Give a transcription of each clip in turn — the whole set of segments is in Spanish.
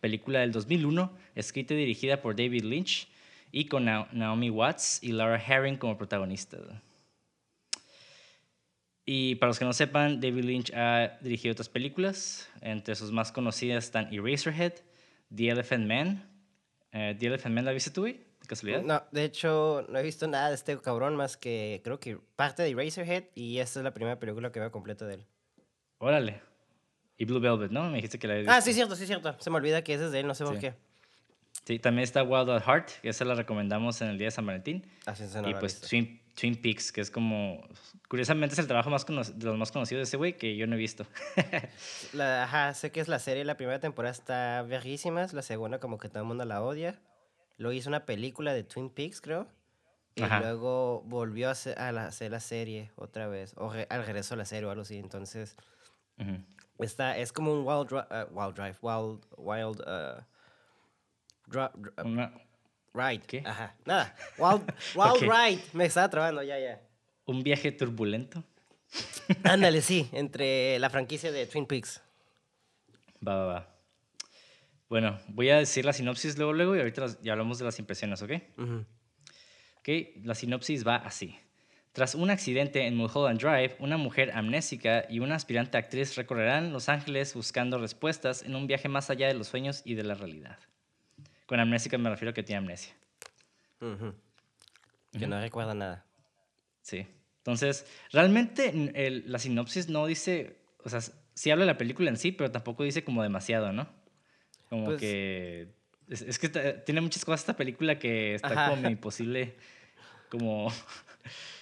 película del 2001, escrita y dirigida por David Lynch y con Naomi Watts y Laura Herring como protagonistas. Y para los que no sepan, David Lynch ha dirigido otras películas. Entre sus más conocidas están Eraserhead, The Elephant Man. Eh, ¿The Elephant Man la viste tú, ¿De casualidad? No, de hecho, no he visto nada de este cabrón más que creo que parte de Eraserhead y esta es la primera película que veo completa de él. Órale. Y Blue Velvet, ¿no? Me dijiste que la Ah, sí, cierto, sí, cierto. Se me olvida que ese es de él, no sé por qué. Sí, también está Wild at Heart, que esa la recomendamos en el día de San Valentín. Ah, sí, no y pues Twin, Twin, Peaks, que es como. Curiosamente es el trabajo más de los más conocidos de ese güey que yo no he visto. la, ajá, sé que es la serie, la primera temporada está verguísima, la segunda como que todo el mundo la odia. Luego hizo una película de Twin Peaks, creo. Y luego volvió a hacer, a hacer, la serie otra vez. O al regreso a la serie o algo así. Entonces, Está, es como un wild, uh, wild drive, wild, wild, uh, ride. ¿Qué? Ajá, nada. Wild, wild ride. Me estaba trabando, ya, ya. ¿Un viaje turbulento? Ándale, sí, entre la franquicia de Twin Peaks. Va, va, va. Bueno, voy a decir la sinopsis luego, luego y ahorita ya hablamos de las impresiones, ¿ok? Ok, la sinopsis va así. Tras un accidente en Mulholland Drive, una mujer amnésica y una aspirante actriz recorrerán Los Ángeles buscando respuestas en un viaje más allá de los sueños y de la realidad. Con amnésica me refiero a que tiene amnesia. Que no recuerda nada. Sí. Entonces, realmente la sinopsis no dice, o sea, sí habla de la película en sí, pero tampoco dice como demasiado, ¿no? Como pues que... Es, que tiene muchas cosas esta película que está como imposible, como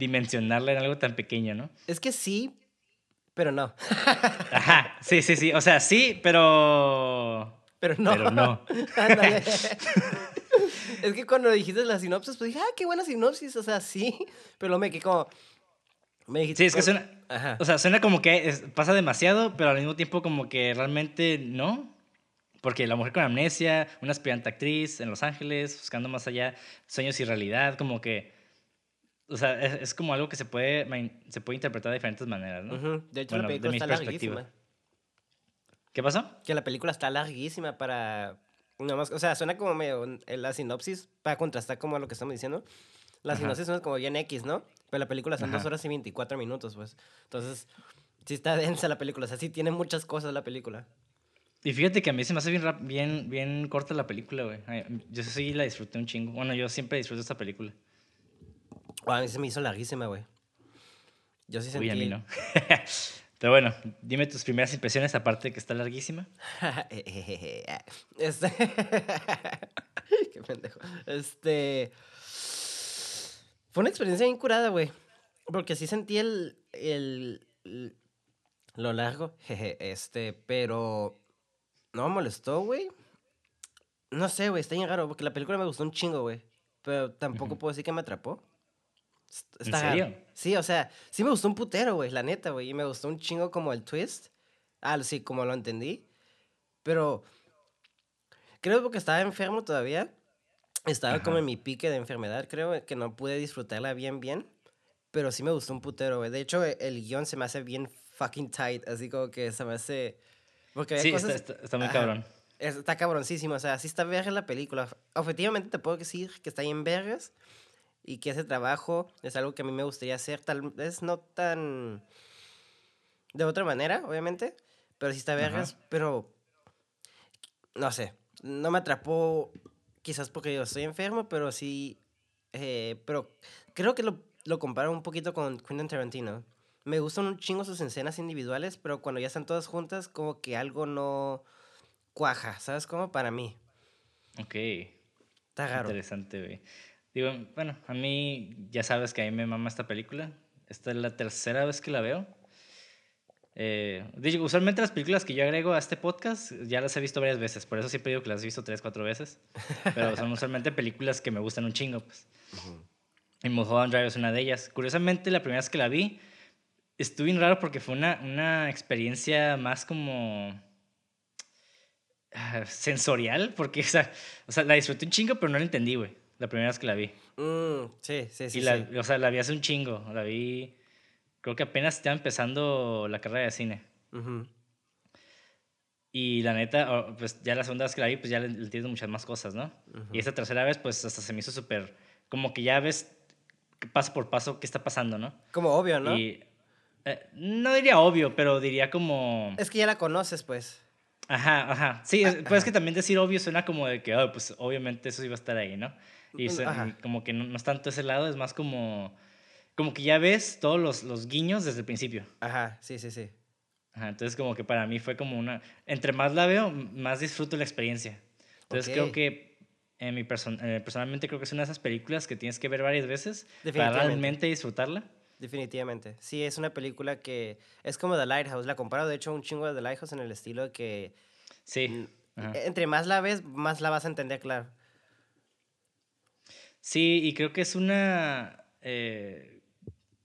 dimensionarla en algo tan pequeño, ¿no? Es que sí, pero no. Ajá, sí, sí, sí. O sea, sí, pero. Pero no. Pero no. es que cuando dijiste la sinopsis, pues dije, ah, qué buena sinopsis. O sea, sí. Pero me quedé como. Me dijiste, sí, es que suena. Ajá. O sea, suena como que pasa demasiado, pero al mismo tiempo como que realmente no. Porque la mujer con amnesia, una aspirante actriz en Los Ángeles, buscando más allá sueños y realidad, como que o sea, es, como algo que se puede, se puede interpretar de diferentes maneras, ¿no? De hecho, la película está larguísima. ¿Qué pasó? Que la película está larguísima para... o sea, suena como medio la sinopsis para contrastar como a lo que estamos diciendo. La sinopsis suena como bien X, ¿no? Pero la película son dos horas y 24 minutos, pues. Entonces, sí está densa la película. O sea, sí tiene muchas cosas la película. Y fíjate que a mí se me hace bien, bien, bien corta la película, güey. Yo sí la disfruté un chingo. Bueno, yo siempre disfruto esta película a mí se me hizo larguísima, güey. Yo sí sentí... Uy, a mí no. Pero bueno, dime tus primeras impresiones, aparte de que está larguísima. este... Qué pendejo. Este... Fue una experiencia bien curada, güey. Porque sí sentí el... el, lo largo, este, pero... No me molestó, güey. No sé, güey, está bien raro, porque la película me gustó un chingo, güey. Pero tampoco puedo decir que me atrapó. ¿En serio? Sí, o sea, sí me gustó un putero, güey, la neta, güey. Y me gustó un chingo como el twist. Ah, sí, como lo entendí. Pero creo porque estaba enfermo todavía. Estaba como en mi pique de enfermedad, creo, que no pude disfrutarla bien, bien. Pero sí me gustó un putero, güey. De hecho, el guion se me hace bien fucking tight, así como que se me hace... Porque sí, está, muy cabrón. Está cabroncísimo, o sea, sí está verga la película. Objetivamente te puedo decir que está en vergas y que ese trabajo es algo que a mí me gustaría hacer, tal vez no tan de otra manera, obviamente, pero sí está vergas, pero no sé, no me atrapó quizás porque yo estoy enfermo, pero sí, eh, pero creo que lo, lo comparo un poquito con Quentin Tarantino. Me gustan un chingo sus escenas individuales, pero cuando ya están todas juntas, como que algo no cuaja, ¿sabes? Como para mí. Ok. Está raro. Interesante, güey. Digo, bueno, a mí ya sabes que a mí me mama esta película. Esta es la tercera vez que la veo. Eh, digo, usualmente las películas que yo agrego a este podcast ya las he visto varias veces, por eso siempre digo que las he visto tres, cuatro veces. Pero son usualmente películas que me gustan un chingo, pues. Y Mulholland Drive es una de ellas. Curiosamente, la primera vez que la vi, estuvo bien raro porque fue una, una experiencia más como ah, sensorial, porque o sea, o sea, la disfruté un chingo, pero no la entendí, güey, la primera vez que la vi. Mm, sí, sí, sí. Y la, sí. o sea, la vi hace un chingo, la vi, creo que apenas estaba empezando la carrera de cine. Ujú. Y la neta, pues ya la segunda vez que la vi, pues ya le, le entiendo muchas más cosas, ¿no? Y esta tercera vez, pues hasta se me hizo súper, como que ya ves paso por paso qué está pasando, ¿no? Como obvio, ¿no? Y eh, no diría obvio, pero diría como... Es que ya la conoces, pues. Ajá, ajá. Sí, es- pues es que también decir obvio suena como de que, oh, pues obviamente eso iba a estar ahí, ¿no? Y, se- ajá. y como que no, no es tanto ese lado, es más como... Como que ya ves todos los, los guiños desde el principio. Ajá, sí, sí, sí. Ajá, entonces como que para mí fue como una... Entre más la veo, más disfruto la experiencia. Entonces Ok. creo que en mi eh, personalmente creo que es una de esas películas que tienes que ver varias veces para realmente disfrutarla. Definitivamente. Sí, es una película que es como The Lighthouse. La comparo, de hecho, un chingo de The Lighthouse en el estilo de que Sí. ajá. entre más la ves, más la vas a entender, claro. Sí, y creo que es una... eh,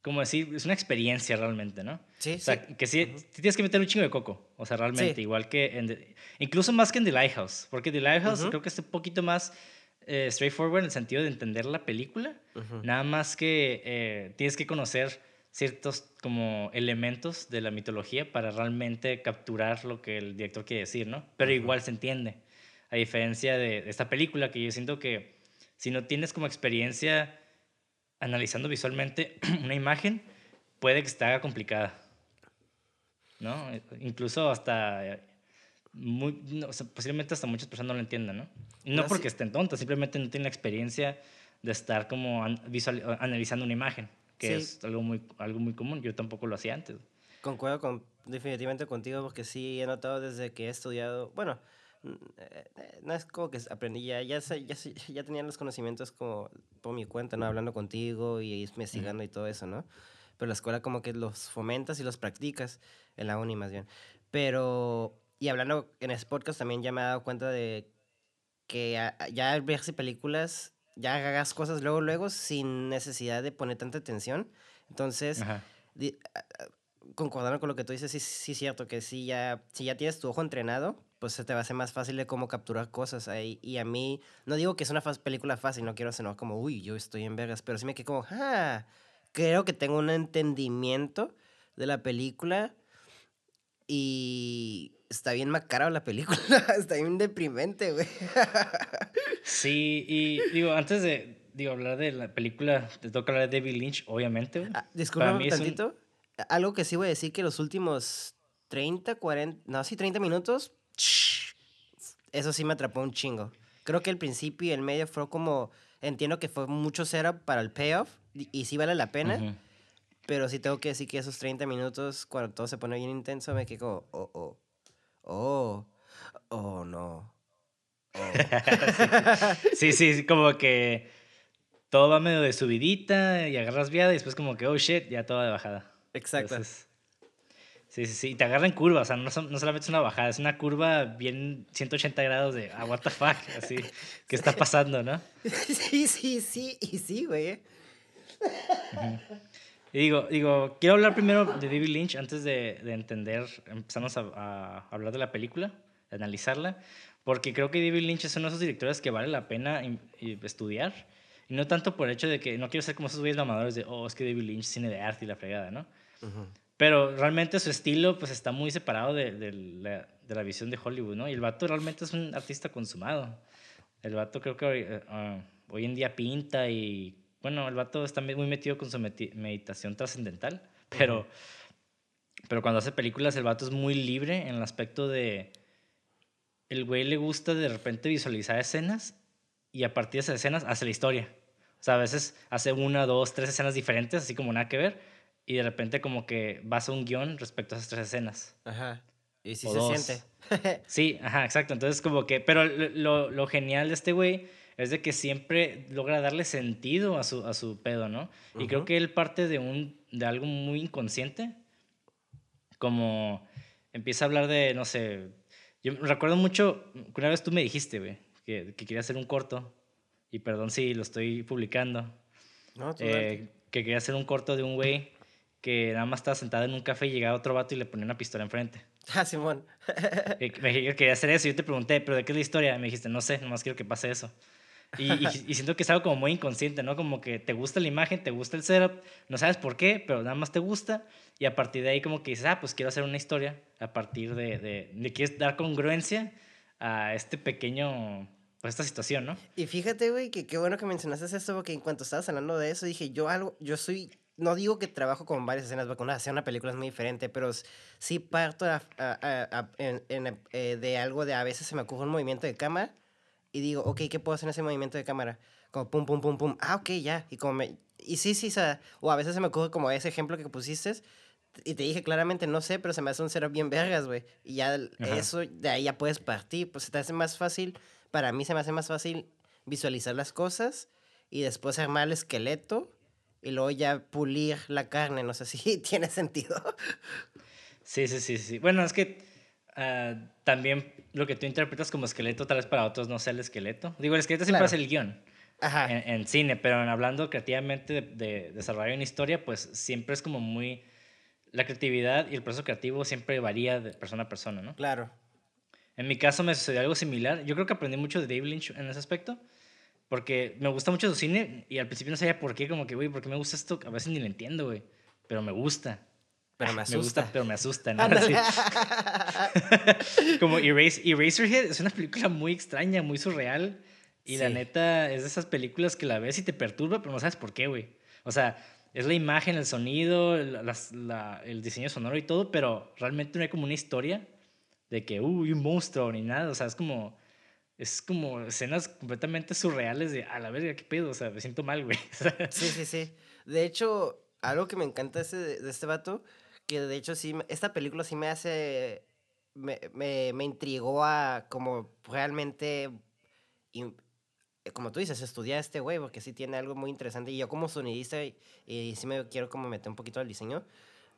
como decir, es una experiencia realmente, ¿no? Sí, O sea, sí. que sí, tienes que meter un chingo de coco. O sea, realmente, Sí. igual que en... The- incluso más que en The Lighthouse. Porque The Lighthouse Ujú. creo que es un poquito más eh, straightforward en el sentido de entender la película. Nada más que eh, tienes que conocer ciertos como elementos de la mitología para realmente capturar lo que el director quiere decir, ¿no? Pero igual se entiende. A diferencia de esta película que yo siento que si no tienes como experiencia analizando visualmente una imagen, puede que haga complicada. ¿No? Eh, Incluso hasta... eh, Muy, no, o sea, posiblemente hasta muchas personas no lo entiendan, ¿no? No porque estén tontas, simplemente no tienen la experiencia de estar como an- visual, o analizando una imagen, que Sí. es algo muy, algo muy común. Yo tampoco lo hacía antes. Concuerdo con, definitivamente contigo porque sí he notado desde que he estudiado, bueno, eh, eh, no es como que aprendí ya, ya, ya, ya tenía los conocimientos como por mi cuenta, ¿no? Hablando contigo y investigando y todo eso, ¿no? Pero la escuela como que los fomentas y los practicas, en la uni más bien. Pero, y hablando en ese podcast también ya me he dado cuenta de que ya al verse películas, ya hagas cosas luego, luego, sin necesidad de poner tanta atención. Entonces, di- concordando con lo que tú dices, sí, sí es cierto que sí ya, si ya tienes tu ojo entrenado, pues se te va a hacer más fácil de cómo capturar cosas ahí. Y a mí, no digo que es una película fácil, no quiero sonar como, uy, yo estoy en vergas, pero sí me quedé como, ah, creo que tengo un entendimiento de la película y está bien macabra la película, está bien deprimente, güey. Sí, y digo, antes de digo, hablar de la película, te toca hablar de David Lynch, obviamente. güey. Ah, Disculpa un- tantito. Algo que sí voy a decir que los últimos 30, 40, no, sí, 30 minutos, eso sí me atrapó un chingo. Creo que el principio y el medio fue como, entiendo que fue mucho setup para el payoff y, y sí vale la pena, Ujú. pero sí tengo que decir que esos 30 minutos, cuando todo se pone bien intenso, me quedé como, oh, oh, oh, oh, no. oh". Sí, sí, sí, como que todo va medio de subidita y agarras viada y después como que, oh shit, ya todo de bajada. Exacto. Entonces, sí, sí, sí. Y te agarran curva, o sea, no, son- no solamente es una bajada, es una curva bien 180 grados de, ah, what the fuck, así, ¿qué está pasando, no? sí, sí, sí, y sí, güey. Y digo, digo, quiero hablar primero de David Lynch antes de, de entender, empezamos a, a hablar de la película, de analizarla, porque creo que David Lynch es uno de esos directores que vale la pena in- estudiar. Y no tanto por el hecho de que no quiero ser como esos güeyes mamadores de, oh, es que David Lynch es cine de arte y la fregada, ¿no? Pero realmente su estilo pues está muy separado de, de la, de la visión de Hollywood, ¿no? Y el vato realmente es un artista consumado. El vato creo que hoy, eh, ah, hoy en día pinta y, bueno, el vato está muy metido con su meditación trascendental, pero, pero cuando hace películas el vato es muy libre en el aspecto de... El güey le gusta de repente visualizar escenas y a partir de esas escenas hace la historia. O sea, a veces hace una, dos, tres escenas diferentes, así como nada que ver, y de repente como que basa un guion respecto a esas tres escenas. Ajá. Y sí O se dos. siente. Sí, ajá, exacto. Entonces como que, pero lo, lo- genial de este güey es de que siempre logra darle sentido a su, a su pedo, ¿no? Y creo que él parte de, un, de algo muy inconsciente, como empieza a hablar de, no sé, yo recuerdo mucho una vez tú me dijiste, güey, que, que quería hacer un corto, y perdón si lo estoy publicando, No, eh, que quería hacer un corto de un güey que nada más estaba sentado en un café y llegaba otro vato y le ponía una pistola enfrente. Ah, Simón. Me dijiste que quería hacer eso y yo te pregunté, ¿pero de qué es la historia? Me dijiste, no sé, nomás quiero que pase eso. Y, y, y siento que es algo como muy inconsciente, ¿no? Como que te gusta la imagen, te gusta el setup, no sabes por qué, pero nada más te gusta y a partir de ahí como que dices, ah, pues quiero hacer una historia a partir de, de, de quieres dar congruencia a este pequeño, pues esta situación, ¿no? Y fíjate, güey, que qué bueno que mencionaste esto, porque en cuanto estabas hablando de eso, dije, yo algo, yo soy, no digo que trabajo con varias escenas, porque una hacer una película es muy diferente, pero sí parto a- a- a- en- en, eh, de algo de a veces se me ocurre un movimiento de cámara y digo, ok, ¿qué puedo hacer en ese movimiento de cámara? Como pum, pum, pum, pum, ah, ok, ya, y como me, y sí, sí, o sea, o a veces se me ocurre como ese ejemplo que pusiste, y te dije claramente, no sé, pero se me hace un setup bien vergas, güey. Y ya Ajá. eso, de ahí ya puedes partir. Pues se te hace más fácil, para mí se me hace más fácil visualizar las cosas y después armar el esqueleto y luego ya pulir la carne. No sé si tiene sentido. Sí, sí, sí, sí. Bueno, es que ah, también lo que tú interpretas como esqueleto, tal vez para otros no sea el esqueleto. Digo, el esqueleto siempre Claro. es el guion. Ajá. en, en cine, pero en hablando creativamente de, de desarrollar una historia, pues siempre es como muy... La creatividad y el proceso creativo siempre varía de persona a persona, ¿no? Claro. En mi caso me sucedió algo similar. Yo creo que aprendí mucho de David Lynch en ese aspecto, porque me gusta mucho su cine y al principio no sabía por qué, como que, güey, ¿por qué me gusta esto? A veces ni lo entiendo, güey, pero me gusta. Pero me Me asusta. gusta, pero me asusta, ¿no? Como Erase, Eraserhead es una película muy extraña, muy surreal. Y la Sí. neta es de esas películas que la ves y te perturba, pero no sabes por qué, güey. O sea, es la imagen, el sonido, la- la- el diseño sonoro y todo, pero realmente no hay como una historia de que, uy, un monstruo ni nada. O sea, es como, es como escenas completamente surreales de, a la verga, qué pedo. O sea, me siento mal, güey. Sí, sí, sí. De hecho, algo que me encanta ese, de este vato, que de hecho sí, esta película sí me hace, me, me, me intrigó a como realmente, in- como tú dices, estudiar a este güey, porque sí tiene algo muy interesante. Y yo como sonidista, y, y sí me quiero como meter un poquito al diseño,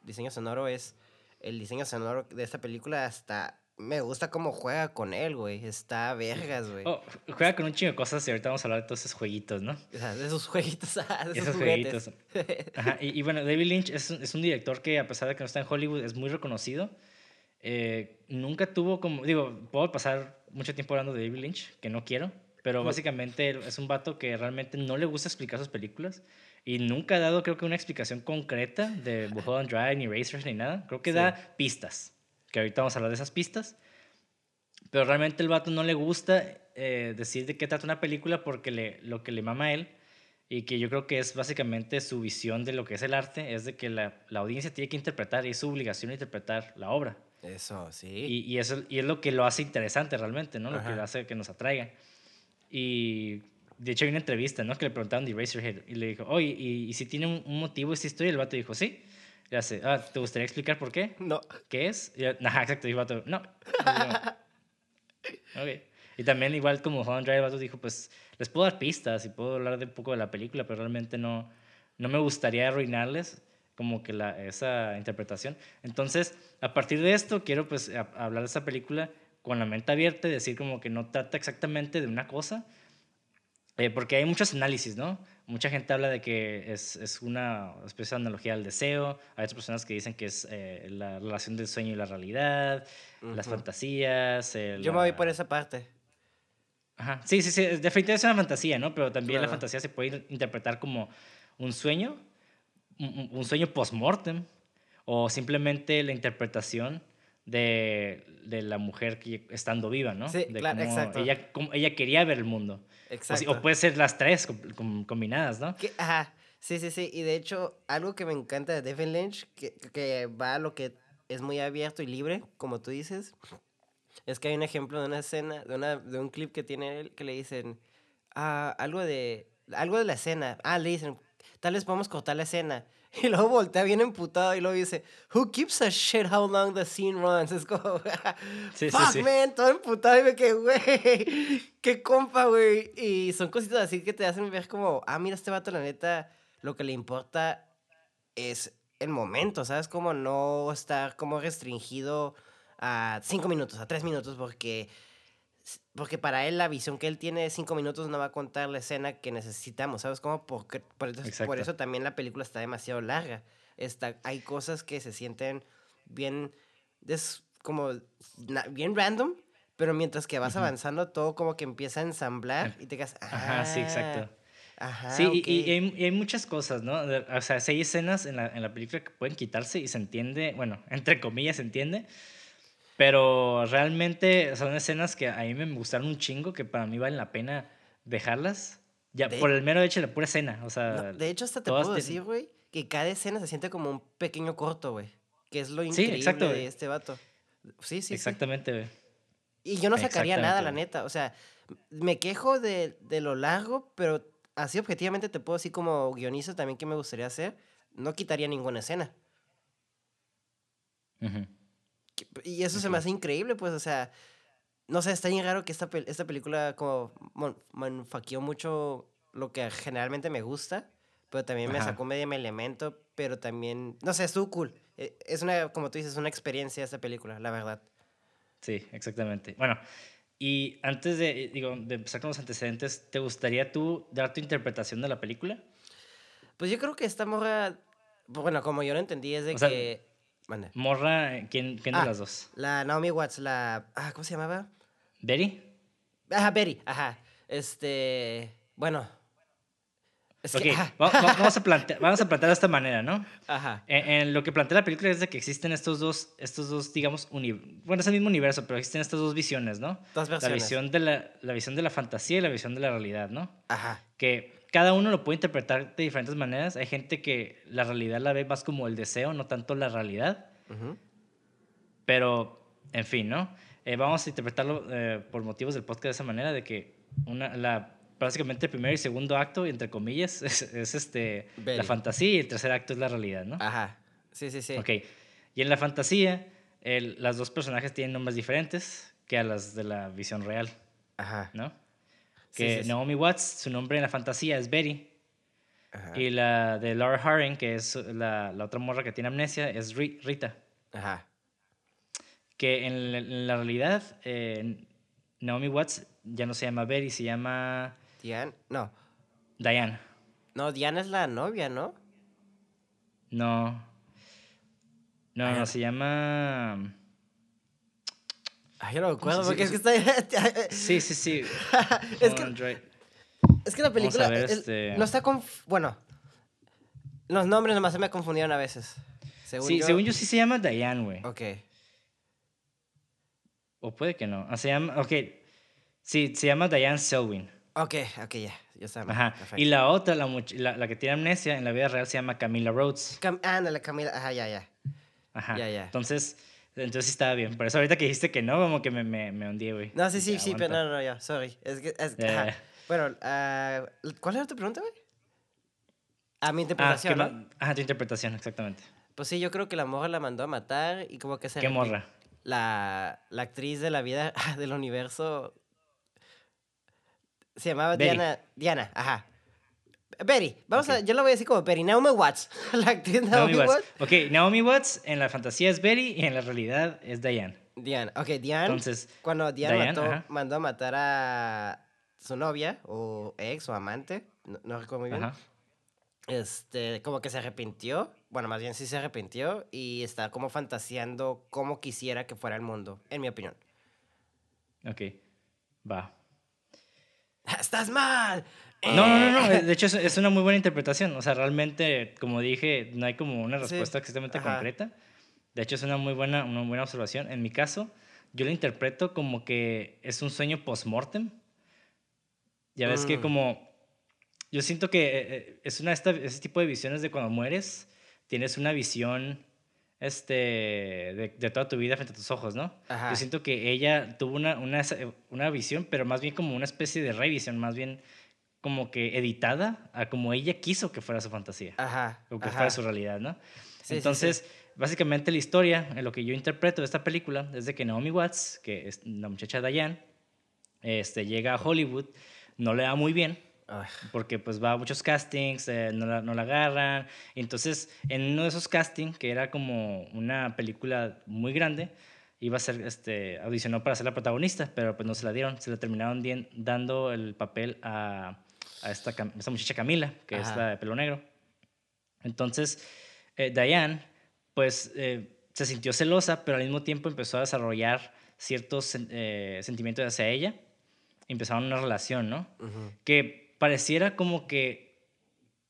diseño sonoro es, el diseño sonoro de esta película hasta, me gusta cómo juega con él, güey. Está vergas, güey. Oh, juega con un chingo de cosas y ahorita vamos a hablar de todos esos jueguitos, ¿no? O sea, de esos jueguitos, ah, de esos, Esos juguetes. Ajá, y, y bueno, David Lynch es, es un director que a pesar de que no está en Hollywood es muy reconocido. Eh, nunca tuvo como, digo, puedo pasar mucho tiempo hablando de David Lynch, que no quiero, pero básicamente es un vato que realmente no le gusta explicar sus películas y nunca ha dado creo que una explicación concreta de Mulholland Drive, ni Racers, ni nada. Creo que Sí. da pistas, que ahorita vamos a hablar de esas pistas. Pero realmente el vato no le gusta eh, decir de qué trata una película porque le, lo que le mama a él y que yo creo que es básicamente su visión de lo que es el arte, es de que la, la audiencia tiene que interpretar y es su obligación interpretar la obra. Eso, sí. Y, y eso, y es lo que lo hace interesante realmente, ¿no? Lo que lo hace que nos atraiga. Y de hecho hay una entrevista, ¿no? Que le preguntaron de Eraserhead y le dijo, oye, ¿y, y si tiene un, un motivo esta historia? Y el vato dijo, sí. Y le hace, ah, ¿te gustaría explicar por qué? No. ¿Qué es? Yo, Ajá, exacto. Vato, no. Yo, ok. Y también, igual como Holland Drive, vato dijo, pues les puedo dar pistas y puedo hablar de un poco de la película, pero realmente no, no me gustaría arruinarles como que la, esa interpretación. Entonces, a partir de esto, quiero pues a- hablar de esa película con la mente abierta y decir como que no trata exactamente de una cosa, eh, porque hay muchos análisis, ¿no? Mucha gente habla de que es, es una especie de analogía al deseo, hay otras personas que dicen que es eh, la relación del sueño y la realidad, las fantasías. eh, Yo me voy por esa parte. Ajá. Sí, sí, sí, definitivamente es una fantasía, ¿no? Pero también la fantasía se puede interpretar como un sueño, un sueño post-mortem, o simplemente la interpretación de, de la mujer que estando viva, ¿no? Sí, de claro, cómo exacto. Ella, quería ver el mundo. O, Exacto. o puede ser las tres com- com- combinadas, ¿no? Que- ajá, sí, sí, sí. Y de hecho, algo que me encanta de David Lynch, que, que va a lo que es muy abierto y libre, como tú dices, es que hay un ejemplo de una escena, de, una, de un clip que tiene él, que le dicen, ah, algo de, algo de la escena. Ah, le dicen, tal vez podemos cortar la escena. Y luego voltea bien emputado y luego dice, Who gives a shit how long the scene runs? Es como, Sí, sí, fuck, sí. man, todo emputado y me quedé, güey, qué compa, güey. Y son cositas así que te hacen ver como, ah, mira, este vato, la neta, lo que le importa es el momento, ¿sabes? Como no estar como restringido a cinco minutos, a tres minutos, porque, porque para él la visión que él tiene de cinco minutos no va a contar la escena que necesitamos, ¿sabes? Porque, por, eso, por eso también la película está demasiado larga. Está, hay cosas que se sienten bien, des- como bien random, pero mientras que vas Ujú. avanzando todo como que empieza a ensamblar y te quedas, Ajá, sí, exacto. "Ah, Ajá, Sí, y- ok". y, hay, y hay muchas cosas, ¿no? O sea, sí hay escenas en la, en la película que pueden quitarse y se entiende, bueno, entre comillas se entiende, pero realmente son escenas que a mí me gustaron un chingo, que para mí valen la pena dejarlas, ya De- por el mero hecho de la pura escena, o sea... No, de hecho, hasta te puedo decir, güey, que cada escena se siente como un pequeño corto, güey. Que es lo Sí, increíble exacto, de este vato. Sí, sí, exactamente, güey. Y yo no sacaría nada, la neta. O sea, me quejo de, de lo largo, pero así objetivamente te puedo decir como guionista también que me gustaría hacer. No quitaría ninguna escena. Que- Y eso se me hace increíble, pues, o sea, no sé, está bien raro que esta, pel- esta película como manufacturó mucho lo que generalmente me gusta, pero también me sacó medio mi elemento, pero también, no sé, estuvo cool. Eh, Es una, como tú dices, una experiencia esta película, la verdad. Sí, exactamente. Bueno, y antes de, digo, de empezar con los antecedentes, ¿te gustaría tú dar tu interpretación de la película? Pues yo creo que esta morra, bueno, como yo lo entendí, es de O sea, que... Manda. Morra, ¿quién, quién Ah. de las dos? La Naomi Watts, la... Ah, ¿Cómo se llamaba? ¿Betty? Ajá, Betty, ajá. Este... Bueno. Es Ok, que... ajá, va- va- vamos, a plantear, vamos a plantear de esta manera, ¿no? Ajá. En, en lo que plantea la película es de que existen estos dos, estos dos digamos, uni- bueno, es el mismo universo, pero existen estas dos visiones, ¿no? Dos La versiones. visión, de la, la visión de la fantasía y la visión de la realidad, ¿no? Ajá. Que cada uno lo puede interpretar de diferentes maneras. Hay gente que la realidad la ve más como el deseo, no tanto la realidad. Pero, en fin, ¿no? Eh, vamos a interpretarlo eh, por motivos del podcast de esa manera, de que una, la, básicamente el primer y segundo acto, entre comillas, es, es este, la fantasía y el tercer acto es la realidad, ¿no? Ajá. Sí, sí, sí. Ok. Y en la fantasía, el- las dos personajes tienen nombres diferentes que a las de la visión real, Ajá. ¿no? Que sí. Naomi Watts, su nombre en la fantasía es Betty. Ajá. Y la de Laura Harring, que es la, la otra morra que tiene amnesia, es Ri- Rita. Ajá. Que en la, en la realidad, eh, Naomi Watts ya no se llama Betty, se llama Diana. No. Diane. No, Diana es la novia, ¿no? No. No, Ah, no, se llama... Ay, yo no me acuerdo porque es que está. Sí, sí, sí. es, que, es que la película. ver, este- No está conf... Bueno. Los nombres nomás se me confundieron a veces. Según sí, yo. según yo sí se llama Diane, güey. Ok. O puede que no. Ah, se llama... Ok. Sí, se llama Diane Selwyn. Ok, ok, ya. Ya está. Ajá. perfecto. Y la otra, la, la, la que tiene amnesia, en la vida real se llama Camila Rhodes. Cam- Ándale, Camila. Ajá, ya, ya. Ajá. Ya, ya. Entonces, entonces estaba bien. Por eso ahorita que dijiste que no, como que me, me, me hundí, güey. No, sí, sí, sí, pero aguanta. no, no, no, ya. Sorry. Es que. es- ya. Bueno, ah, ¿cuál era tu pregunta, güey? A mi Ah, interpretación, ¿qué ¿no? Ajá, tu interpretación, exactamente. Pues sí, yo creo que la morra la mandó a matar y como que se ¿Qué morra? La, la actriz de la vida del universo se llamaba. Diana. Diana, ajá. Betty, vamos a, yo la voy a decir como Betty. Naomi Watts. La actriz Naomi Naomi, Watts. Watts. Ok, Naomi Watts en la fantasía es Betty y en la realidad es Diane. Diana. Ok, Diana. Entonces, cuando Diane, mató- ajá. mandó a matar a su novia o ex o amante, no, no recuerdo muy bien. ajá. este, como que se arrepintió, bueno, más bien sí se arrepintió y está como fantaseando cómo quisiera que fuera el mundo, en mi opinión. Ok, va. ¡Estás mal! No, no, no, no. Eh. De hecho, es, una muy buena interpretación. O sea, realmente, como dije, no hay como una Sí, respuesta exactamente ajá. concreta. De hecho, es una muy buena, una buena observación. En mi caso, yo lo interpreto como que es un sueño post-mortem. Ya ves que Mm. como... Yo siento que eh, eh, es una de esta- ese tipo de visiones de cuando mueres, tienes una visión este, de, de toda tu vida frente a tus ojos, ¿no? Ajá. Yo siento que ella tuvo una, una, una visión, pero más bien como una especie de revisión, más bien como que editada a como ella quiso que fuera su fantasía, Ajá. o que ajá. fuera su realidad, ¿no? Sí, sí, Entonces, básicamente la historia, en lo que yo interpreto de esta película, es de que Naomi Watts, que es la muchacha Diane, este, llega a Hollywood, no le da muy bien, porque pues va a muchos castings, eh, no, la, no la agarran. Entonces, en uno de esos castings, que era como una película muy grande, iba a ser, este, audicionó para ser la protagonista, pero pues no se la dieron, se le terminaron dando el papel a, a esta, esta muchacha Camila, que es Ajá. la de pelo negro. Entonces, eh, Diane, pues eh, se sintió celosa, pero al mismo tiempo empezó a desarrollar ciertos eh, sentimientos hacia ella. Empezaron una relación, ¿no? ujú. que pareciera como que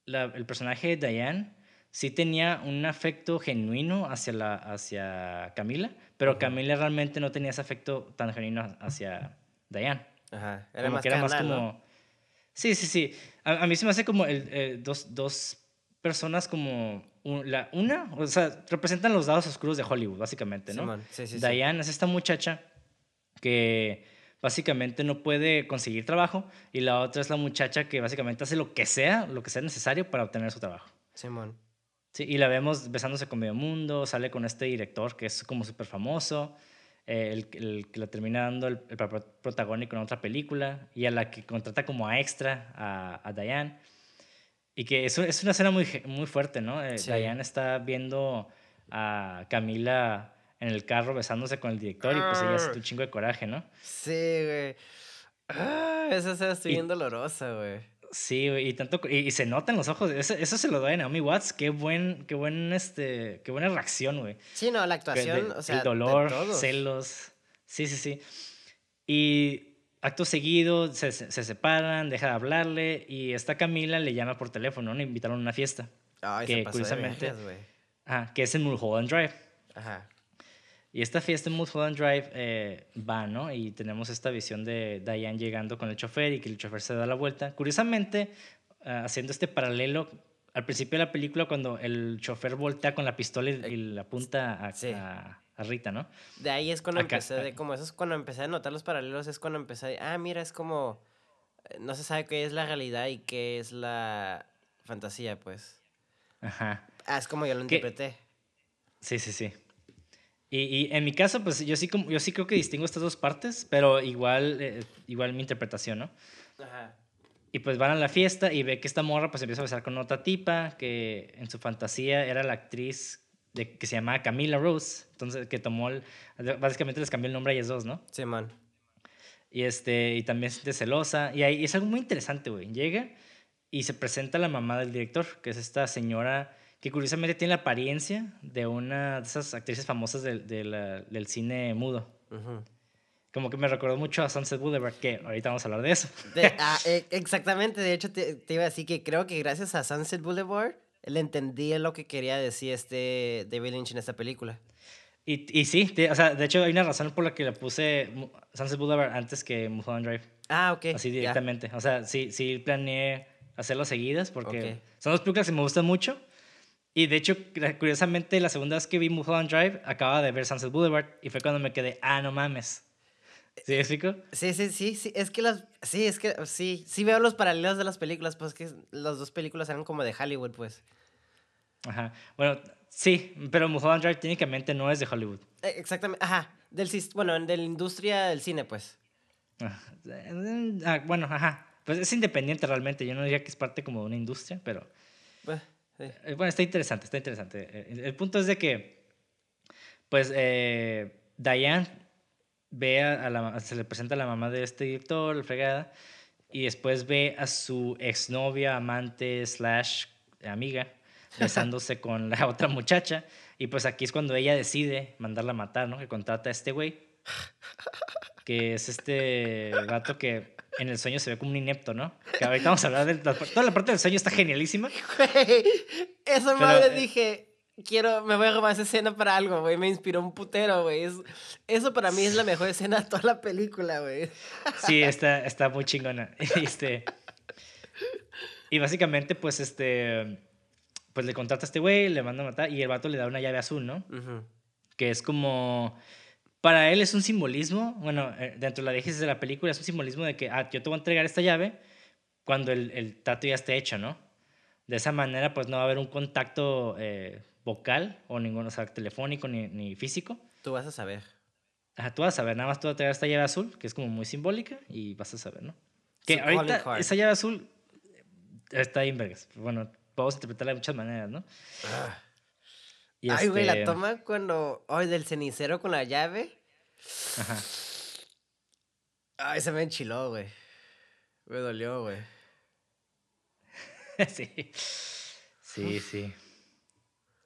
la- el personaje de Diane sí tenía un afecto genuino hacia, la, hacia Camila, pero Camila realmente no tenía ese afecto tan genuino hacia Diane. Ajá. Era como más que era más carnal, como... ¿no? Sí, sí, sí. A, a mí se me hace como el, eh, dos, dos personas como... un- la, una, o sea, representan los lados oscuros de Hollywood, básicamente, ¿no? Sí, sí, sí. Diane es esta muchacha que básicamente no puede conseguir trabajo y la otra es la muchacha que básicamente hace lo que sea, lo que sea necesario para obtener su trabajo. Simón. Sí, y la vemos besándose con medio mundo, sale con este director que es como súper famoso, eh, el, el que le termina dando el, el papel protagónico en otra película y a la que contrata como a extra a, a Diane. Y que es, es una escena muy, muy fuerte, ¿no? Eh, Sí. Diane está viendo a Camila en el carro besándose con el director y pues ella siente un chingo de coraje, ¿no? Sí, güey. Ah, esa escena estoy bien dolorosa, güey. Sí, y tanto y, y se nota en los ojos, eso, eso se lo doy a Naomi Watts, qué buen, qué buen este, qué buena reacción, güey. Sí, no, la actuación, de- o sea, el de dolor, celos. Sí, sí, sí. Y acto seguido se, se, se separan, deja de hablarle y esta Camila le llama por teléfono, ¿no? Le invitaron a una fiesta, Ay, que se pasó de curiosamente- güey. ajá, que es en Mulholland Drive. Ajá. Y esta fiesta en Mulholland Drive eh, va, ¿no? Y tenemos esta visión de Diane llegando con el chofer y que el chofer se da la vuelta. Curiosamente, ah, haciendo este paralelo, al principio de la película, cuando el chofer voltea con la pistola y, la apunta a, Sí. a- a Rita, ¿no? De ahí es cuando Acá- empecé, de como eso es cuando empecé a notar los paralelos, es cuando empecé, ah, mira, es como, eh, no se sabe qué es la realidad y qué es la fantasía, pues. Ajá. Ah, es como yo lo ¿Qué? interpreté. Sí, sí, sí. Y, y en mi caso, pues yo sí, como- yo sí creo que distingo estas dos partes, pero igual, eh, igual mi interpretación, ¿no? Ajá. Y pues van a la fiesta y ve que esta morra pues empieza a besar con otra tipa que en su fantasía era la actriz de, que se llamaba Camila Rose, entonces que tomó, el, básicamente les cambió el nombre a ellas dos, ¿no? Sí, man. Y, este, y también se siente celosa. Y ahí es algo muy interesante, güey. Llega y se presenta la mamá del director, que es esta señora que curiosamente tiene la apariencia de una de esas actrices famosas del, de la- del cine mudo. Ujú. Como que me recordó mucho a Sunset Boulevard, que ahorita vamos a hablar de eso. De- ah, eh, exactamente, de hecho te, te iba a decir que creo que gracias a Sunset Boulevard le entendí lo que quería decir este David Lynch en esta película. Y, y sí, de, o sea, de hecho hay una razón por la que le puse Sunset Boulevard antes que Mulholland Drive, Ah, ok. así directamente. O sea, sí, sí planeé hacerlo seguidas porque Ok. son dos películas que me gustan mucho. Y de hecho, curiosamente, la segunda vez que vi Mulholland Drive, acababa de ver Sunset Boulevard y fue cuando me quedé, ah, no mames. ¿Sí me explico? Sí, sí, sí, sí, es que las, sí, es que, sí, sí veo los paralelos de las películas, pues que las dos películas eran como de Hollywood, pues. Ajá. Bueno, sí, pero Mulholland Drive técnicamente no es de Hollywood. Eh, Exactamente, ajá, del, bueno, de la industria del cine, pues. Ah, ah, bueno, ajá. Pues es independiente realmente. Yo no diría que es parte como de una industria, pero... Pues, sí. Eh, Bueno, está interesante, está interesante. Eh, El, el punto es de que, pues, eh, Diane ve a, a la, se le presenta a la mamá de este director, la fregada, y después ve a su exnovia, amante, slash, amiga, besándose con la otra muchacha, y pues aquí es cuando ella decide mandarla a matar, ¿no? Que contrata a este güey, que es este gato que en el sueño se ve como un inepto, ¿no? Que ahorita vamos a hablar de la, toda la parte del sueño está genialísima. Güey, esa madre eh, dije, quiero, me voy a robar esa escena para algo, güey, me inspiró un putero, güey. Es- eso para mí es la mejor escena de toda la película, güey. Sí, está, está muy chingona. Este, y básicamente, pues, este, pues le contrata a este güey, le manda a matar y el vato le da una llave azul, ¿no? Que es como, para él es un simbolismo, bueno, eh, dentro de la diégesis de la película es un simbolismo de que, ah, yo te voy a entregar esta llave cuando el, el trato ya esté hecho, ¿no? De esa manera, pues no va a haber un contacto eh, vocal o ningún, o sea, telefónico ni, ni físico. Tú vas a saber. Ajá, tú vas a saber, nada más tú vas a traer esta llave azul, que es como muy simbólica, y vas a saber, ¿no? Que calling ahorita esa llave azul está bien vergas. Bueno, podemos interpretarla de muchas maneras, ¿no? Ah. Y Ay, güey, la este, toma cuando. Ay, del cenicero con la llave. Ajá. Ay, se me enchiló, güey. Me dolió, güey. sí. Sí, sí.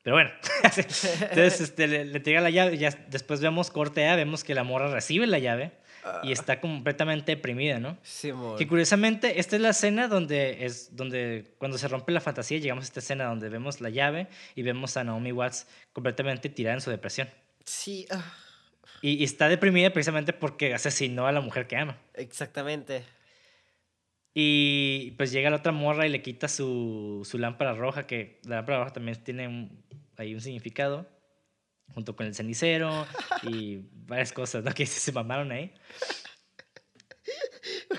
Pero bueno, entonces este, le, le tira la llave, ya después vemos corte A, vemos que la morra recibe la llave y está completamente deprimida, ¿no? Simón. Que curiosamente, esta es la escena donde es donde cuando se rompe la fantasía, llegamos a esta escena donde vemos la llave y vemos a Naomi Watts completamente tirada en su depresión. Sí, ah, Y, y está deprimida precisamente porque asesinó a la mujer que ama. exactamente. Y pues llega la otra morra y le quita su, su lámpara roja, que la lámpara roja también tiene un, ahí un significado, junto con el cenicero y varias cosas, ¿no? Que se mamaron ahí.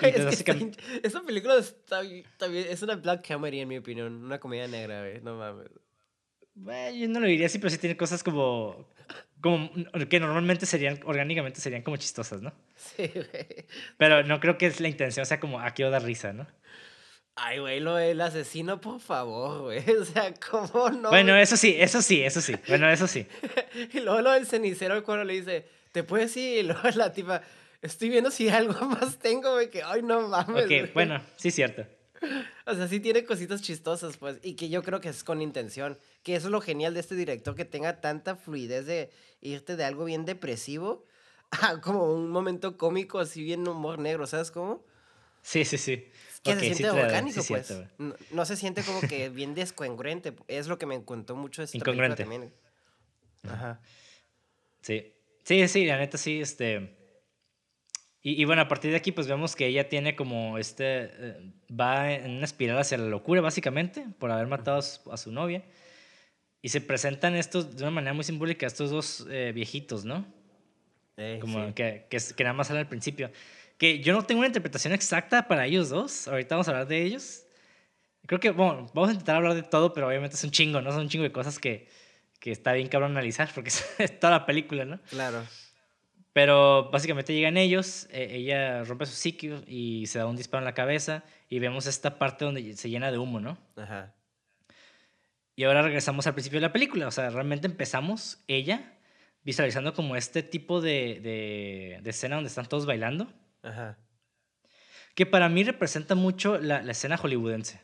Güey, es que esa película está, está bien- es una black comedy en mi opinión, una comedia negra, güey, no mames. Bueno, yo no lo diría así, pero sí tiene cosas como, como que normalmente serían, orgánicamente serían como chistosas, ¿no? Sí, güey. Pero no creo que es la intención, o sea, como a quiero dar risa, ¿no? Ay, güey, lo del asesino, por favor, güey. O sea, ¿cómo no? bueno, eso sí, eso sí, eso sí. Bueno, eso sí. Y luego lo del cenicero cuando le dice, ¿te puedes ir? Y luego la tipa, estoy viendo si algo más tengo, güey, que, ay, no mames. Ok, güey". bueno, sí, cierto. O sea, sí tiene cositas chistosas, pues, y que yo creo que es con intención. Que eso es lo genial de este director, que tenga tanta fluidez de irte de algo bien depresivo a como un momento cómico, así bien humor negro, ¿sabes cómo? Sí, sí, sí. Que Ok, se sí siente doy, orgánico, sí, pues. cierto, no, no se siente como que bien descongruente. Es lo que me encantó mucho esta Incongruente. también. Ajá. Sí. Sí, sí, la neta sí, este... Y, y bueno, a partir de aquí pues vemos que ella tiene como este... eh, va en una espiral hacia la locura básicamente por haber matado a su, a su novia. Y se presentan estos, de una manera muy simbólica, estos dos eh, viejitos, ¿no? Eh, Como sí. que, que, que nada más sale al principio. Que yo no tengo una interpretación exacta para ellos dos. Ahorita vamos a hablar de ellos. Creo que, bueno, vamos a intentar hablar de todo, pero obviamente es un chingo, ¿no? Son un chingo de cosas que, que está bien cabrón analizar porque es toda la película, ¿no? Claro. Pero básicamente llegan ellos, eh, ella rompe su psiquio y se da un disparo en la cabeza y vemos esta parte donde se llena de humo, ¿no? Ajá. Y ahora regresamos al principio de la película, o sea, realmente empezamos ella visualizando como este tipo de, de, de escena donde están todos bailando, Ajá. que para mí representa mucho la, la escena hollywoodense.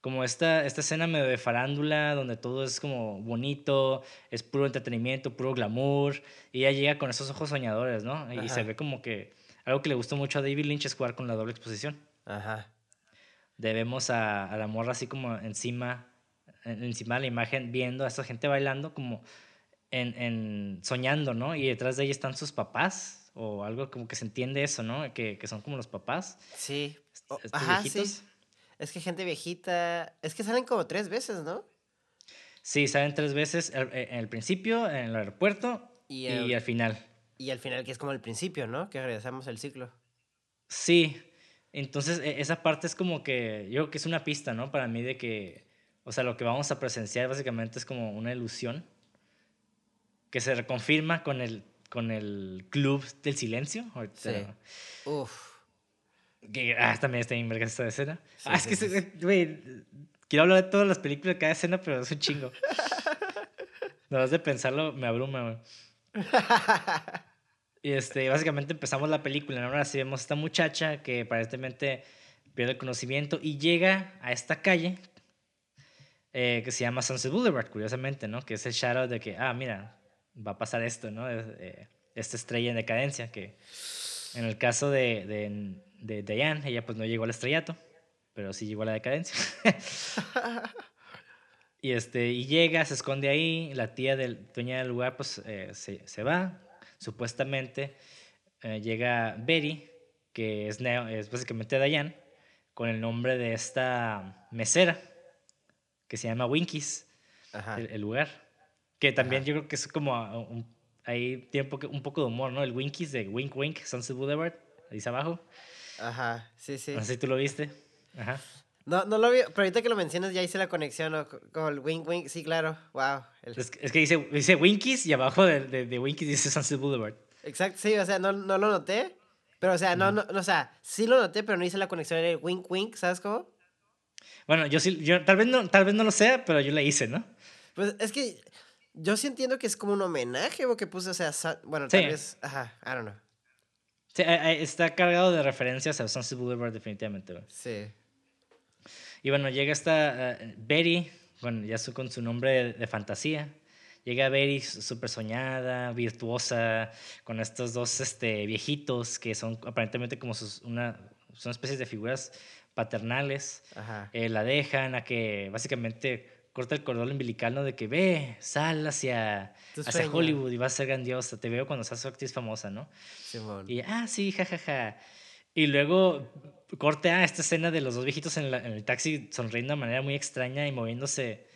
Como esta, esta escena medio de farándula, donde todo es como bonito, es puro entretenimiento, puro glamour, y ella llega con esos ojos soñadores, ¿no? Y se ve como que algo que le gustó mucho a David Lynch es jugar con la doble exposición. Ajá. Debemos a, a la morra así como encima, en- encima de la imagen, viendo a esa gente bailando como en, en soñando, ¿no? Y detrás de ella están sus papás, o algo como que se entiende eso, ¿no? Que, que son como los papás. Sí. Estos ajá, viejitos. sí. Es que gente viejita. Es que salen como tres veces, ¿no? Sí, salen tres veces, el- en el principio, en el aeropuerto Y, y, al final. Y al final, que es como el principio, ¿no? Que regresamos al ciclo. Sí, entonces e- esa parte es como que, yo creo que es una pista, ¿no? Para mí de que, o sea, lo que vamos a presenciar básicamente es como una ilusión que se reconfirma con el, con el club del silencio. Ahorita, Sí. Uf. Que, ah, también está bien verga esta escena. Sí, ah, es sí, que, güey, quiero hablar de todas las películas de cada escena, pero es un chingo. Nada más de pensarlo me abruma, güey. Y este, básicamente empezamos la película, ¿no? Ahora sí vemos a esta muchacha que aparentemente pierde el conocimiento y llega a esta calle eh, que se llama Sunset Boulevard, curiosamente, ¿no? Que es el shadow de que, ah, mira, va a pasar esto, ¿no? Eh, esta estrella en decadencia, que en el caso de, de, de Diane, ella pues no llegó al estrellato, pero sí llegó a la decadencia. y, este, y llega, se esconde ahí, la tía del dueña del lugar pues eh, se, se va, supuestamente eh, llega Betty, que es, Neo- es básicamente Diane, con el nombre de esta mesera, que se llama Winkies, el lugar. Que también Ajá. yo creo que es como un- ahí tiene un poco, de humor, ¿no? El Winkies de Wink Wink, Sunset Boulevard, ahí abajo. Ajá. Sí, sí. No sé si tú lo viste. Ajá. No, no lo vi, pero ahorita que lo mencionas ya hice la conexión ¿no? Co- con el wink wink. Sí, claro. Wow. El- Es, es que dice, dice Winkies y abajo de, de, de Winkies dice Sunset Boulevard. Exacto, sí, o sea, no, no lo noté. Pero, o sea, no, no, no, o sea, sí lo noté, pero no hice la conexión del wink wink, ¿sabes cómo? Bueno, yo sí, yo tal vez no, tal vez no lo sea, pero yo la hice, ¿no? Pues es que yo sí entiendo que es como un homenaje o que puse, o sea, bueno, tal vez, ajá, I don't know. Sí, está cargado de referencias a Sunset Boulevard definitivamente, güey. Sí. Y bueno, llega esta uh, Betty, bueno, ya su, con su nombre de, fantasía. Llega Betty súper soñada, virtuosa, con estos dos este, viejitos que son aparentemente como sus, una, son especies de figuras paternales. Ajá. Eh, la dejan a que básicamente corta el cordón umbilical, ¿no? De que ve, sal hacia, hacia Hollywood y vas a ser grandiosa. Te veo cuando seas actriz famosa, ¿no? Y, ah, sí, jajaja. Ja, ja. Y luego corte a esta escena de los dos viejitos en, el taxi sonriendo de manera muy extraña y moviéndose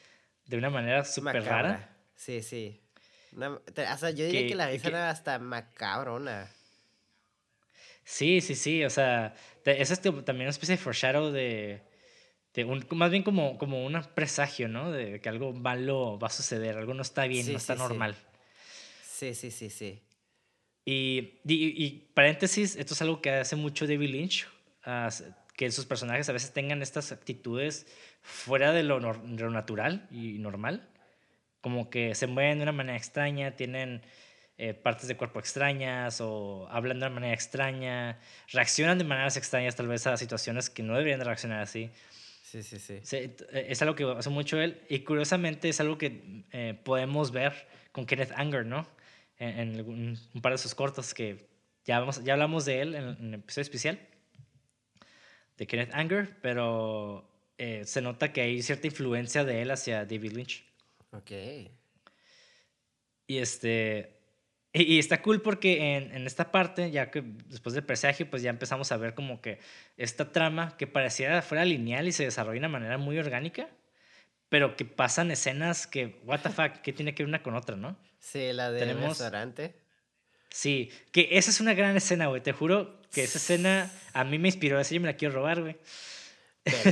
de una manera súper rara. Sí, sí. o sea, yo diría que, la risa era hasta macabrona. Sí, sí, sí. O sea, es este, también una especie de foreshadow de, de un, más bien como, como un presagio, ¿no? De que algo malo va a suceder, algo no está bien, no está normal. Sí, sí, sí, sí. Y, y, paréntesis, esto es algo que hace mucho David Lynch, que sus personajes a veces tengan estas actitudes fuera de lo, lo, natural y normal, como que se mueven de una manera extraña, tienen eh, partes de cuerpo extrañas o hablan de una manera extraña, reaccionan de maneras extrañas tal vez a situaciones que no deberían de reaccionar así. Sí, sí, sí. Eh, es algo que hace mucho él y curiosamente es algo que eh, podemos ver con Kenneth Anger, ¿no? En, un, par de sus cortos que ya, vamos, ya hablamos de él en, en el episodio especial de Kenneth Anger, pero eh, se nota que hay cierta influencia de él hacia David Lynch. Ok. Y este. Y, está cool porque en, en, esta parte, ya que después del presagio, pues ya empezamos a ver como que esta trama que parecía fuera lineal y se desarrolla de una manera muy orgánica, pero que pasan escenas que, what the fuck, que tiene que ver una con otra, ¿no? Sí, la del restaurante. Sí, que esa es una gran escena, güey. Te juro que esa escena a mí me inspiró. Esa yo me la quiero robar, güey.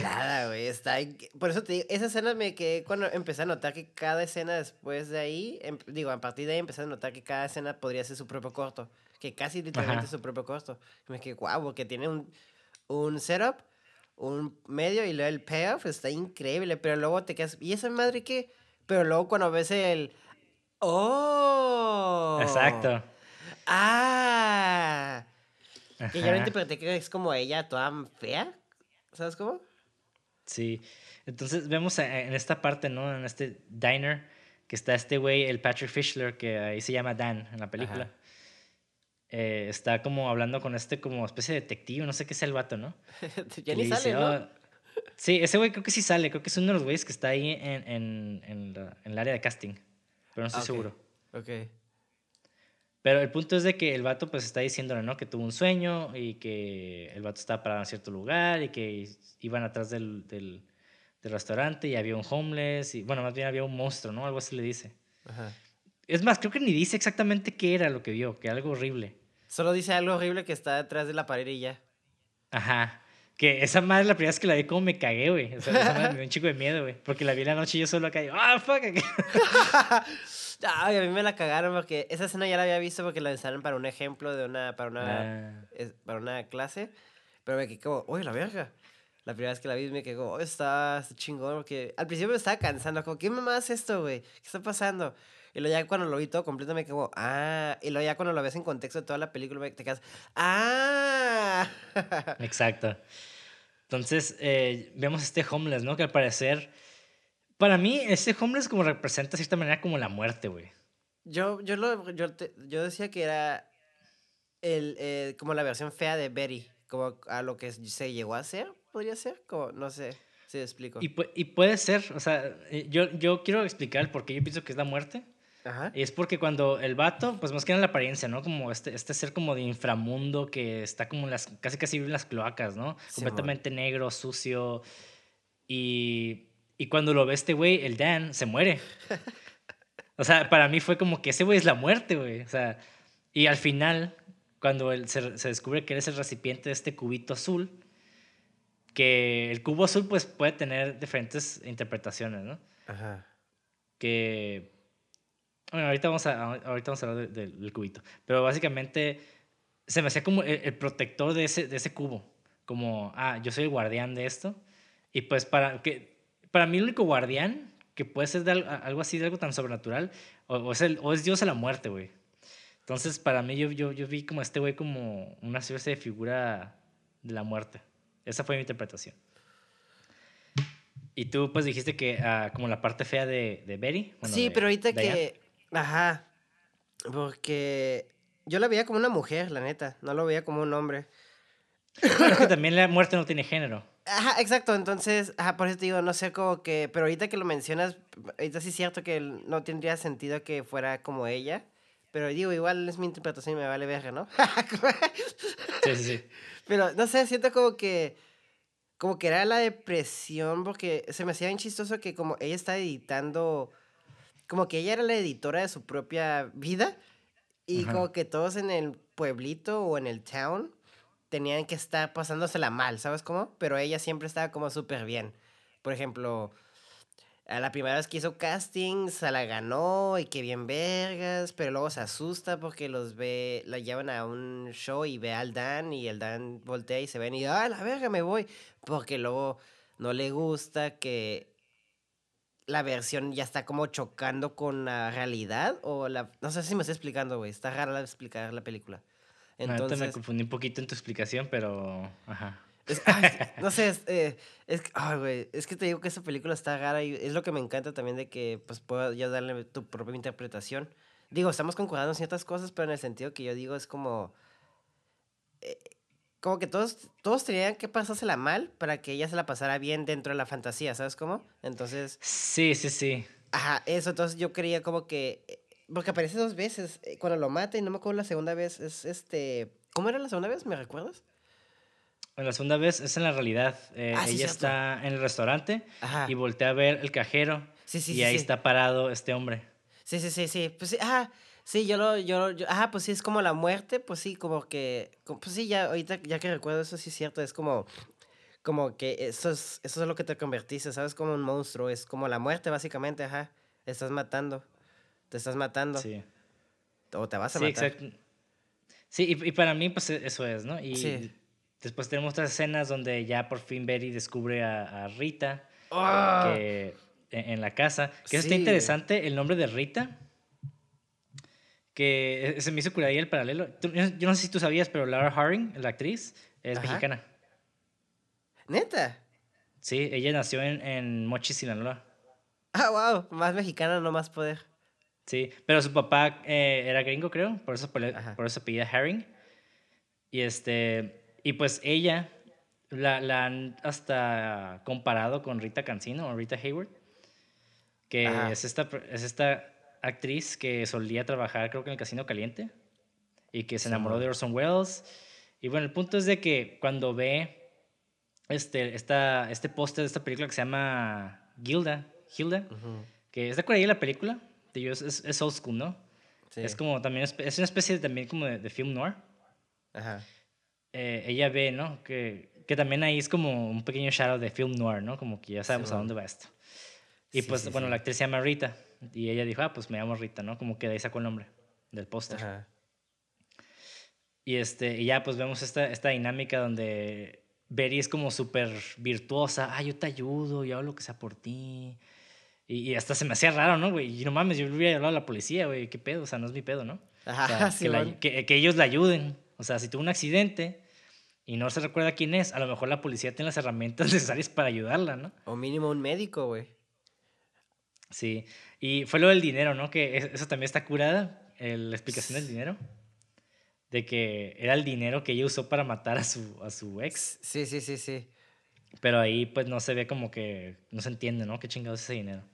Nada, güey. Está Por eso te digo, esa escena me quedé cuando empecé a notar que cada escena después de ahí, em, digo, a partir de ahí empecé a notar que cada escena podría ser su propio corto. Que casi literalmente es su propio corto. Y me quedé, guau, porque tiene un, un setup, un medio y luego el payoff está increíble. Pero luego te quedas, ¿y esa madre qué? Pero luego cuando ves el. ¡Oh! Exacto. ¡Ah! Que yo interpreté que es como ella toda fea. ¿Sabes cómo? Sí. Entonces vemos en esta parte, ¿no? En este diner, que está este güey, el Patrick Fischler, que ahí se llama Dan en la película. Eh, está como hablando con este como especie de detective, no sé qué es el vato, ¿no? ya ni sale, ¿no? Oh". Sí, ese güey creo que sí sale, creo que es uno de los güeyes que está ahí en, en, en, el área de casting, pero no estoy seguro. Ok. Pero el punto es de que el vato pues está diciéndole, ¿no? Que tuvo un sueño y que el vato estaba parado en cierto lugar y que iban atrás del, del, del, restaurante y había un homeless y, bueno, más bien había un monstruo, ¿no? Algo así le dice. Ajá. Es más, creo que ni dice exactamente qué era lo que vio, que algo horrible. Solo dice algo horrible que está detrás de la pared y ya. Ajá. Que esa madre la primera vez que la vi como me cagué, güey. O sea, esa madre me dio un chico de miedo, güey. Porque la vi la noche y yo solo acá y, ¡ah, fuck! Ay, a mí me la cagaron porque esa escena ya la había visto porque la usaron para un ejemplo de una, para una, ah. para una clase. Pero me quedé como, uy, la verga. La primera vez que la vi me quedé como, oh, está, chingón. Porque al principio me estaba cansando, como, ¿qué mamá es esto, güey? ¿Qué está pasando? Y luego ya cuando lo vi todo completo me quedé como, ah. Y luego ya cuando lo ves en contexto de toda la película te quedas, ah. Exacto. Entonces, eh, vemos este homeless, ¿no? Que al parecer para mí, ese homeless como representa de cierta manera como la muerte, güey. Yo, yo, lo, yo, yo decía que era el, eh, como la versión fea de Betty, como a lo que se llegó a hacer, podría ser, como, no sé si explico. Y, y, puede ser, o sea, eh, yo, yo quiero explicar por qué yo pienso que es la muerte. Ajá. Y es porque cuando el vato, pues más que en la apariencia, ¿no? Como este, este ser como de inframundo que está como en las, casi casi en las cloacas, ¿no? Completamente negro, sucio. Y y cuando lo ve este güey, el Dan, se muere. O sea, para mí fue como que ese güey es la muerte, güey. O sea, y al final, cuando él se, se, descubre que eres el recipiente de este cubito azul, que el cubo azul pues puede tener diferentes interpretaciones, ¿no? Ajá. Que... Bueno, ahorita vamos a, ahorita vamos a hablar del cubito. Pero básicamente se me hacía como el, el, protector de ese, de ese cubo. Como, ah, yo soy el guardián de esto Y pues para, que, para mí el único guardián que puede ser de algo, así, de algo tan sobrenatural, o, es, el, o es Dios a la muerte, güey. Entonces, para mí, yo, yo, yo vi como este güey como una especie de figura de la muerte. Esa fue mi interpretación. Y tú, pues, dijiste que uh, como la parte fea de, de Betty. sí, pero ahorita que... Ajá. Porque yo la veía como una mujer, la neta. No lo veía como un hombre. Bueno, es que también la muerte no tiene género. Ajá, exacto. Entonces, ajá, por eso te digo, no sé cómo que. Pero ahorita que lo mencionas, ahorita sí es cierto que no tendría sentido que fuera como ella. Pero digo, igual es mi interpretación y me vale verga, ¿no? sí, sí, sí. Pero no sé, siento como que. Como que era la depresión, porque se me hacía bien chistoso que, como ella está editando. Como que ella era la editora de su propia vida. Y como que todos en el pueblito o en el town tenían que estar pasándosela mal, ¿sabes cómo? Pero ella siempre estaba como súper bien. Por ejemplo, a la primera vez que hizo casting, se la ganó y qué bien vergas, pero luego se asusta porque los ve, la llevan a un show y ve al Dan y el Dan voltea y se ven y, ah, la verga, me voy. Porque luego no le gusta que la versión ya está como chocando con la realidad o la... No sé si me estoy explicando, güey. Está raro explicar la película. Entonces... me confundí un poquito en tu explicación, pero... Ajá. no sé, es, eh, es, güey, es que te digo que esa película está rara y es lo que me encanta también de que pues puedo ya darle tu propia interpretación. Digo, estamos concordando en ciertas cosas, pero en el sentido que yo digo es como... Eh, como que todos, todos tenían que pasársela mal para que ella se la pasara bien dentro de la fantasía, ¿sabes cómo? Entonces... Sí, sí, sí. Ajá, eso, entonces yo creía como que... Porque aparece dos veces, eh, cuando lo mata y no me acuerdo la segunda vez, es este... ¿Cómo era la segunda vez? ¿Me recuerdas? La segunda vez es en la realidad. Eh, ah, ella está en el restaurante y voltea a ver el cajero sí, sí, y ahí está parado este hombre. Sí, sí, sí, sí. Pues sí, ajá. Sí, yo lo, yo, yo, ajá, pues sí, es como la muerte, pues sí, como que, pues sí, ya, ahorita, ya que recuerdo eso, sí es cierto, es como, como que eso es, eso es lo que te convertiste, ¿sabes? Como un monstruo, es como la muerte, básicamente, ajá, estás matando, te estás matando. Sí. O te vas a sí, matar. Exacto. Sí, y, y, para mí, pues e, eso es, ¿no? Y sí. después tenemos otras escenas donde ya por fin Betty descubre a, a Rita ¡Ah! que, en, la casa. Que eso está interesante, el nombre de Rita que se me hizo ahí el paralelo. Yo no sé si tú sabías, pero Laura Haring, la actriz, es mexicana. ¿Neta? Sí, ella nació en, en Mochi, Sinaloa. Ah, wow, más mexicana, no más poder. Sí, pero su papá eh, era gringo, creo, por eso, por, eso apellida Haring. Y, este, y pues ella la, la, han hasta comparado con Rita Cancino o Rita Hayward, que es esta, es esta actriz que solía trabajar, creo que en el Casino Caliente, y que se enamoró de Orson Welles. Y bueno, el punto es de que cuando ve este, esta, este póster de esta película que se llama Gilda, Gilda, que está por ahí la película, es, es, old school, ¿no? Es como también, es, una especie de, también como de, film noir. Ajá. Eh, ella ve, ¿no? Que, que también ahí es como un pequeño shadow de film noir, ¿no? Como que ya sabemos a dónde va esto. Y pues, bueno, la actriz se llama Rita. Y ella dijo, ah, pues me llamo Rita, ¿no? Como que de ahí sacó el nombre del póster. Y, este, y ya pues vemos esta, esta dinámica donde Betty es como súper virtuosa. Ah, yo te ayudo, yo hago lo que sea por ti. Y, hasta se me hacía raro, ¿no, güey? Y no mames, yo le hubiera hablado a la policía, güey. ¿Qué pedo? O sea, no es mi pedo, ¿no? Ajá, que, que, ellos la ayuden. O sea, si tuvo un accidente y no se recuerda quién es, a lo mejor la policía tiene las herramientas necesarias para ayudarla, ¿no? O mínimo un médico, güey. Sí, y fue lo del dinero, ¿no? Que eso también está curada, la explicación del dinero. De que era el dinero que ella usó para matar a su, a su ex. Sí, sí, sí, sí. Pero ahí pues no se ve como que, no se entiende, ¿no? ¿Qué chingados es ese dinero?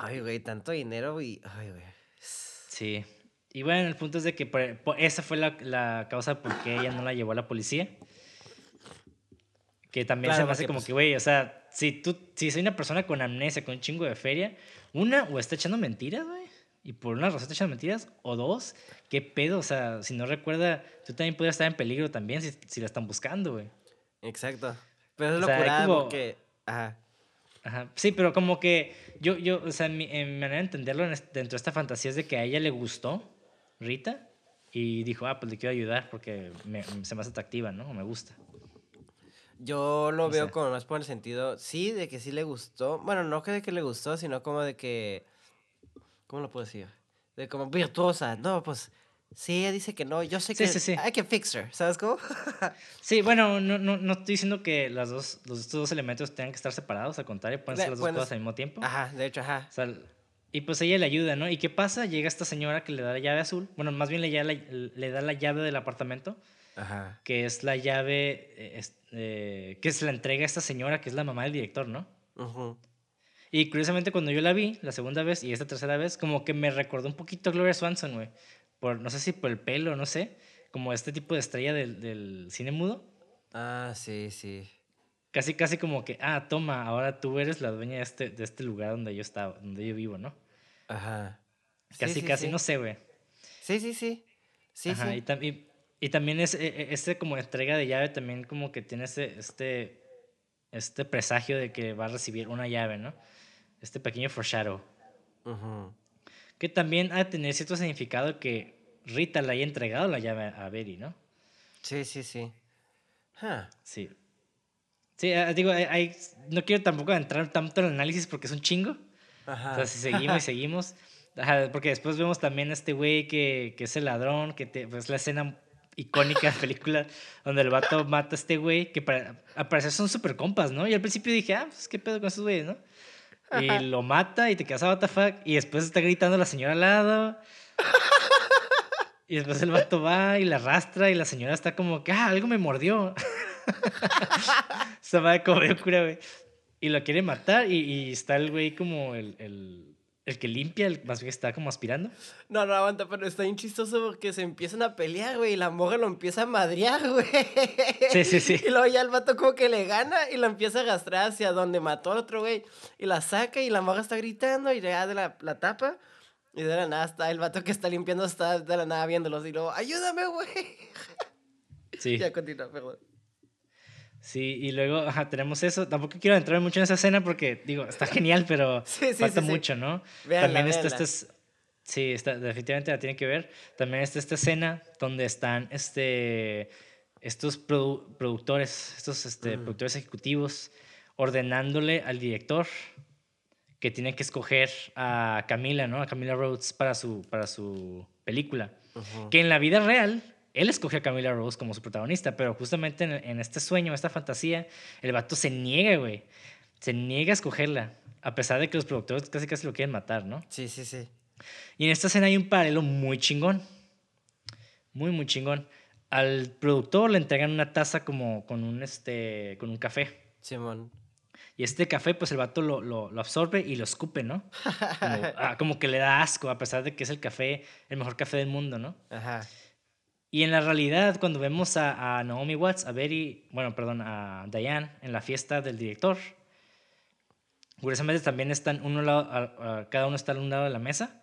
Ay, güey, tanto dinero y... Ay, güey. Sí. Y bueno, el punto es de que esa fue la, la causa por qué ella no la llevó a la policía. Que también se me hace como pues que, güey, o sea, si tú, si soy una persona con amnesia, con un chingo de feria, una, o está echando mentiras, güey, y por una razón está echando mentiras, o dos, qué pedo, o sea, si no recuerda, tú también podrías estar en peligro también si, si la están buscando, güey. Exacto. Pero es lo sea, como... porque... Ajá. Ajá. Sí, pero como que yo, yo o sea, mi, en mi manera de entenderlo dentro de esta fantasía es de que a ella le gustó Rita y dijo, ah, pues le quiero ayudar porque me, se me hace atractiva, ¿no? Me gusta. Yo lo veo como más por el sentido, sí, de que sí le gustó. Bueno, no que de que le gustó, sino como de que. ¿Cómo lo puedo decir? De como virtuosa. No, pues. Sí, ella dice que no. Yo sé Sí, que. sí, sí. I can fix her. ¿Sabes cómo? Sí, bueno, no, no, no estoy diciendo que las dos, los, estos dos elementos tengan que estar separados, al contrario, pueden ser las dos cosas al mismo tiempo. Ajá, de hecho, ajá. O sea, y pues ella le ayuda, ¿no? ¿Y qué pasa? Llega esta señora que le da la llave azul. Bueno, más bien le, da la- le da la llave del apartamento, Ajá. que es la llave eh, es- eh, que se la entrega a esta señora, que es la mamá del director, ¿no? ujú. Y curiosamente cuando yo la vi la segunda vez y esta tercera vez, como que me recordó un poquito a Gloria Swanson, güey. Por, no sé si por el pelo, no sé. Como este tipo de estrella del, del cine mudo. Ah, sí, sí. Casi, casi como que, ah, toma, ahora tú eres la dueña de este, de este lugar donde yo estaba, donde yo vivo, ¿no? Ajá. Casi, sí, casi, sí. no sé, güey. Sí, sí, sí. Sí, Ajá, sí. Y, tam- y- y también es, e- e- este como entrega de llave también como que tiene este, este, este presagio de que va a recibir una llave, ¿no? Este pequeño foreshadow. Ujú. Que también ha de tener cierto significado que Rita le haya entregado la llave a Betty, ¿no? Sí, sí, sí. Ah, Sí. Sí, ah, digo, hay- no quiero tampoco entrar tanto en el análisis porque es un chingo. Ajá. O sea, si seguimos y seguimos. ajá, porque después vemos también a este güey que, que es el ladrón, que te, pues la escena icónica de la película donde el vato mata a este güey, que para, al parecer son súper compas, ¿no? Y al principio dije, ah, pues qué pedo con esos güeyes, ¿no? Y lo mata y te quedas, ah, what the fuck. Y después está gritando la señora al lado. Y después el vato va y la arrastra y la señora está como que, ah, algo me mordió. Se va de cura, güey. Y lo quiere matar y, y está el güey como el, el, el que limpia, el, más bien está como aspirando. No, no, aguanta, pero está bien chistoso porque se empiezan a pelear, güey, y la morra lo empieza a madrear, güey. Sí, sí, sí. Y luego ya el vato como que le gana y lo empieza a arrastrar hacia donde mató al otro güey. Y la saca y la morra está gritando y ya de la, la tapa. Y de la nada está el vato que está limpiando, está de la nada viéndolos y luego, ayúdame, güey. Sí. Ya continúa, perdón. Sí, y luego ajá, tenemos eso. Tampoco quiero entrar mucho en esa escena porque, digo, está genial, pero Sí, sí, falta sí, mucho, ¿no? Véanla, También está véanla. esta. es- Sí, está, definitivamente la tienen que ver. También está esta escena donde están este, estos produ- productores, estos este, Mm. productores ejecutivos, ordenándole al director que tiene que escoger a Camila, ¿no? A Camila Rhodes para su, para su película. Que en la vida real, él escogió a Camila Rose como su protagonista, pero justamente en, en este sueño, esta fantasía, el vato se niega, güey. Se niega a escogerla, a pesar de que los productores casi casi lo quieren matar, ¿no? Sí, sí, sí. Y en esta escena hay un paralelo muy chingón. Muy, muy chingón. Al productor le entregan una taza como con un, este, con un café. Simón. Y este café, pues el vato lo, lo, lo absorbe y lo escupe, ¿no? Como, ah, como que le da asco, a pesar de que es el café, el mejor café del mundo, ¿no? Ajá. Y en la realidad, cuando vemos a, a Naomi Watts, a Betty, bueno, perdón, a Diane en la fiesta del director, curiosamente también están uno lado, a- a- cada uno está a un lado de la mesa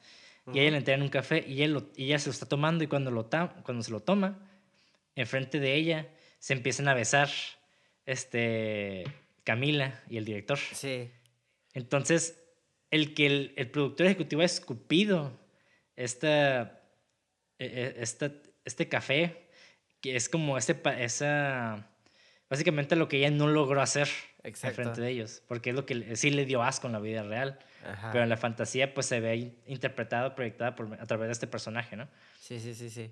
y a ella le entregan un café y, él lo- y ella se lo está tomando y cuando, lo ta- cuando se lo toma, enfrente de ella se empiezan a besar este, Camila y el director. Sí. Entonces, el que el, el productor ejecutivo ha escupido esta, e- e- esta, este café, que es como ese, esa, básicamente lo que ella no logró hacer Exacto. enfrente de ellos, porque es lo que sí le dio asco en la vida real, Ajá. pero en la fantasía pues se ve in- interpretado, proyectada por, a través de este personaje, ¿no? Sí, sí, sí, sí.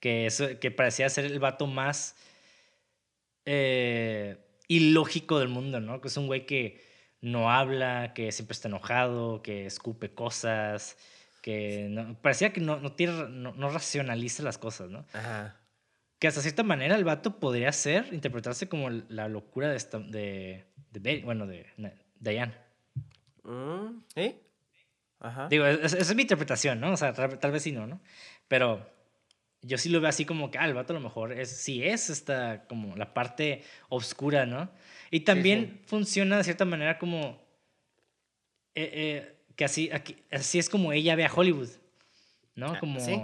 que, eso, que parecía ser el vato más eh, ilógico del mundo, ¿no? Que es un güey que no habla, que siempre está enojado, que escupe cosas, que no- parecía que no, no, tiene, no, no racionaliza las cosas, ¿no? Ajá. Que hasta cierta manera el vato podría ser, interpretarse como la locura de, esta, de, de bueno, de Na- Diane. ¿Sí? Ajá. Digo, es- esa es mi interpretación, ¿no? O sea, tal, tal vez sí no, ¿no? Pero yo sí lo veo así como que, ah, el vato a lo mejor es, sí es esta, como la parte oscura, ¿no? Y también funciona de cierta manera como, eh, eh, que así, aquí, así es como ella ve a Hollywood, ¿no? Ah, Como sí.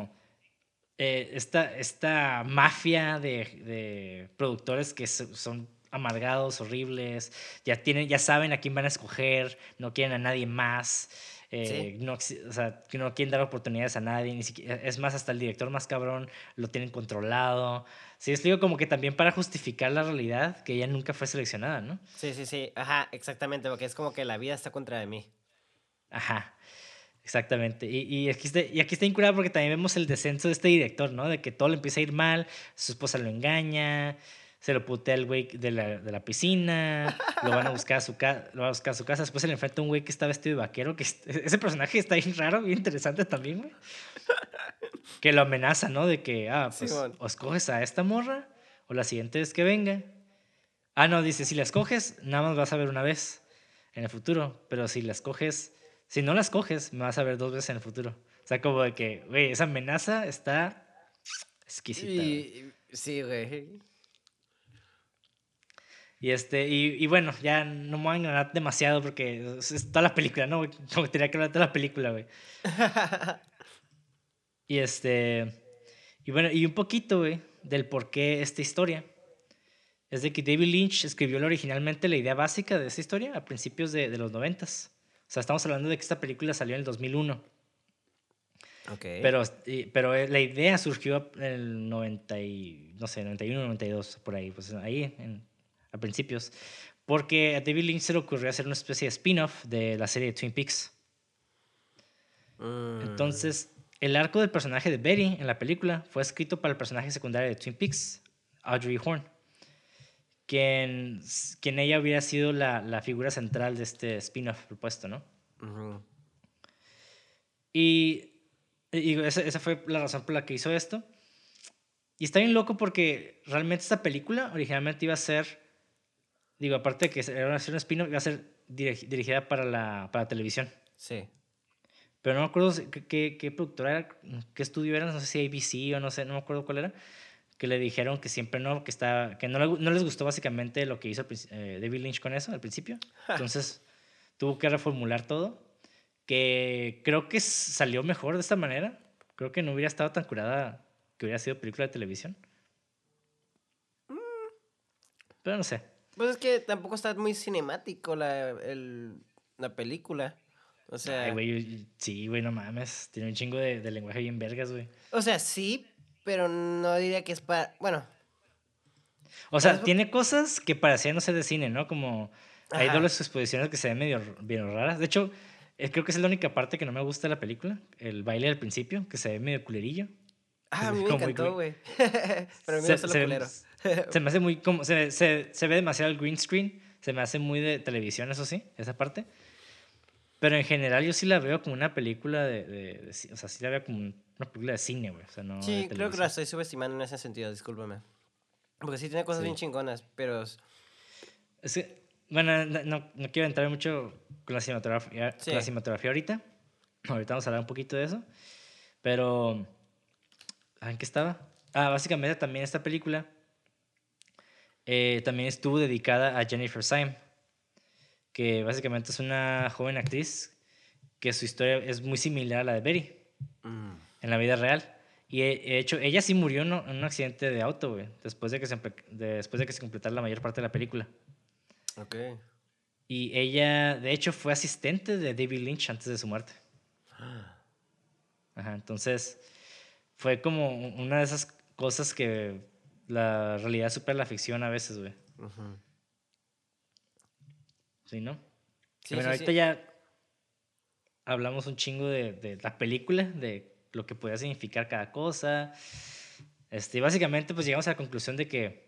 eh, esta, esta mafia de, de productores que so- son amargados, horribles, ya, tienen, ya saben a quién van a escoger, no quieren a nadie más. Eh, no, o sea, no quieren dar oportunidades a nadie, ni siquiera, es más, hasta el director más cabrón lo tienen controlado. Sí, es digo como que también para justificar la realidad que ella nunca fue seleccionada, ¿no? Sí, sí, sí, ajá, exactamente, porque es como que la vida está contra de mí. Ajá, exactamente. Y, y, aquí está, y aquí está incurado porque también vemos el descenso de este director, ¿no? De que todo le empieza a ir mal, su esposa lo engaña, se lo putea el güey de la, de la piscina, lo van a buscar a su, casa lo van a buscar a su casa, después se le enfrenta un güey que está vestido de vaquero, que ese personaje está bien raro, bien interesante también, güey. Que lo amenaza, ¿no? De que, ah, pues, o escoges a esta morra, o la siguiente vez que venga. Ah, no, dice, si la escoges, nada más vas a ver una vez en el futuro, pero si la escoges, si no la escoges, me vas a ver dos veces en el futuro. O sea, como de que, güey, esa amenaza está exquisita. sí, güey. Y, este, y, bueno, ya no me voy a enganar demasiado porque es, toda la película, ¿no? Como tenía que hablar de toda la película, güey. y este. Y bueno, y un poquito, güey, del por qué esta historia. Es de que David Lynch escribió originalmente la idea básica de esta historia a principios de, de los noventas. O sea, estamos hablando de que esta película salió en el 2001. Okay. Pero, pero la idea surgió en el 90 y, no sé, 91, 92, por ahí. Pues ahí, en, a principios, porque a David Lynch se le ocurrió hacer una especie de spin-off de la serie de Twin Peaks. Mm. Entonces, el arco del personaje de Betty en la película fue escrito para el personaje secundario de Twin Peaks, Audrey Horn, quien, quien ella hubiera sido la, la figura central de este spin-off propuesto, ¿no? Y, y esa, esa, fue la razón por la que hizo esto. Y está bien loco porque realmente esta película originalmente iba a ser Digo, aparte de que era una spin-off, iba a ser dirigida para la, para televisión. Sí. Pero no me acuerdo qué, qué, productora era, qué estudio era, no sé si ABC o no sé, no me acuerdo cuál era, que le dijeron que siempre no, que, está, que no, no les gustó básicamente lo que hizo eh, David Lynch con eso al principio. Entonces tuvo que reformular todo, que creo que salió mejor de esta manera. Creo que no hubiera estado tan curada que hubiera sido película de televisión. Mm. Pero no sé. Pues es que tampoco está muy cinemático la, el, la película. O sea. Ay, güey, sí, güey, no mames. Tiene un chingo de, de lenguaje bien vergas, güey. O sea, sí, pero no diría que es para. Bueno. O sea, tiene cosas que parecían no ser de cine, ¿no? Como hay dobles exposiciones que se ven medio bien raras. De hecho, eh, creo que es la única parte que no me gusta de la película. El baile al principio, que se ve medio culerillo. Ah, a mí me encantó, güey. pero a mí no solo culero. se me hace muy como se, se, se, ve demasiado el green screen se me hace muy de televisión eso sí esa parte pero en general yo sí la veo como una película de, de, o sea sí la veo como una película de cine güey o sea, no sí creo que la estoy subestimando en ese sentido discúlpame. Porque sí tiene cosas bien chingonas pero es que bueno no, no quiero entrar mucho con la cinematografía con la cinematografía ahorita. Ahorita vamos a hablar un poquito de eso. Pero ¿en qué estaba? Ah, básicamente también esta película eh, también estuvo dedicada a Jennifer Syme, que básicamente es una joven actriz que su historia es muy similar a la de Betty. Mm. En la vida real. Y de hecho, ella sí murió en un accidente de auto, después de que se, después de que se completara la mayor parte de la película. Ok. Y ella, de hecho, fue asistente de David Lynch antes de su muerte. Ajá, entonces, fue como una de esas cosas que la realidad supera la ficción a veces, güey. Sí, ¿no? Sí, bueno, ahorita ya hablamos un chingo de, de, la película, de lo que podía significar cada cosa. Este, básicamente, pues llegamos a la conclusión de que,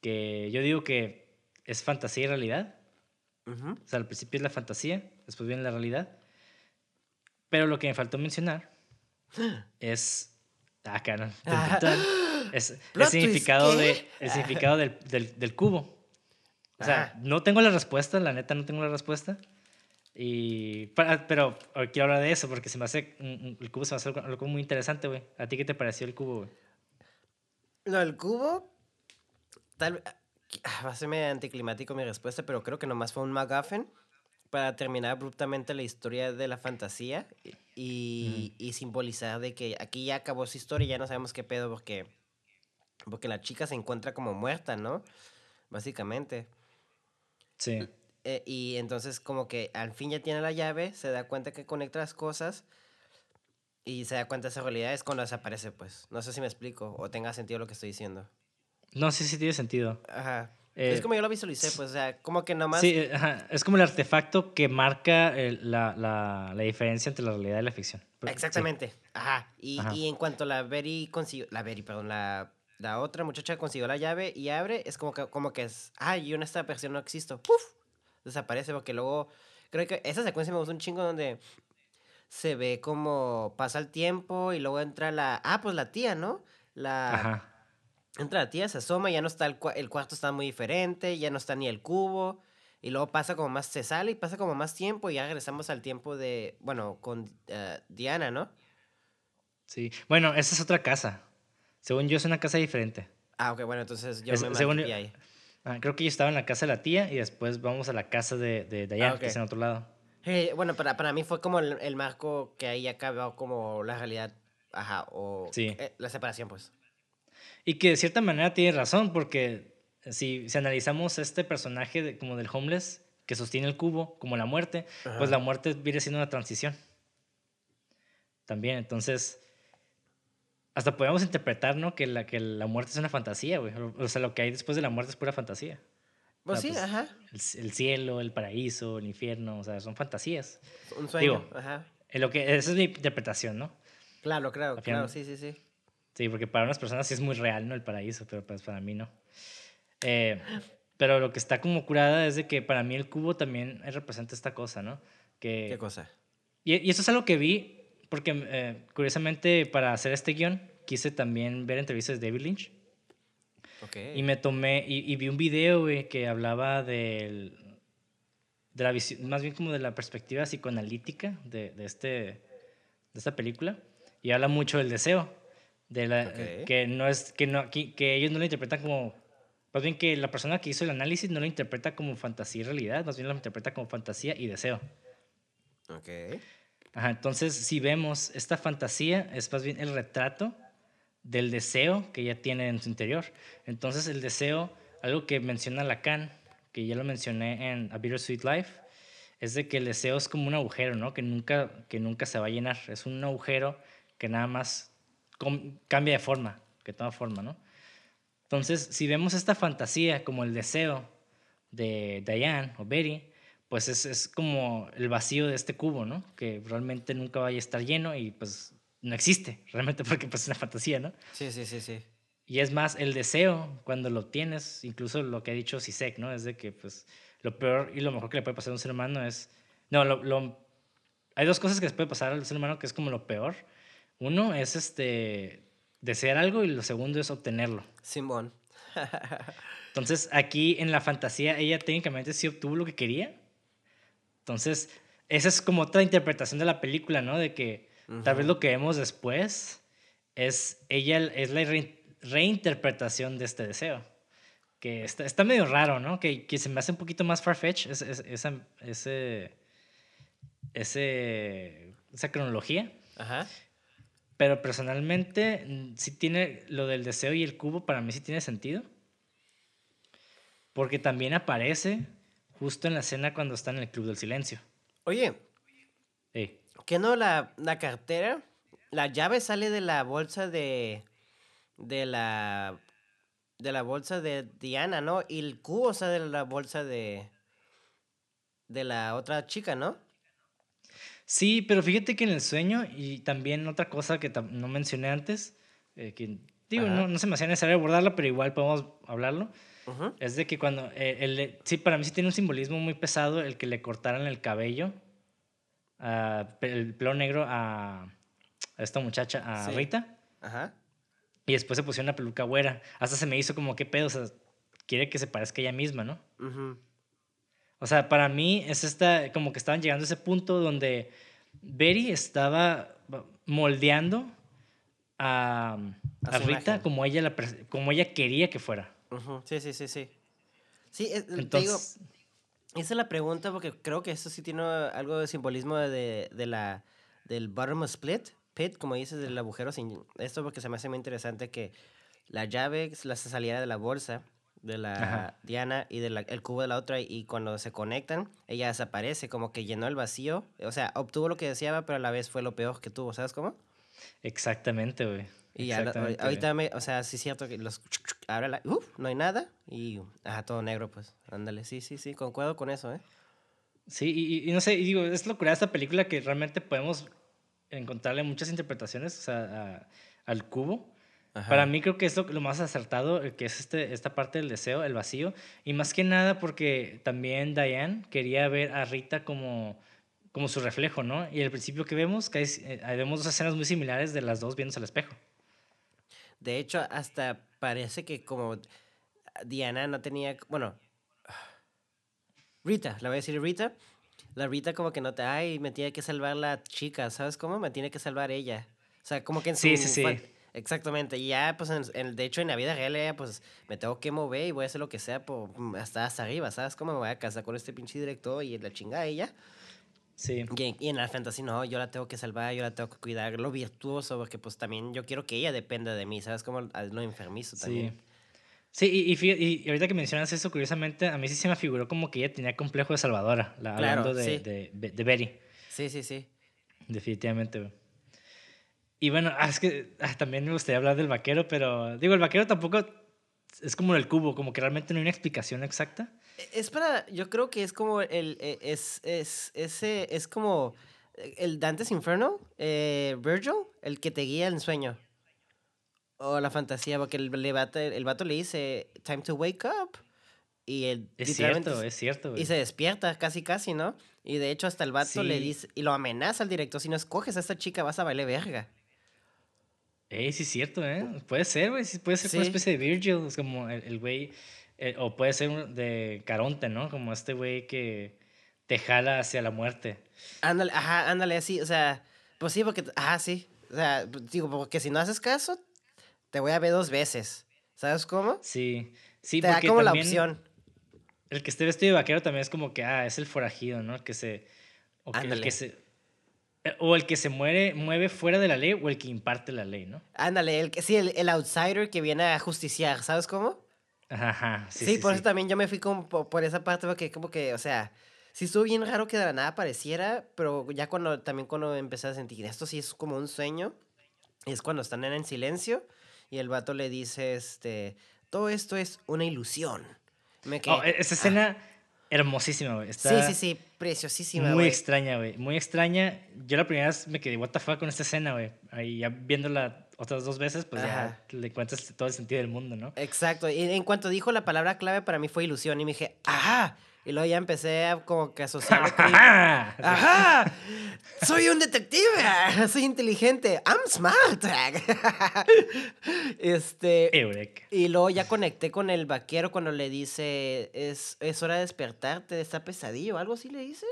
que yo digo que es fantasía y realidad. O sea, al principio es la fantasía, después viene la realidad. Pero lo que me faltó mencionar es. Ah, cara. Es el significado, de, el significado del, del, del cubo. O sea, no tengo la respuesta, la neta no tengo la respuesta. Y, pero quiero hablar de eso porque se me hace, el cubo se me hace algo, muy interesante, güey. ¿A ti qué te pareció el cubo, güey? Lo del cubo, tal ah, va a ser medio anticlimático mi respuesta, pero creo que nomás fue un MacGuffin para terminar abruptamente la historia de la fantasía y, y simbolizar de que aquí ya acabó su historia y ya no sabemos qué pedo porque porque la chica se encuentra como muerta, ¿no? básicamente. Sí. Eh, y entonces como que al fin ya tiene la llave, se da cuenta que conecta las cosas y se da cuenta de esa realidad es cuando desaparece, pues. No sé si me explico o tenga sentido lo que estoy diciendo. No, sí, sí tiene sentido. Ajá. Eh, es como yo lo visualicé, pues, o sea, como que nomás... Sí, eh, ajá, es como el artefacto que marca el- la, la, la diferencia entre la realidad y la ficción. Pero- sí. Exactamente. Ajá. Y, Ajá. y en cuanto la Betty consiguió, la Betty, perdón, la, la otra muchacha consiguió la llave y abre, es como que, como que es, ay, yo en esta versión no existo. ¡Puf! Desaparece porque luego, creo que esa secuencia me gusta un chingo donde se ve como pasa el tiempo y luego entra la, ah, pues la tía, ¿no? La, Ajá. entra la tía, se asoma, ya no está el, el cuarto está muy diferente, ya no está ni el cubo. Y luego pasa como más, se sale y pasa como más tiempo y ya regresamos al tiempo de, bueno, con eh, Diana, ¿no? Sí. Bueno, esa es otra casa. Según yo, es una casa diferente. Ah, ok, bueno, entonces yo Es- me según ahí. Ah, creo que yo estaba en la casa de la tía y después vamos a la casa de, de Diane, Ah, ok. que es en otro lado. Eh, bueno, para, para mí fue como el, el marco que ahí acabó como la realidad, ajá, o Sí. eh, la separación, pues. Y que de cierta manera tiene razón, porque si, si analizamos este personaje de- como del homeless que sostiene el cubo, como la muerte, pues Ajá. la muerte viene siendo una transición. También, entonces, hasta podemos interpretar, ¿no? Que la, que la muerte es una fantasía, güey. O- O sea, lo que hay después de la muerte es pura fantasía. Pues Ah, sí, pues, ajá, El, el cielo, el paraíso, el infierno, o sea, son fantasías. un sueño, digo, ajá. Es lo que, esa es mi interpretación, ¿no? Claro, claro, al claro, final- sí, sí, sí. Sí, porque para unas personas sí es muy real, ¿no? El paraíso, pero pues para mí no. Eh, pero lo que está como curada es de que para mí el cubo también representa esta cosa, ¿no? Que, ¿Qué cosa? y, y eso es algo que vi, porque eh, curiosamente para hacer este guion quise también ver entrevistas de David Lynch. Ok. Y me tomé, y, y vi un video, güey, que hablaba del, de la visión, más bien como de la perspectiva psicoanalítica de, de, este, de esta película. Y habla mucho del deseo, de la, Ok. que, no es, que, no, que, que ellos no lo interpretan como, más bien que la persona que hizo el análisis no lo interpreta como fantasía y realidad, más bien lo interpreta como fantasía y deseo. Ok. Entonces, si vemos esta fantasía, es más bien el retrato del deseo que ella tiene en su interior. Entonces, el deseo, algo que menciona Lacan, que ya lo mencioné en A Bittersweet Life, es de que el deseo es como un agujero, ¿no? Que nunca, que nunca se va a llenar. Es un agujero que nada más cambia de forma, que toma forma, ¿no? Entonces, si vemos esta fantasía como el deseo de Diane o Betty, pues es, es como el vacío de este cubo, ¿no? Que realmente nunca vaya a estar lleno y pues no existe, realmente porque pues es una fantasía, ¿no? Sí, sí, sí, sí. Y es más, el deseo, cuando lo tienes, incluso lo que ha dicho Sisek, ¿no? Es de que pues lo peor y lo mejor que le puede pasar a un ser humano es... No, lo, lo- hay dos cosas que les puede pasar al ser humano que es como lo peor. Uno es este desear algo y lo segundo es obtenerlo. Simón. Entonces, aquí en la fantasía, ella técnicamente sí obtuvo lo que quería. Entonces, esa es como otra interpretación de la película, ¿no? De que tal vez lo que vemos después es ella, es la re- reinterpretación de este deseo. Que está, está medio raro, ¿no? Que, que se me hace un poquito más farfetch esa, esa, ese, ese, esa cronología. Ajá. Pero personalmente, mm, sí tiene lo del deseo y el cubo, para mí sí tiene sentido. Porque también aparece justo en la escena cuando está en el Club del Silencio. Oye, ¿qué no la, la cartera? La llave sale de la bolsa de. de la. de la bolsa de Diana, ¿no? Y el cubo sale de la bolsa de. de la otra chica, ¿no? Sí, pero fíjate que en el sueño, y también otra cosa que no mencioné antes, eh, que digo, no, no se me hacía necesario abordarla, pero igual podemos hablarlo, Es de que cuando, eh, el- sí, para mí sí tiene un simbolismo muy pesado el que le cortaran el cabello, el pelo negro a, a esta muchacha, a Sí. Rita. Ajá. Y después se pusieron una peluca güera. Hasta se me hizo como, ¿qué pedo? O sea, quiere que se parezca a ella misma, ¿no? O sea, para mí es esta, como que estaban llegando a ese punto donde Betty estaba moldeando a, A Rita imagen. como ella, la, como ella quería que fuera. Ujú, Sí, sí, sí, sí. Sí, es- te digo, Entonces, esa es la pregunta porque creo que eso sí tiene algo de simbolismo de, de la, del bottom split, pit, como dices, del agujero sin... Esto porque se me hace muy interesante que la llave la saliera de la bolsa de la Ajá. Diana y del el cubo de la otra y cuando se conectan, ella desaparece, como que llenó el vacío, o sea, obtuvo lo que deseaba, pero a la vez fue lo peor que tuvo, ¿sabes cómo? Exactamente, güey. Y ya, ahorita, me, o sea, sí es cierto que los... Ahora la, uf, no hay nada y, ajá, todo negro, pues, ándale, sí, sí, sí, concuerdo con eso, ¿eh? Sí, y, y- no sé, y digo, es locura esta película que realmente podemos encontrarle muchas interpretaciones o sea, a- al cubo. Ajá. Para mí creo que es lo, lo más acertado, eh, que es este, esta parte del deseo, el vacío. Y más que nada porque también Diane quería ver a Rita como, como su reflejo, ¿no? Y al principio que vemos, que hay, eh, vemos dos escenas muy similares de las dos viéndose al espejo. De hecho, hasta parece que como Diana no tenía, bueno, Rita, la voy a decir Rita. La Rita como que no te, ay, me tiene que salvar la chica, ¿sabes cómo? Me tiene que salvar ella. O sea, como que en su... Sí, sí, Exactamente, y ya, pues, en, en- de hecho, en la vida real, ella, pues, me tengo que mover y voy a hacer lo que sea por, hasta, hasta arriba, ¿sabes cómo? Me voy a casar con este pinche director y la chingada ella. Sí. Y en, la fantasía, no, yo la tengo que salvar, yo la tengo que cuidar, lo virtuoso, porque pues también yo quiero que ella dependa de mí, ¿sabes? Como lo enfermizo también. Sí. Sí, y, y, y ahorita que mencionas eso, curiosamente, a mí sí se me figuró como que ella tenía complejo de salvadora, la- Claro, hablando de, sí. de, de- de Betty. Sí, sí, sí. Definitivamente, güey. Y bueno, ah, es que ah, también me gustaría hablar del vaquero, pero digo, el vaquero tampoco es como el cubo, como que realmente no hay una explicación exacta. E- Es para, yo creo que es como el, e- es, es, ese, es como el Dante's Inferno, eh, Virgil, el que te guía en sueño. O la fantasía, porque el, vato- el vato le dice, time to wake up. Y él Es cierto, es cierto, güey. Y se despierta casi, casi, ¿no? Y de hecho hasta el vato le dice, y lo amenaza al director, si no escoges a esta chica vas a valer verga. Ey, sí es cierto, ¿eh? Puede ser, güey, puede ser una especie de Virgil, es como el güey, eh, o puede ser un- de Caronte, ¿no? Como este güey que te jala hacia la muerte. Ándale, ajá, ándale así, o sea, pues sí, porque, ajá, sí. O sea, pues, digo, porque si no haces caso, te voy a ver dos veces. ¿Sabes cómo? Sí, sí, te da como la opción. el que esté vestido de vaquero también es como que, ah, es el forajido, ¿no? El que se... O, que, el que se, eh, o el que se muere, mueve fuera de la ley o el que imparte la ley, ¿no? Ándale, el, que- sí, el, el outsider que viene a justiciar, ¿sabes cómo? Ajá, Sí, sí, sí, por sí. eso también yo me fui como po- por, esa parte, porque como que, o sea, sí estuvo bien raro que de la nada apareciera, pero ya cuando, también cuando empecé a sentir, esto sí es como un sueño, es cuando están en silencio y el vato le dice, este, todo esto es una ilusión. Me quedé, Oh, e- esa escena hermosísima, güey. sí, Está sí, sí, preciosísima, muy güey. extraña, güey. Muy extraña. Yo la primera vez me quedé, what the fuck, con esta escena, güey. Ahí ya viéndola otras dos veces, pues Ajá. ya le encuentras todo el sentido del mundo, ¿no? Exacto, y en cuanto dijo la palabra clave para mí fue ilusión y me dije, ¡ajá! Y luego ya empecé a como que asociarlo con... ¡Ajá! ¡Ajá! ¡Soy un detective! ¡Soy inteligente! ¡I'm smart! este... Eureka. Y luego ya conecté con el vaquero cuando le dice, es, es hora de despertarte de esta pesadilla o algo así le dice.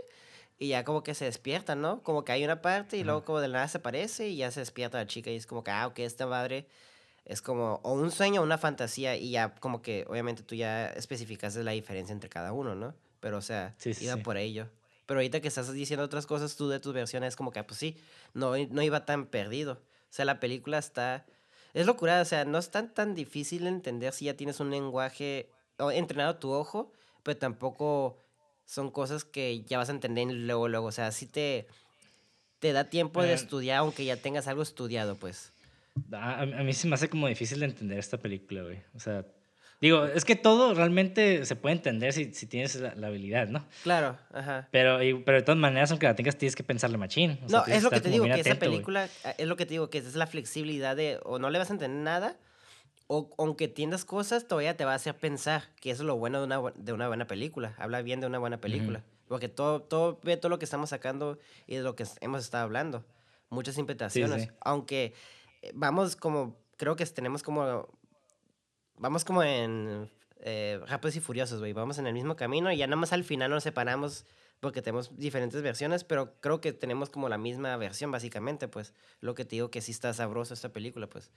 Y ya como que se despierta, ¿no? Como que hay una parte y luego como de la nada se aparece y ya se despierta la chica y es como que, ah, ok, esta madre es como o un sueño o una fantasía y ya como que obviamente tú ya especificaste la diferencia entre cada uno, ¿no? Pero o sea, Sí, iba sí. por ello. Pero ahorita que estás diciendo otras cosas tú de tus versiones es como que, ah, pues sí, no, no iba tan perdido. O sea, la película está... Es locura, o sea, no es tan, tan difícil de entender si ya tienes un lenguaje o entrenado tu ojo, pero tampoco son cosas que ya vas a entender luego, luego. O sea, sí te, te da tiempo de Eh. estudiar, aunque ya tengas algo estudiado, pues. A, a mí se me hace como difícil de entender esta película, güey. O sea, digo, es que todo realmente se puede entender si, si tienes la, la habilidad, ¿no? Claro, ajá. Pero, y- pero de todas maneras, aunque la tengas, tienes que pensarle machín. O sea, No, tienes es lo que te digo, que esa atento, güey. película, ah, es lo que te digo, que es la flexibilidad de, o no le vas a entender nada, o aunque entiendas cosas, todavía te va a hacer pensar, que eso es lo bueno de una, de una buena película, habla bien de una buena película, porque todo, todo, ve todo lo que estamos sacando y de lo que hemos estado hablando, muchas interpretaciones, sí. aunque eh, vamos como, creo que tenemos como, vamos como en eh, Rápidos y Furiosos, güey, vamos en el mismo camino y ya nada más al final nos separamos porque tenemos diferentes versiones, pero creo que tenemos como la misma versión, básicamente, pues. Lo que te digo que sí está sabroso esta película, pues.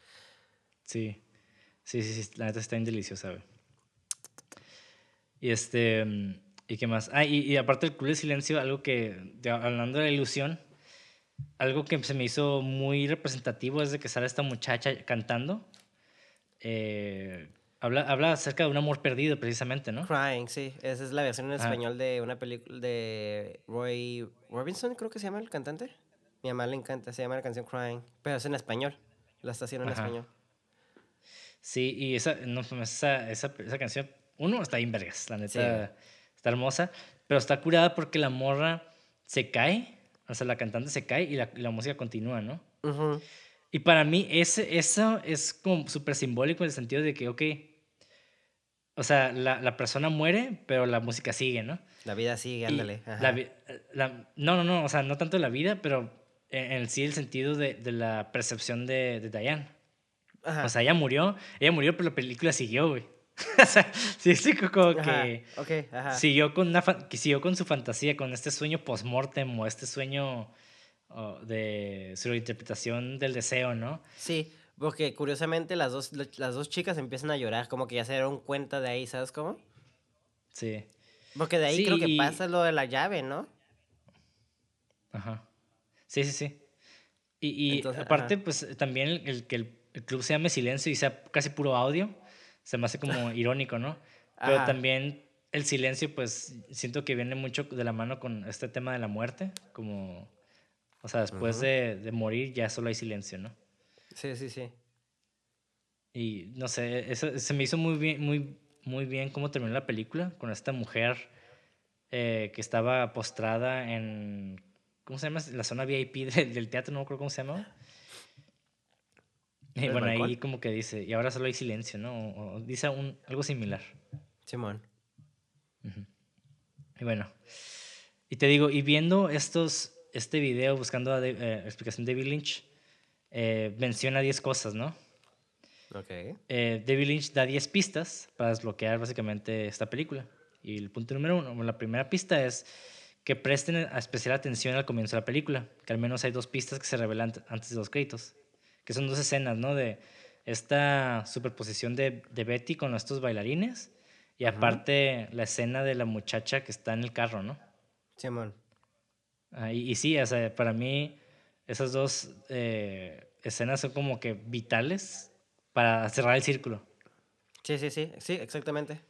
Sí. Sí, sí, sí. La neta está bien deliciosa, güey. Y este. mm, ¿Y qué más? Ah, y, y aparte del Club Silencio, algo que. de- hablando de la ilusión, algo que se me hizo muy representativo es de que sale esta muchacha cantando. Eh, Habla, habla acerca de un amor perdido, precisamente, ¿no? Crying, sí. Esa es la versión en Ah. español de una película de Roy Robinson, creo que se llama el cantante. Mi mamá le encanta, se llama la canción Crying. Pero es en español. La está haciendo en Ajá. español. Sí, y esa, no, pues, esa, esa, esa canción, uno, está bien vergas, la neta, Sí. está hermosa, pero está curada porque la morra se cae, o sea, la cantante se cae y la, la música continúa, ¿no? Ujú. Y para mí ese, eso es como súper simbólico en el sentido de que, ok, o sea, la, la persona muere, pero la música sigue, ¿no? La vida sigue, ándale. la la- no, no, no, o sea, no tanto la vida, pero en, en sí el sentido de, de la percepción de, de Diane. Ajá. O sea, ella murió, ella murió, pero la película siguió, güey. o sea, sí, sí, como Ajá, que Ok, ajá. siguió con, una que siguió con su fantasía, con este sueño post-mortem o este sueño oh, de su interpretación del deseo, ¿no? Sí, porque curiosamente las dos, las dos chicas empiezan a llorar, como que ya se dieron cuenta de ahí, ¿sabes cómo? Sí. Porque de ahí Sí, creo que y- pasa lo de la llave, ¿no? Ajá. Sí, sí, sí. Y, y Entonces, aparte, ajá. pues también el, el que el, el club se llame Silencio y sea casi puro audio, se me hace como irónico, ¿no? Pero Ajá. también el silencio, pues siento que viene mucho de la mano con este tema de la muerte, como, o sea, después Ujú. de, de morir ya solo hay silencio, ¿no? Sí, sí, sí. Y no sé, eso, se me hizo muy bien, muy, muy bien cómo terminó la película con esta mujer eh, que estaba postrada en, ¿cómo se llama? La zona VIP del, del teatro, no acuerdo cómo se llama. Y ¿El bueno, ahí como que dice, y ahora solo hay silencio, ¿no? O, o dice un, algo similar. Simón. Y bueno, y te digo, y viendo estos, este video, buscando la explicación de David Lynch, eh, menciona 10 cosas, ¿no? Ok. eh, David Lynch da 10 pistas para desbloquear básicamente esta película. Y el punto número uno, la primera pista es que presten especial atención al comienzo de la película, que al menos hay dos pistas que se revelan ant- antes de los créditos, que son dos escenas, ¿no? De esta superposición de, de Betty con estos bailarines y aparte la escena de la muchacha que está en el carro, ¿no? Simón. Ah, y, y sí, o sea, para mí esas dos eh, escenas son como que vitales para cerrar el círculo. Sí, sí, sí. Sí, exactamente.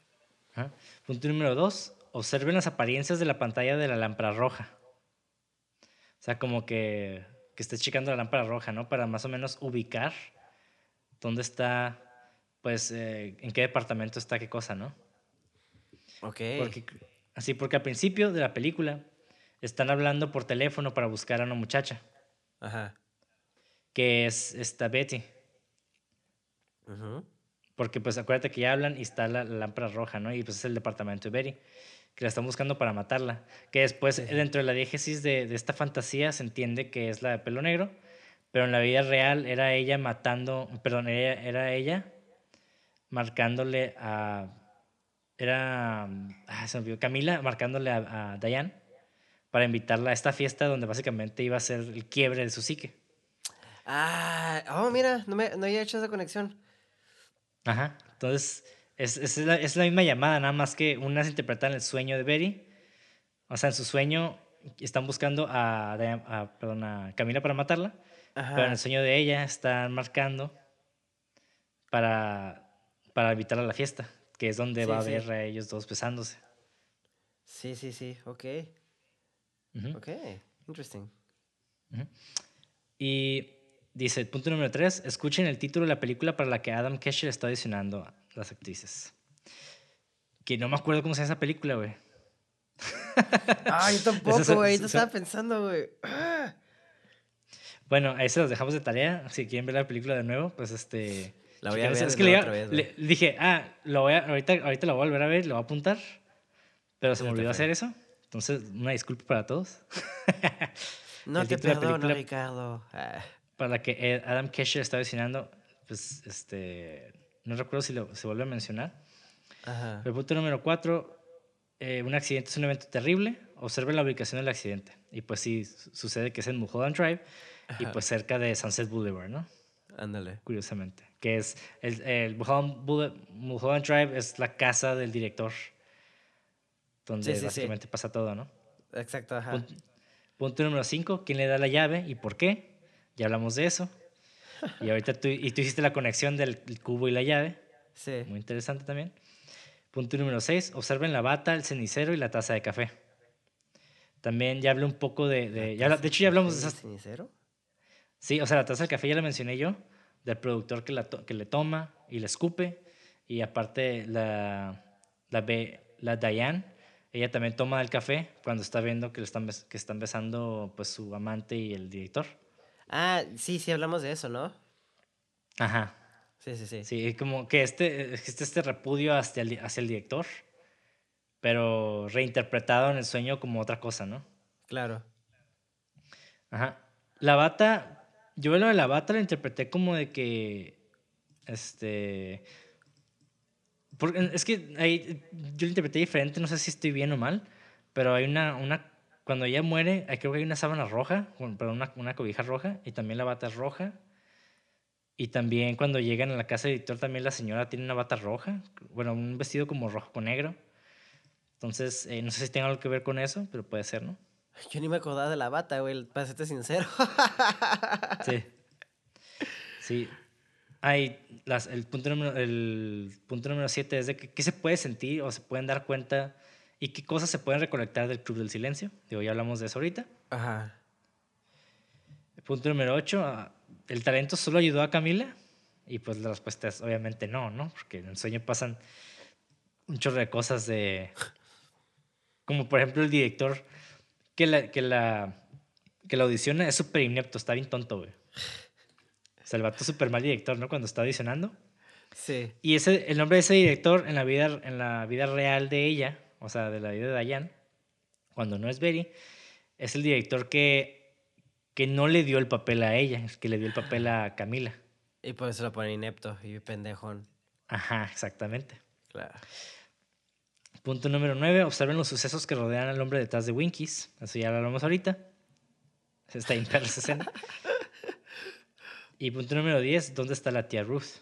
Ajá. Punto número dos, observen las apariencias de la pantalla de la lámpara roja. O sea, como que, que estés checando la lámpara roja, ¿no? Para más o menos ubicar dónde está, pues, eh, en qué departamento está qué cosa, ¿no? Ok. Porque, así, porque al principio de la película están hablando por teléfono para buscar a una muchacha, Ajá. que es esta Betty. Ujú. Porque pues acuérdate que ya hablan y está la, la lámpara roja, ¿no? Y pues es el departamento de Betty, que la están buscando para matarla. Que después, Sí, dentro de la diégesis de, de esta fantasía, se entiende que es la de pelo negro, pero en la vida real era ella matando, perdón, era, era ella marcándole a... Era... Ah, se me olvidó. Camila marcándole a, a Diane para invitarla a esta fiesta donde básicamente iba a ser el quiebre de su psique. Ah, oh, mira, no, me, no había hecho esa conexión. Ajá. Entonces, es, es, la, es la misma llamada, nada más que unas interpretan el sueño de Betty. O sea, en su sueño están buscando a, a- perdón, a Camila para matarla, pero en Ajá. el sueño de ella están marcando para, para invitarla a la fiesta, que es donde Sí, va a ver a ellos dos besándose. Sí, sí, sí. Ok. Ujú. Ok. Interesting. Y dice, punto número tres, escuchen el título de la película para la que Adam Kesher está audicionando a las actrices. Que no me acuerdo cómo se llama esa película, güey. Ah, yo tampoco, güey. Yo estaba pensando, güey. Ah. Bueno, ahí se los dejamos de tarea. Si quieren ver la película de nuevo, pues este. La voy a ver Es que le, otra vez, le- dije, ah, lo voy a, ahorita, ahorita lo voy a volver a ver, lo voy a apuntar. Pero se me olvidó hacer eso. Entonces, una disculpa para todos. No te la perdono, película- Ricardo. Ah. Para la que Adam Kesher está audicionando, pues este. No recuerdo si lo, se vuelve a mencionar. Ajá. El punto número cuatro, eh, un accidente es un evento terrible, observen la ubicación del accidente. Y pues sí, su- sucede que es en Mulholland Drive y pues cerca de Sunset Boulevard, ¿no? Ándale. Curiosamente. Que es, el, el Mulholland, Drive es la casa del director, donde Sí, sí, sí. básicamente pasa todo, ¿no? Exacto, ajá. Punto, punto número cinco, ¿quién le da la llave y por qué? Ya hablamos de eso. Y ahorita tú, y tú hiciste la conexión del cubo y la llave. Sí. Muy interesante también. Punto número 6. Observen la bata, el cenicero y la taza de café. También ya hablé un poco de... De, ya, de hecho, ya hablamos de esas... ¿Cenicero? Sí, o sea, la taza de café ya la mencioné yo, del productor que, la que le toma y le escupe. Y aparte, la, la, be- la Diane, ella también toma el café cuando está viendo que, le están, que están besando pues, su amante y el director. Ah, sí, sí, hablamos de eso, ¿no? Ajá. Sí, sí, sí. Sí, como que este, existe este repudio hacia el, hacia el director, pero reinterpretado en el sueño como otra cosa, ¿no? Claro. Ajá. La bata, yo lo de la bata lo interpreté como de que, este, porque es que ahí, yo lo interpreté diferente, no sé si estoy bien o mal, pero hay una, una cuando ella muere, ahí creo que hay una sábana roja, perdón, una, una cobija roja, y también la bata es roja. Y también cuando llegan a la casa del editor, también la señora tiene una bata roja, bueno, un vestido como rojo con negro. Entonces, eh, no sé si tenga algo que ver con eso, pero puede ser, ¿no? Yo ni me acordaba de la bata, güey, para serte sincero. Sí. Sí. Hay las, el, punto número, el punto número siete es de que, qué se puede sentir o se pueden dar cuenta y qué cosas se pueden recolectar del Club del Silencio. Digo, ya hablamos de eso ahorita. Ajá. El punto número 8, ¿el talento solo ayudó a Camila? Y pues la respuesta es obviamente no, ¿no? Porque en el sueño pasan un chorro de cosas de... Como por ejemplo el director que la, que la, que la audiciona es súper inepto, está bien tonto, güey. O sea, el vato súper mal director, ¿no? Cuando está audicionando. Sí. Y ese, el nombre de ese director en la, vida, en la vida real de ella, o sea, de la vida de Diane, cuando no es Betty, es el director que, que no le dio el papel a ella, es que le dio el papel a Camila. Y por eso lo ponen inepto y pendejón. Ajá, exactamente. Claro. Punto número 9. Observen los sucesos que rodean al hombre detrás de Winkies. Eso ya lo hablamos ahorita. Está en esa escena. Y punto número 10. ¿Dónde está la tía Ruth?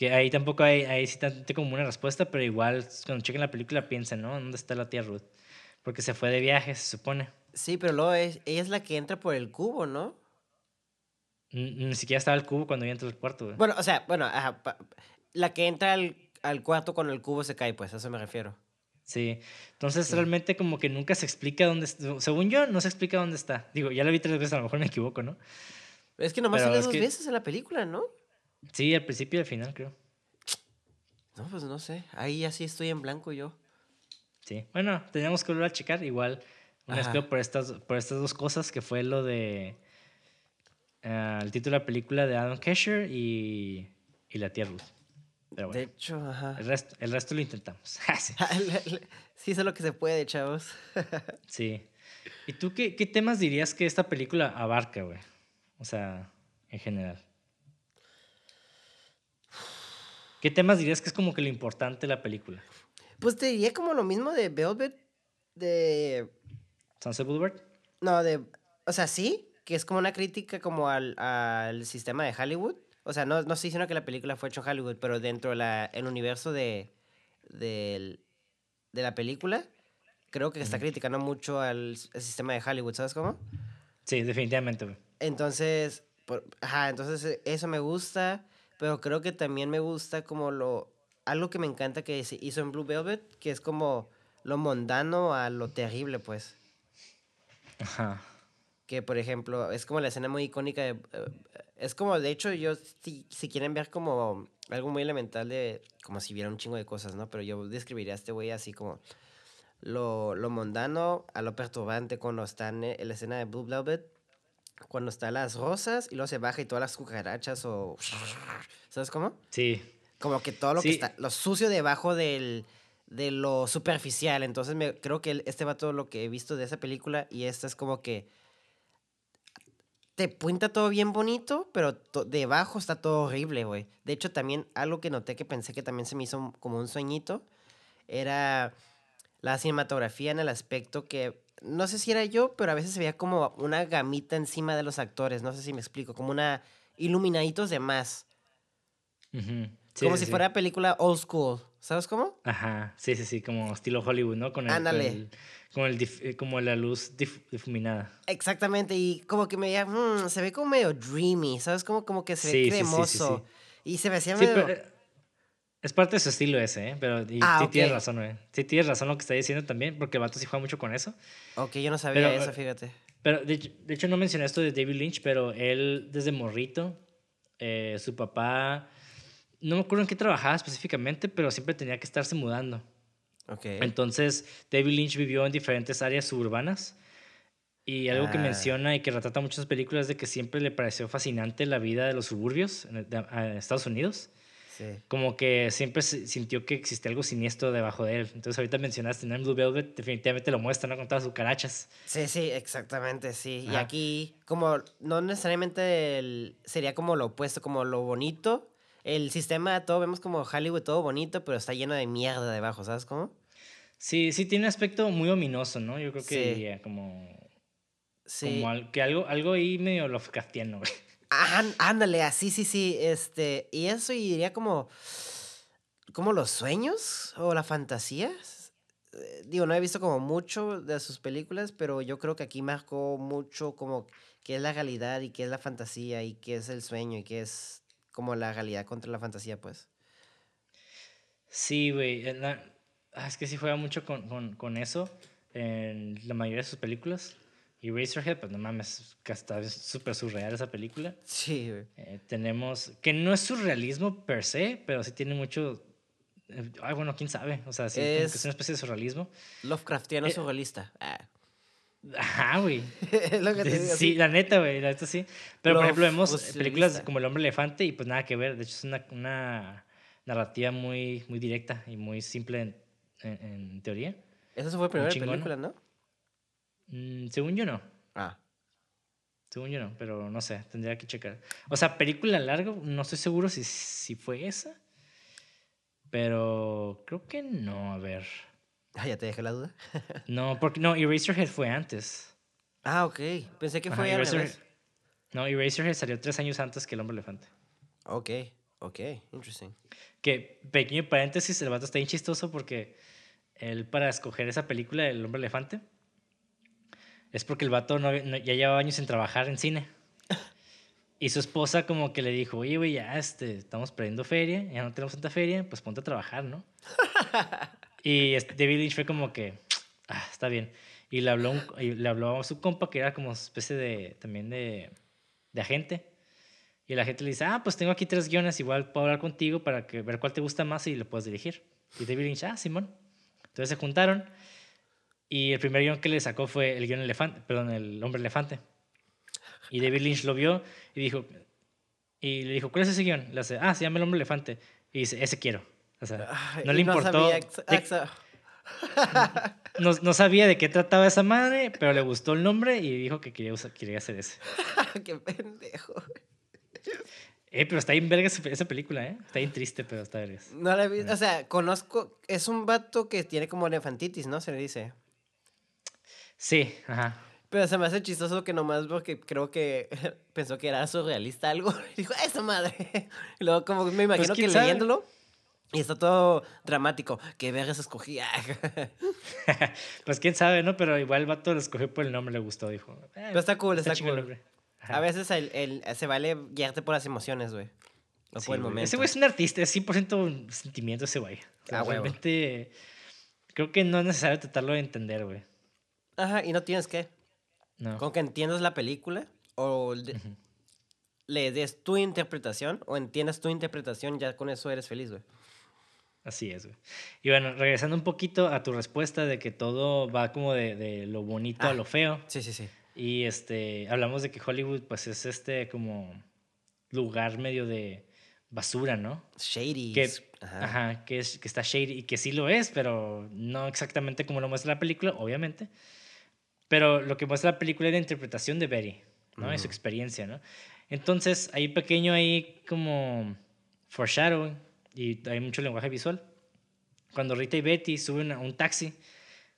Que ahí tampoco hay, ahí sí tanto como una respuesta, pero igual cuando chequen la película piensen, ¿no? ¿Dónde está la tía Ruth? Porque se fue de viaje, se supone. Sí, pero luego es, ella es la que entra por el cubo, ¿no? Ni, ni siquiera estaba el cubo cuando yo entré al cuarto, güey. Bueno, o sea, bueno, ajá, pa- la que entra al, al cuarto con el cubo se cae, pues, a eso me refiero. Sí, entonces Sí. realmente como que nunca se explica dónde está. Según yo, no se explica dónde está. Digo, ya lo vi tres veces, a lo mejor me equivoco, ¿no? Es que nomás sale dos que- veces en la película, ¿no? Sí, al principio y al final, creo. No, pues no sé. Ahí así estoy en blanco yo. Sí. Bueno, teníamos que volver a checar. Igual, un Ajá. respeto por estas, por estas dos cosas, que fue lo de. ah, el título de la película de Adam Kesher y, y la. Pero De hecho, ajá. el resto, el resto lo intentamos. sí. sí, sé lo que se puede, chavos. Sí. ¿Y tú qué, qué temas dirías que esta película abarca, güey? O sea, en general. ¿Qué temas dirías que es como que lo importante de la película? Pues te diría como lo mismo de Velvet, de... ¿Sunset Boulevard? No, de... O sea, sí, que es como una crítica como al, al sistema de Hollywood. O sea, no, no estoy diciendo que la película fue hecha en Hollywood, pero dentro del universo de, del- de la película, creo que está criticando mucho al, al sistema de Hollywood, ¿sabes cómo? Sí, definitivamente. Entonces, por- ajá, entonces eh, eso me gusta, pero creo que también me gusta como lo, algo que me encanta que se hizo en Blue Velvet, que es como lo mundano a lo terrible, pues. Ajá. Que, por ejemplo, es como la escena muy icónica de... es como, de hecho, yo, si, si quieren ver como algo muy elemental de... Como si viera un chingo de cosas, ¿no? Pero yo describiría a este güey así como lo, lo mundano a lo perturbante cuando está en eh, la escena de Blue Velvet. Cuando están las rosas y luego se baja y todas las cucarachas o... ¿Sabes cómo? Sí. Como que todo lo que está... Lo sucio debajo del... De lo superficial. Entonces me, creo que este va todo lo que he visto de esa película y esta es como que te pinta todo bien bonito, pero debajo está todo horrible, güey. De hecho, también algo que noté que pensé que también se me hizo como un sueñito era la cinematografía en el aspecto que no sé si era yo, pero a veces se veía como una gamita encima de los actores, no sé si me explico, como una iluminaditos de más. Sí, como sí, si sí. fuera película old school. ¿Sabes cómo? Ajá, sí, sí, sí, como estilo Hollywood, ¿no? Con el, Ándale. Con el, con el dif- eh, como la luz dif- difuminada. Exactamente, y como que me veía, mm, se ve como medio dreamy, ¿sabes? Como, como que se ve cremoso. Y se me hacía medio... pero es parte de su estilo ese, ¿eh? Pero y, Ah, sí tienes razón, güey. Sí tienes razón lo que está diciendo también, porque el vato sí juega mucho con eso. Ok, yo no sabía Pero, eso, eh, fíjate. Pero de, hecho- de hecho no mencioné esto de David Lynch, pero él desde morrito, eh, su papá, no me acuerdo en qué trabajaba específicamente, pero siempre tenía que estarse mudando. Ok. Entonces, David Lynch vivió en diferentes áreas suburbanas. Y algo que Ah. menciona y que retrata muchas películas es de que siempre le pareció fascinante la vida de los suburbios en Estados Unidos. Sí. Como que siempre sintió que existía algo siniestro debajo de él. Entonces, ahorita mencionaste en Blue Velvet, definitivamente lo muestra, ¿no? Con todas sus carachas. Sí, sí, exactamente, sí. Y aquí, como no necesariamente el- sería como lo opuesto, como lo bonito. El sistema, todo vemos como Hollywood, todo bonito, pero está lleno de mierda debajo, ¿sabes cómo? Sí, sí, tiene un aspecto muy ominoso, ¿no? Yo creo que Sí. diría como, Sí. como que algo, algo ahí medio Lovecraftiano, güey. Ah, ándale, así, sí, sí. Este, y eso y diría como. como los sueños o la fantasía. Eh, Digo, no he visto como mucho de sus películas, pero yo creo que aquí marcó mucho como qué es la realidad y qué es la fantasía y qué es el sueño y qué es como la realidad contra la fantasía, pues. Sí, güey. ah, Es que sí juega mucho con, con, con eso en la mayoría de sus películas. Y Razorhead, pues no mames, que hasta es súper surreal esa película. Sí, güey. Eh, tenemos, que no es surrealismo per se, pero sí tiene mucho... eh, Ay, bueno, quién sabe. O sea, sí, Es- es una especie de surrealismo. Lovecraftiano Eh, surrealista. Ah. Ajá, güey. es lo que te digo. Sí, la neta, güey, la neta sí. Pero, por Lo ejemplo, vemos fusilista. películas como El Hombre Elefante y pues nada que ver. De hecho, es una, una narrativa muy, muy directa y muy simple en, en- en teoría. Esa fue la primera película, ¿no? Mm, según yo no. Ah. Según yo no, pero no sé, tendría que checar. O sea, película larga, no estoy seguro si, si fue esa. Pero creo que no, a ver. Ah, ya te dejé la duda. No, porque no, Eraserhead fue antes. Ah, ok. Pensé que fue revés. No, Eraserhead salió tres años antes que El Hombre Elefante. Ok, ok, interesting. Que, pequeño paréntesis, el vato está bien chistoso porque él para escoger esa película, El Hombre Elefante, es porque el vato no- no- ya llevaba años sin trabajar en cine. Y su esposa como que le dijo, oye, güey, ya este, estamos perdiendo feria, ya no tenemos tanta feria, pues ponte a trabajar, ¿no? y este, David Lynch fue como que, ah, está bien. Y le habló, un- y le habló a su compa, que era como especie de, también de, de agente. Y la gente le dice, ah, pues tengo aquí tres guiones, igual puedo hablar contigo para que, ver cuál te gusta más y lo puedes dirigir. Y David Lynch, ah, Simón. Entonces se juntaron y el primer guion que le sacó fue el guion elefante, perdón, el hombre elefante. Y David Lynch lo vio y dijo, y le dijo, ¿cuál es ese guion? Le hace, ah, se llama el hombre elefante. Y dice, ese quiero. O sea, Ay, no le importó. sabía ex- de- exa- no, no sabía de qué trataba esa madre, pero le gustó el nombre y dijo que quería, usar- quería hacer ese. Qué pendejo. Eh, pero está bien verga esa, esa película, ¿eh? Está bien triste, pero está verga. No la he visto. O sea, conozco. Es un vato que tiene como elefantitis, ¿no? Se le dice. Sí, ajá. Pero se me hace chistoso que nomás porque creo que pensó que era surrealista algo. Y dijo, esa madre. Y luego, como me imagino que Pues, ¿quién sabe? leyéndolo. Y está todo dramático. ¿Qué vergas escogía? pues quién sabe, ¿no? Pero igual el vato lo escogió por el nombre, le gustó, dijo. Eh, Pero está cool, está cool. Ajá. A veces el, el- se vale guiarte por las emociones, güey. O Sí, por el güey. momento. Ese güey es un artista, es 100% sentimiento ese güey. O sea, Ah, realmente creo que no es necesario tratarlo de entender, güey. Ajá, y no tienes que. No. Con que entiendas la película o le, des tu interpretación o entiendas tu interpretación, ya con eso eres feliz, güey. Así es, güey. Y bueno, regresando un poquito a tu respuesta de que todo va como de, de lo bonito a Ah. lo feo. Sí, sí, sí. Y este, hablamos de que Hollywood, pues es este como lugar medio de basura, ¿no? Shady. Que, Ajá. ajá, que, es, que está shady y que sí lo es, pero no exactamente como lo muestra la película, obviamente. Pero lo que muestra la película es la interpretación de Betty, ¿no? Y su experiencia, ¿no? Entonces, hay pequeño ahí como foreshadowing y hay mucho lenguaje visual. Cuando Rita y Betty suben a un taxi,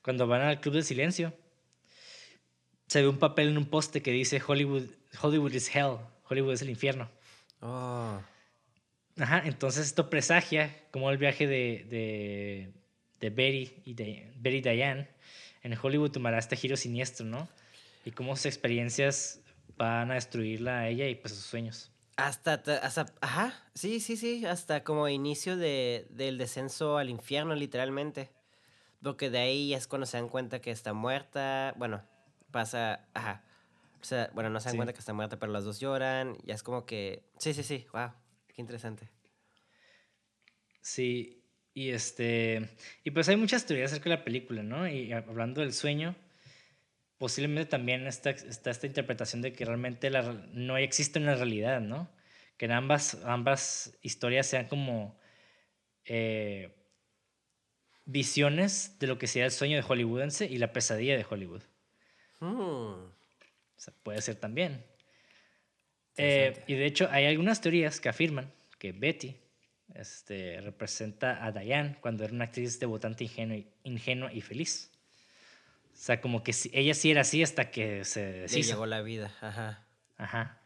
cuando van al Club del Silencio, se ve un papel en un poste que dice Hollywood, Hollywood is hell, Hollywood es el infierno. Oh. Ajá, entonces esto presagia como el viaje de, de, de Betty y de Betty Diane en Hollywood tomará este giro siniestro, ¿no? Y cómo sus experiencias van a destruirla a ella y pues sus sueños. Hasta, hasta, ajá, sí, sí, sí, hasta como inicio de, del descenso al infierno, literalmente. Porque de ahí es cuando se dan cuenta que está muerta, bueno, pasa, ajá. O sea, bueno, no se dan cuenta que está muerta, pero las dos lloran, ya es como que, sí, sí, sí, wow, qué interesante. Sí, y este, y pues hay muchas teorías acerca de la película, ¿no? Y hablando del sueño, posiblemente también está, está esta interpretación de que realmente la, no existe una realidad, ¿no? Que en ambas, ambas historias sean como eh, visiones de lo que sería el sueño de hollywoodense y la pesadilla de Hollywood. Hmm. O sea, puede ser también. Eh, y de hecho hay algunas teorías que afirman que Betty este, representa a Diane cuando era una actriz debutante ingenua y, ingenua y feliz. O sea, como que ella sí era así hasta que se Le llegó la vida, ajá. Ajá.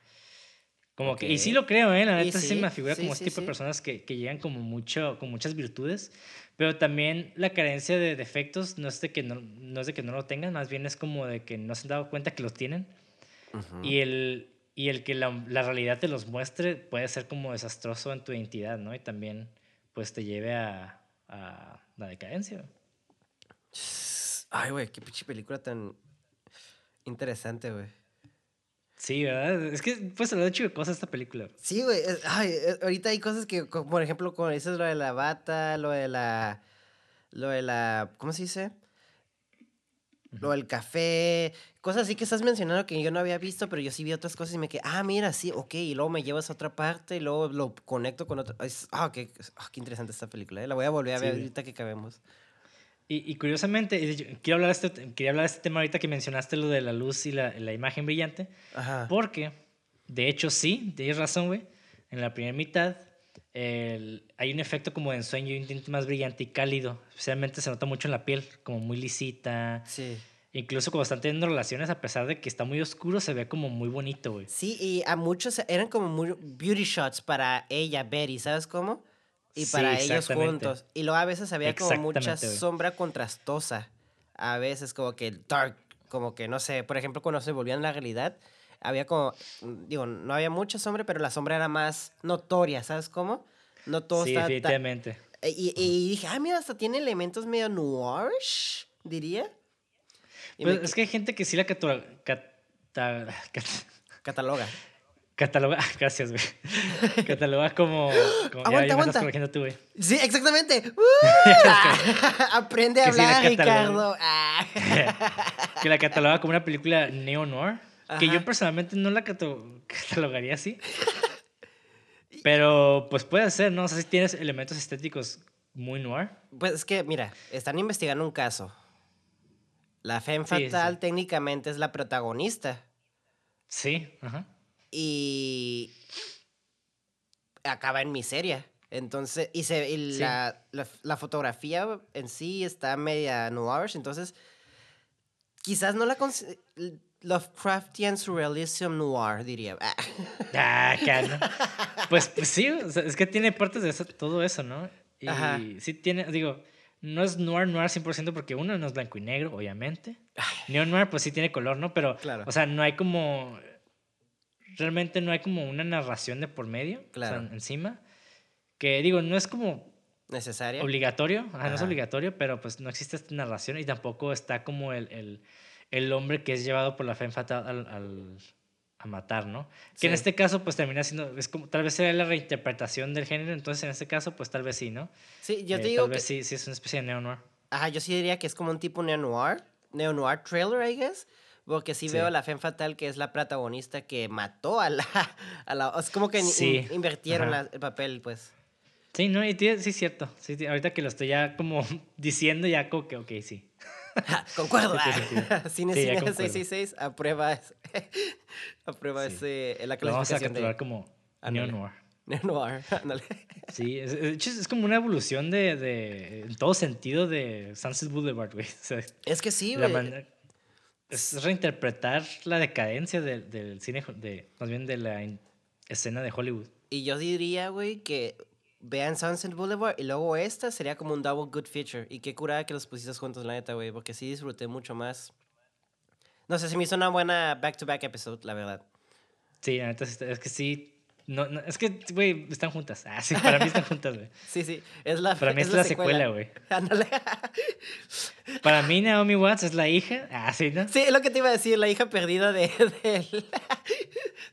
Como que, y sí lo creo, ¿eh? La neta sí, me figura como este tipo de personas que, que, llegan como mucho, con muchas virtudes, pero también la carencia de defectos no es de que no, no es de que no lo tengan, más bien es como de que no se han dado cuenta que los tienen. Y el, y el que la, la, realidad te los muestre puede ser como desastroso en tu identidad, ¿no? Y también pues te lleve a, a la decadencia. Ay, güey, qué pinche película tan interesante, güey. Sí, ¿verdad? Es que pues hablar de cosas esta película. Sí, güey. Ay, ahorita hay cosas que, por ejemplo, como dices lo de la bata, lo de la... Lo de la... ¿Cómo se dice? Lo del café, cosas así que estás mencionando que yo no había visto, pero yo sí vi otras cosas y me quedé, ah, mira, sí, ok, y luego me llevas a otra parte y luego lo conecto con otra. ah, qué, ah, qué interesante esta película, ¿eh? la voy a volver a ver ahorita que acabemos. Y, y, curiosamente, quiero hablar, este, quería hablar de este tema ahorita que mencionaste lo de la luz y la, la imagen brillante, Ajá. porque, de hecho, sí, tienes razón, güey, en la primera mitad el, hay un efecto como de ensueño y un tinte más brillante y cálido. Especialmente se nota mucho en la piel, como muy lisita. Sí. Incluso cuando están teniendo relaciones, a pesar de que está muy oscuro, se ve como muy bonito, güey. Sí, y a muchos eran como muy beauty shots para ella, Betty, ¿sabes cómo? Y para ellos juntos. Y luego a veces había como mucha sombra contrastosa. A veces como que dark, como que no sé, por ejemplo, cuando se volvían la realidad, había como, digo, no había mucha sombra, pero la sombra era más notoria, ¿sabes cómo? No todo sí, definitivamente. Y, y, dije, ah, mira, hasta tiene elementos medio noirish, diría. Pues es que hay gente que sí la cataloga. cataloga. Cataloga, gracias, güey. Cataloga como. como aguanta, aguanta. tú, güey. Sí, exactamente. Aprende a hablar, Ricardo. que la cataloga como una película neo-noir. Que yo personalmente no la catalogaría así. Pero pues puede ser, ¿no? O sea, si tienes elementos estéticos muy noir. Pues es que, mira, están investigando un caso la Femme Fatal técnicamente es la protagonista. Sí, ajá. Y acaba en miseria. Entonces, y, se, la, la, fotografía en sí está media noir, entonces quizás no la Lovecraftian Surrealism Noir, diría. Ah, claro. Pues, pues sí, es que tiene partes de todo eso, ¿no? Y sí tiene, digo, no es noir noir 100% porque uno no es blanco y negro, obviamente. Neo noir pues sí tiene color, ¿no? Pero, claro. o sea, no hay como... Realmente no hay como una narración de por medio, claro. o sea, encima. Que digo, no es como... Necesario. Obligatorio, no es obligatorio, pero pues no existe esta narración y tampoco está como el, el, el hombre que es llevado por la fe fatal al a matar, ¿no? Que en este caso, pues termina siendo, es como, tal vez sea la reinterpretación del género, entonces en este caso, pues tal vez sí, ¿no? Sí, yo te eh, digo. Tal vez sí, sí es una especie de neo-noir. Ajá, yo sí diría que es como un tipo neo-noir, neo-noir trailer, I guess. Porque sí, veo a la Femme Fatal, que es la protagonista que mató a la. A la es como que invirtieron el papel, pues. Sí, no, y sí, es cierto. Sí, ahorita que lo estoy ya como diciendo, ya como que, ok, sí. concuerdo. Cine sí, Cine 666 aprueba, aprueba ese, la clasificación. Lo vamos a capturar como Neo Noir. Neo Noir, Sí, es, es, como una evolución de, de, en todo sentido de Sunset Boulevard, güey. es que sí, güey. Es reinterpretar la decadencia del cine, de, más bien de la escena de Hollywood. Y yo diría, güey, que vean Sunset Boulevard y luego esta sería como un double good feature. Y qué curada que los pusiste juntos, la neta, güey, porque sí disfruté mucho más. No sé, se me hizo una buena back-to-back episode, la verdad. Sí, neta, es que sí. No, no, es que, güey, están juntas. Ah, sí, para mí están juntas, güey. Sí, sí, es la Para mí es, la, secuela, güey. Ándale. para mí Naomi Watts es la hija. Ah, sí, ¿no? Sí, es lo que te iba a decir, la hija perdida de...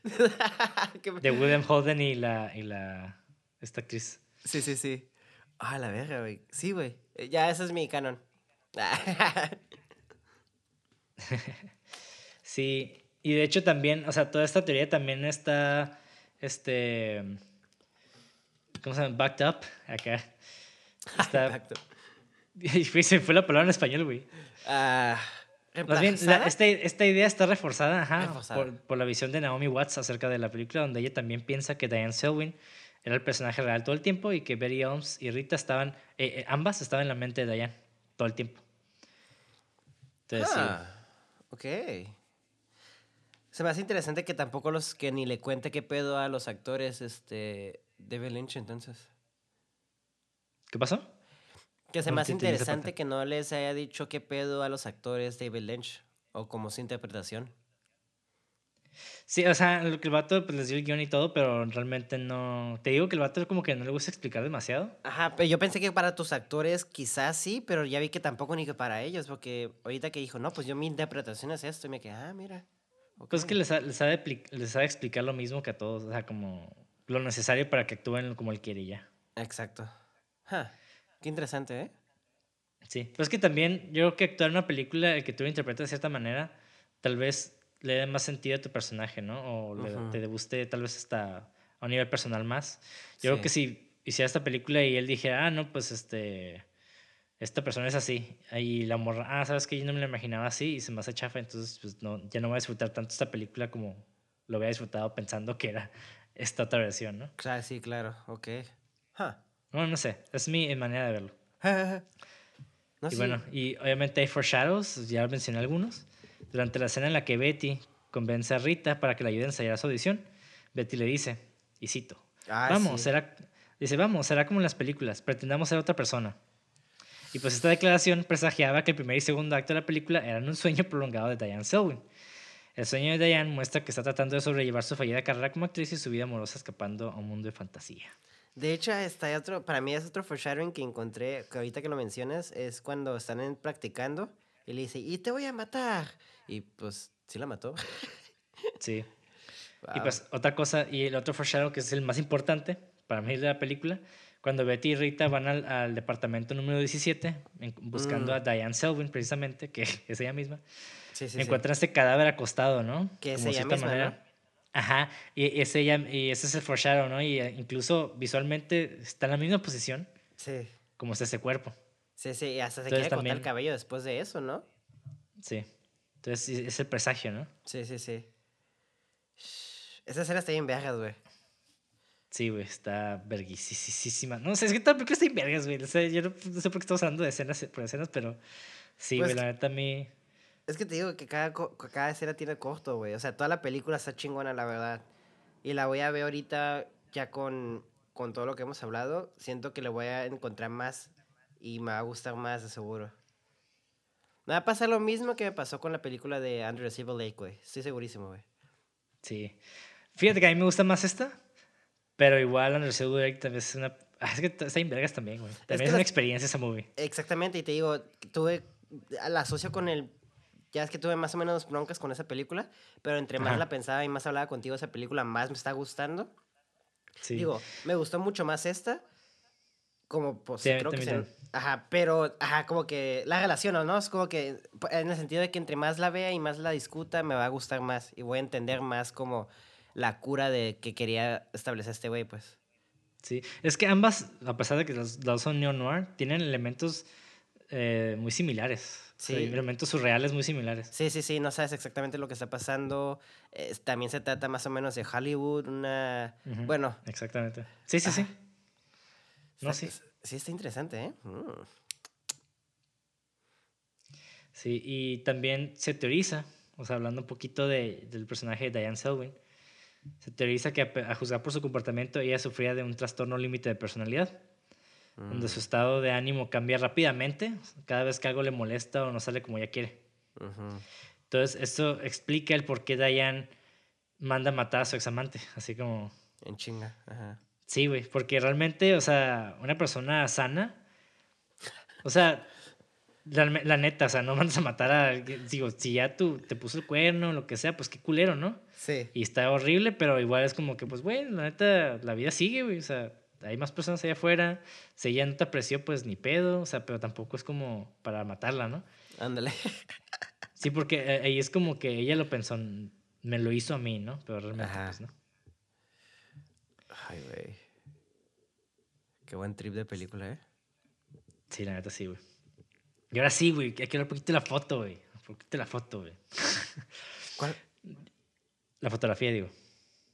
De, de William Holden y la, y la... Esta actriz. Sí, sí, sí. Ah, la verga, güey. Sí, güey. Ya, ese es mi canon. sí, y de hecho también, o sea, toda esta teoría también está, este, ¿cómo se llama? Backed up, acá. Está, Backed up. Se fue la palabra en español, güey. Ah... Más bien, esta, esta, idea está reforzada, ajá, Por, por, la visión de Naomi Watts acerca de la película, donde ella también piensa que Diane Selwyn era el personaje real todo el tiempo y que Betty Holmes y Rita estaban, eh, eh, ambas estaban en la mente de Diane todo el tiempo. Entonces, ah, ok. Se me hace interesante que tampoco los que ni le cuente qué pedo a los actores este, David Lynch entonces. ¿Qué pasó? Que se me hace interesante que no les haya dicho qué pedo a los actores David Lynch o como su interpretación. Sí, o sea, lo que el vato pues, les dio el guion y todo, pero realmente no. Te digo que el vato como que no le gusta explicar demasiado. Ajá, pero yo pensé que para tus actores quizás sí, pero ya vi que tampoco ni que para ellos, porque ahorita que dijo, no, pues yo mi interpretación es esto, y me quedé, ah, mira. Pues es que les, les, sabe, les sabe explicar lo mismo que a todos, o sea, como lo necesario para que actúen como él quiere y ya. Exacto. Qué interesante, ¿eh? Sí, pues es que también yo creo que actuar en una película, el que tú interpretas de cierta manera, tal vez le dé más sentido a tu personaje, ¿no? O le, te guste tal vez hasta a un nivel personal más. Yo creo que si hiciera esta película y él dijera, ah, no, pues este, esta persona es así, y la morra, ah, sabes que yo no me la imaginaba así y se me hace chafa, entonces pues no, ya no voy a disfrutar tanto esta película como lo había disfrutado pensando que era esta otra versión, ¿no? Claro, sí, claro, ok. No, no sé, es mi manera de verlo. y bueno, y obviamente hay foreshadows, ya mencioné algunos. Durante la escena en la que Betty convence a Rita para que la ayude a ensayar su audición, Betty le dice, y cito, ah, vamos, será, dice, vamos, será como en las películas, pretendamos ser otra persona. Y pues esta declaración presagiaba que el primer y segundo acto de la película eran un sueño prolongado de Diane Selwyn. El sueño de Diane muestra que está tratando de sobrellevar su fallida carrera como actriz y su vida amorosa escapando a un mundo de fantasía. De hecho, está otro, para mí es otro foreshadowing que encontré, que ahorita que lo mencionas, es cuando están practicando y le dice, y te voy a matar. Y pues, sí la mató. sí. Y pues, otra cosa, y el otro foreshadow que es el más importante para mí de la película, cuando Betty y Rita van al, al departamento número 17, buscando a mm. Diane Selvin, precisamente, que es ella misma, sí, sí, encuentran este cadáver acostado, ¿no? Que es ella misma, ¿no? Ajá, y ese, y ese es el foreshadow, ¿no? Y eh, incluso visualmente está en la misma posición. Sí. Como está ese cuerpo. Sí, sí, hasta se quiere cortar el cabello después de eso, ¿no? Sí. Entonces es el presagio, ¿no? Sí, sí, sí. Esa escena está bien vergas, güey. Sí, güey, está verguisísima. No sé, es que tampoco está en vergas, güey. O sea, yo no, sé por qué estamos hablando de escenas por escenas, pero sí, pues güey, la neta a mí... Es que te digo que cada, cada escena tiene costo, güey. O sea, toda la película está chingona, la verdad. Y la voy a ver ahorita ya con, con todo lo que hemos hablado. Siento que le voy a encontrar más y me va a gustar más, de seguro. Me va a pasar lo mismo que me pasó con la película de Andrew Civil Lake, güey. Estoy segurísimo, güey. Sí. Fíjate que a mí me gusta más esta, pero igual Andrew Civil Lake también es una... Ah, es que está en vergas también, güey. También es, una experiencia esa movie. Exactamente, y te digo, tuve... La asocio con el ya es que tuve más o menos broncas con esa película, pero entre más la pensaba y más hablaba contigo esa película, más me está gustando. Sí. Digo, me gustó mucho más esta. Como, pues, creo que Ajá, pero, ajá, como que la relación, ¿no? Es como que, en el sentido de que entre más la vea y más la discuta, me va a gustar más y voy a entender más como la cura de que quería establecer este güey, pues. Sí, es que ambas, a pesar de que las dos son neo-noir, tienen elementos eh, muy similares. Sí. elementos surreales muy similares. Sí, sí, sí, no sabes exactamente lo que está pasando. también se trata más o menos de Hollywood, una... Bueno. Exactamente. Sí, sí, sí. No, sí. Sí, está interesante, ¿eh? Mm. Sí, y también se teoriza, o sea, hablando un poquito de, del personaje de Diane Selwyn, Se teoriza que a, a juzgar por su comportamiento ella sufría de un trastorno límite de personalidad, donde su estado de ánimo cambia rápidamente cada vez que algo le molesta o no sale como ella quiere. Entonces, esto explica el por qué Diane manda a matar a su examante, así como... En chinga. Ajá. Sí, güey, porque realmente, o sea, una persona sana, o sea, la, la neta, o sea, no mandas a matar a digo, si ya tú te puso el cuerno, lo que sea, pues qué culero, ¿no? Sí. Y está horrible, pero igual es como que, pues, güey, la neta, la vida sigue, güey, o sea, hay más personas allá afuera, si ella no te apreció, pues ni pedo, o sea, pero tampoco es como para matarla, ¿no? Ándale. Sí, porque eh, ahí es como que ella lo pensó, me lo hizo a mí, ¿no? Pero realmente, Ajá. pues, no. Ay, güey. Qué buen trip de película, ¿eh? Sí, la neta sí, güey. Y ahora sí, güey, hay que ver un poquito la foto, güey. Un poquito la foto, güey. ¿Cuál? La fotografía, digo.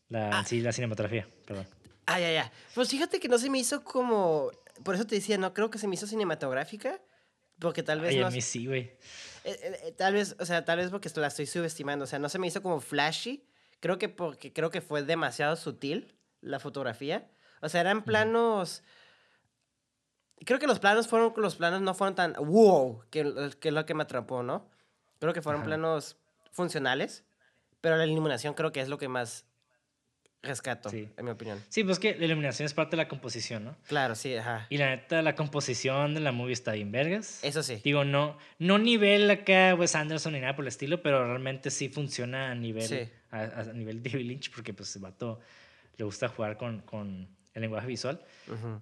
La, Ah. Sí, la cinematografía, perdón. Ah, ya, ya. Pues fíjate que no se me hizo como. Por eso te decía, no creo que se me hizo cinematográfica. Porque tal vez Ay, no. a mí sí, güey. Eh, eh, eh, tal vez, o sea, tal vez porque la estoy subestimando. O sea, no se me hizo como flashy. Creo que porque creo que fue demasiado sutil la fotografía. O sea, eran planos. Creo que los planos fueron, los planos no fueron tan wow, que, que es lo que me atrapó, ¿no? Creo que fueron Ajá. planos funcionales, pero la iluminación creo que es lo que más rescato, Sí. en mi opinión. Sí, pues que la iluminación es parte de la composición, ¿no? Claro, sí, ajá. Y la neta, la composición de la movie está bien vergas. Eso sí. Digo, no, no nivel acá Wes Anderson ni nada por el estilo, pero realmente sí funciona a nivel, Sí. a, a nivel David Lynch, porque pues el vato le gusta jugar con, con el lenguaje visual.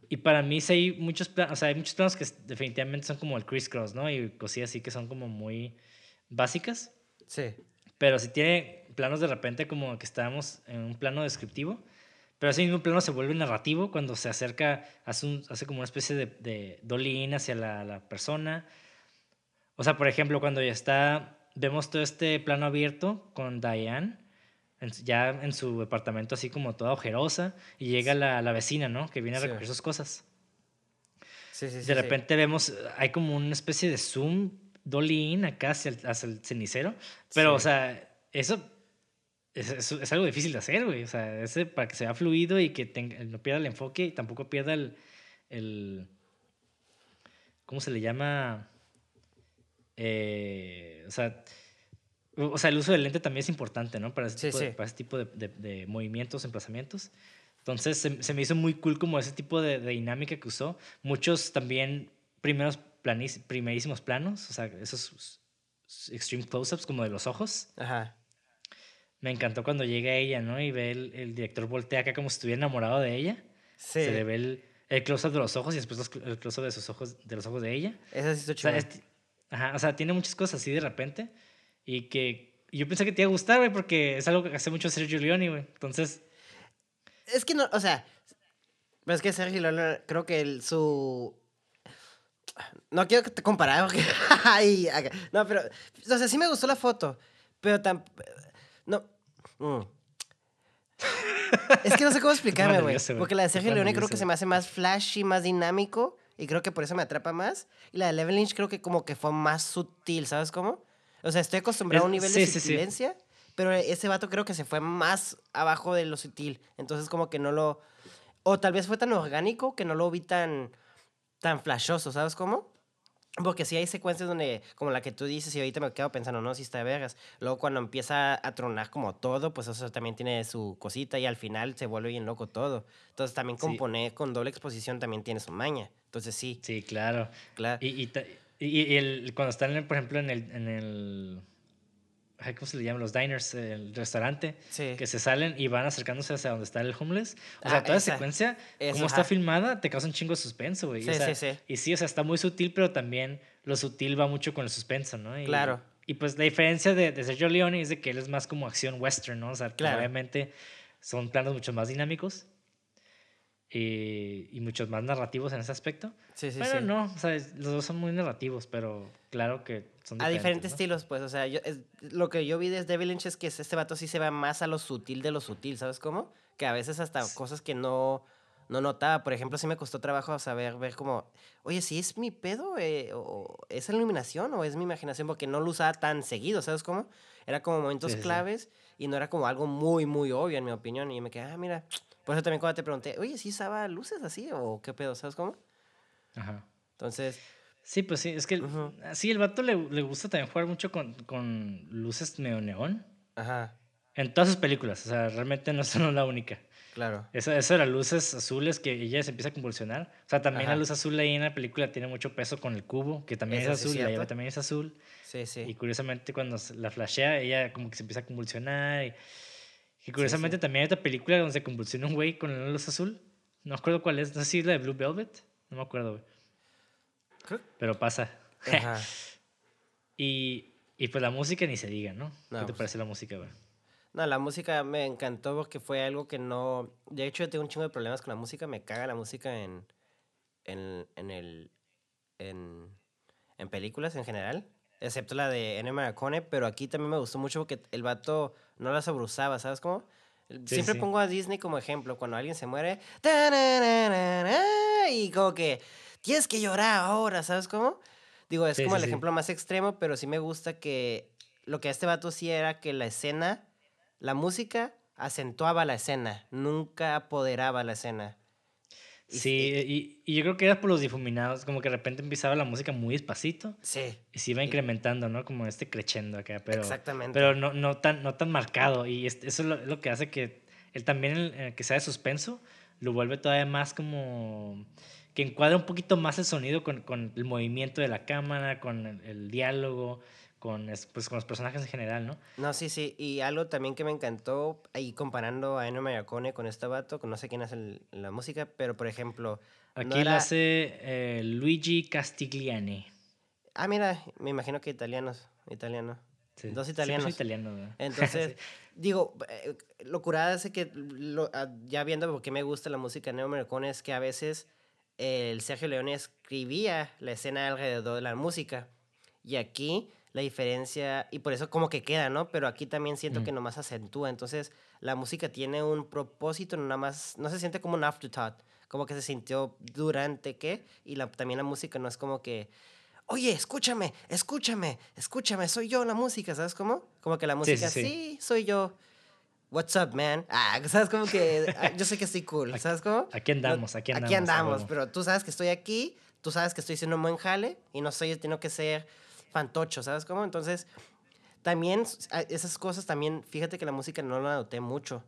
Y para mí sí hay muchos planos, o sea, hay muchos planos que definitivamente son como el crisscross, ¿no? Y cosillas así que son como muy básicas. Sí. Pero sí tiene planos de repente como que estábamos en un plano descriptivo, pero ese mismo plano se vuelve narrativo cuando se acerca, hace, un- hace como una especie de, de dolly hacia la, la persona. O sea, por ejemplo, cuando ya está, vemos todo este plano abierto con Diane, ya en su departamento así como toda ojerosa, y llega la, la vecina, ¿no? Que viene a Sí. recoger sus cosas. Sí, sí, sí. De repente vemos, hay como una especie de zoom dolly acá hacia el, hacia el cenicero. Pero, o sea, eso es, es- es algo difícil de hacer, güey. O sea, ese para que sea fluido y que tenga- no pierda el enfoque y tampoco pierda el, el ¿cómo se le llama? Eh, o sea, o sea, el uso del lente también es importante, ¿no? Para ese Sí, tipo, de, sí. para ese tipo de, de- de movimientos, emplazamientos. Entonces, se, se me hizo muy cool como ese tipo de, de dinámica que usó. Muchos también primeros planis- primerísimos planos, o sea, esos extreme close-ups como de los ojos. Ajá. Me encantó cuando llega ella, ¿no? Y ve el, el director voltea acá como si estuviera enamorado de ella. Sí. Se le ve el, el close-up de los ojos y después los el close-up de sus ojos, de los ojos de ella. Eso sí está O sea, es- ajá, o sea, tiene muchas cosas así de repente. Y que yo pensé que te iba a gustar, güey, porque es algo que hace mucho Sergio Leone, güey. Entonces, Es que no, o sea, pero es que Sergio Leone, creo que el, su... No quiero que te comparar, porque... No, pero, o sea, sí me gustó la foto, pero tan... No. mm. Es que no sé cómo explicarme, güey. Porque la de Sergio Leone creo que se me hace más flashy, más dinámico, y creo que por eso me atrapa más. Y la de Levin Lynch creo que como que fue más sutil, ¿sabes cómo? O sea, estoy acostumbrado a un Es- nivel sí, de sí, sí. sutilencia, pero ese vato creo que se fue más abajo de lo sutil. Entonces como que no lo... O tal vez fue tan orgánico que no lo vi tan, tan flashoso, ¿sabes cómo? Porque sí hay secuencias donde, como la que tú dices, y ahorita me quedo pensando, no, si está de vergas. Luego cuando empieza a tronar como todo, pues eso también tiene su cosita y al final se vuelve bien loco todo. Entonces también Sí. componer con doble exposición también tiene su maña. Entonces sí, sí, claro. claro. Y, y, y- y el, cuando están, en- por ejemplo, en el, en el. ¿Cómo se le llama? Los diners, el restaurante. Sí. Que se salen y van acercándose hacia donde está el homeless. O sea, Ah, toda esa- secuencia, eso, como está ajá. filmada, te causa un chingo de suspenso, güey. Sí, o sea, sí, sí. Y sí, o sea, está muy sutil, pero también lo sutil va mucho con el suspenso, ¿no? Y, Claro. Y pues la diferencia de, de Sergio Leone es de que él es más como acción western, ¿no? O sea, Claro. obviamente son planos mucho más dinámicos. Y, y muchos más narrativos en ese aspecto. Sí, sí, Bueno, sí. no, o sea, los dos son muy narrativos, pero claro que son A diferentes ¿no? estilos, pues, o sea, yo, es- lo que yo vi de Devil Lynch es que este vato sí se va más a lo sutil de lo sutil, ¿sabes cómo? Que a veces hasta Sí. cosas que no, no notaba. Por ejemplo, sí me costó trabajo saber, ver como, oye, si es mi pedo, eh, o es la iluminación o es mi imaginación, porque no lo usaba tan seguido, ¿sabes cómo? Era como momentos Sí, sí, sí. claves y no era como algo muy, muy obvio, en mi opinión. Y yo me quedé, ah, mira. Por eso también cuando te pregunté, oye, ¿sí usaba luces así o qué pedo, ¿sabes cómo? Ajá. Entonces, Sí, pues sí, es que el- Ujú. sí, el vato le, le gusta también jugar mucho con, con luces medio neón. ajá, En todas sus películas, o sea, realmente no es solo la única. claro. Eso, eso de las luces azules que ella se empieza a convulsionar. O sea, también Ajá. la luz azul ahí en la película tiene mucho peso con el cubo, que también Eso es sí es azul, y la llave también es azul. Sí, sí. Y curiosamente cuando la flashea, ella como que se empieza a convulsionar. Y, y curiosamente también hay otra película donde se convulsiona un güey con la luz azul. No me acuerdo cuál es, no sé si es la de Blue Velvet. No me acuerdo, güey. Pero pasa. Ajá. Y, y pues la música ni se diga, ¿no? No, ¿Qué te pues- parece la música, güey? No, la música me encantó porque fue algo que no... De hecho, yo tengo un chingo de problemas con la música. Me caga la música en... En, en el... En, en películas en general. Excepto la de Ennio Morricone. Pero aquí también me gustó mucho porque el vato no la sobrusaba, ¿sabes cómo? Siempre sí. pongo a Disney como ejemplo. Cuando alguien se muere... Y como que... Tienes que llorar ahora, ¿sabes cómo? Digo, es Sí, como el ejemplo más extremo, pero sí me gusta que lo que este vato sí era que la escena, la música acentuaba la escena, nunca apoderaba la escena. Sí, y, y yo creo que era por los difuminados, como que de repente empezaba la música muy despacito Sí, y se iba incrementando, ¿no? Como este crescendo acá, pero, exactamente. pero no, no, tan, no tan marcado. Y es- eso es lo, lo que hace que él también, el, el que sea de suspenso, lo vuelve todavía más como que encuadra un poquito más el sonido con, con el movimiento de la cámara, con el, el diálogo, con, es- pues, con los personajes en general, ¿no? No, sí, sí. Y algo también que me encantó, ahí comparando a Ennio Morricone con este vato, que no sé quién hace el- la música, pero por ejemplo... no Aquí lo era- hace eh, Luigi Castigliani. Ah, mira, me imagino que italianos, italiano. Sí. Dos soy italianos. italiano, ¿verdad? Entonces, digo, eh, lo curada es que, lo- ah, ya viendo por qué me gusta la música de Neo Morricone, es que a veces el Sergio Leone escribía la escena alrededor de la música. Y aquí la diferencia, y por eso como que queda, ¿no? Pero aquí también siento Ujú. que nomás acentúa. Entonces, la música tiene un propósito, no nada más, no se siente como un afterthought, como que se sintió durante qué, y la, también la música no es como que, oye, escúchame, escúchame, escúchame, soy yo la música, ¿sabes cómo? Como que la Sí, sí, música, sí. sí, soy yo. What's up, man? Ah, ¿sabes como que ah, yo sé que estoy cool, ¿sabes cómo? Aquí andamos, aquí andamos. Aquí andamos, pero tú sabes que estoy aquí, tú sabes que estoy haciendo un buen jale y no soy, tengo que ser fantocho, ¿sabes cómo? Entonces, también esas cosas también, fíjate que la música no la noté mucho.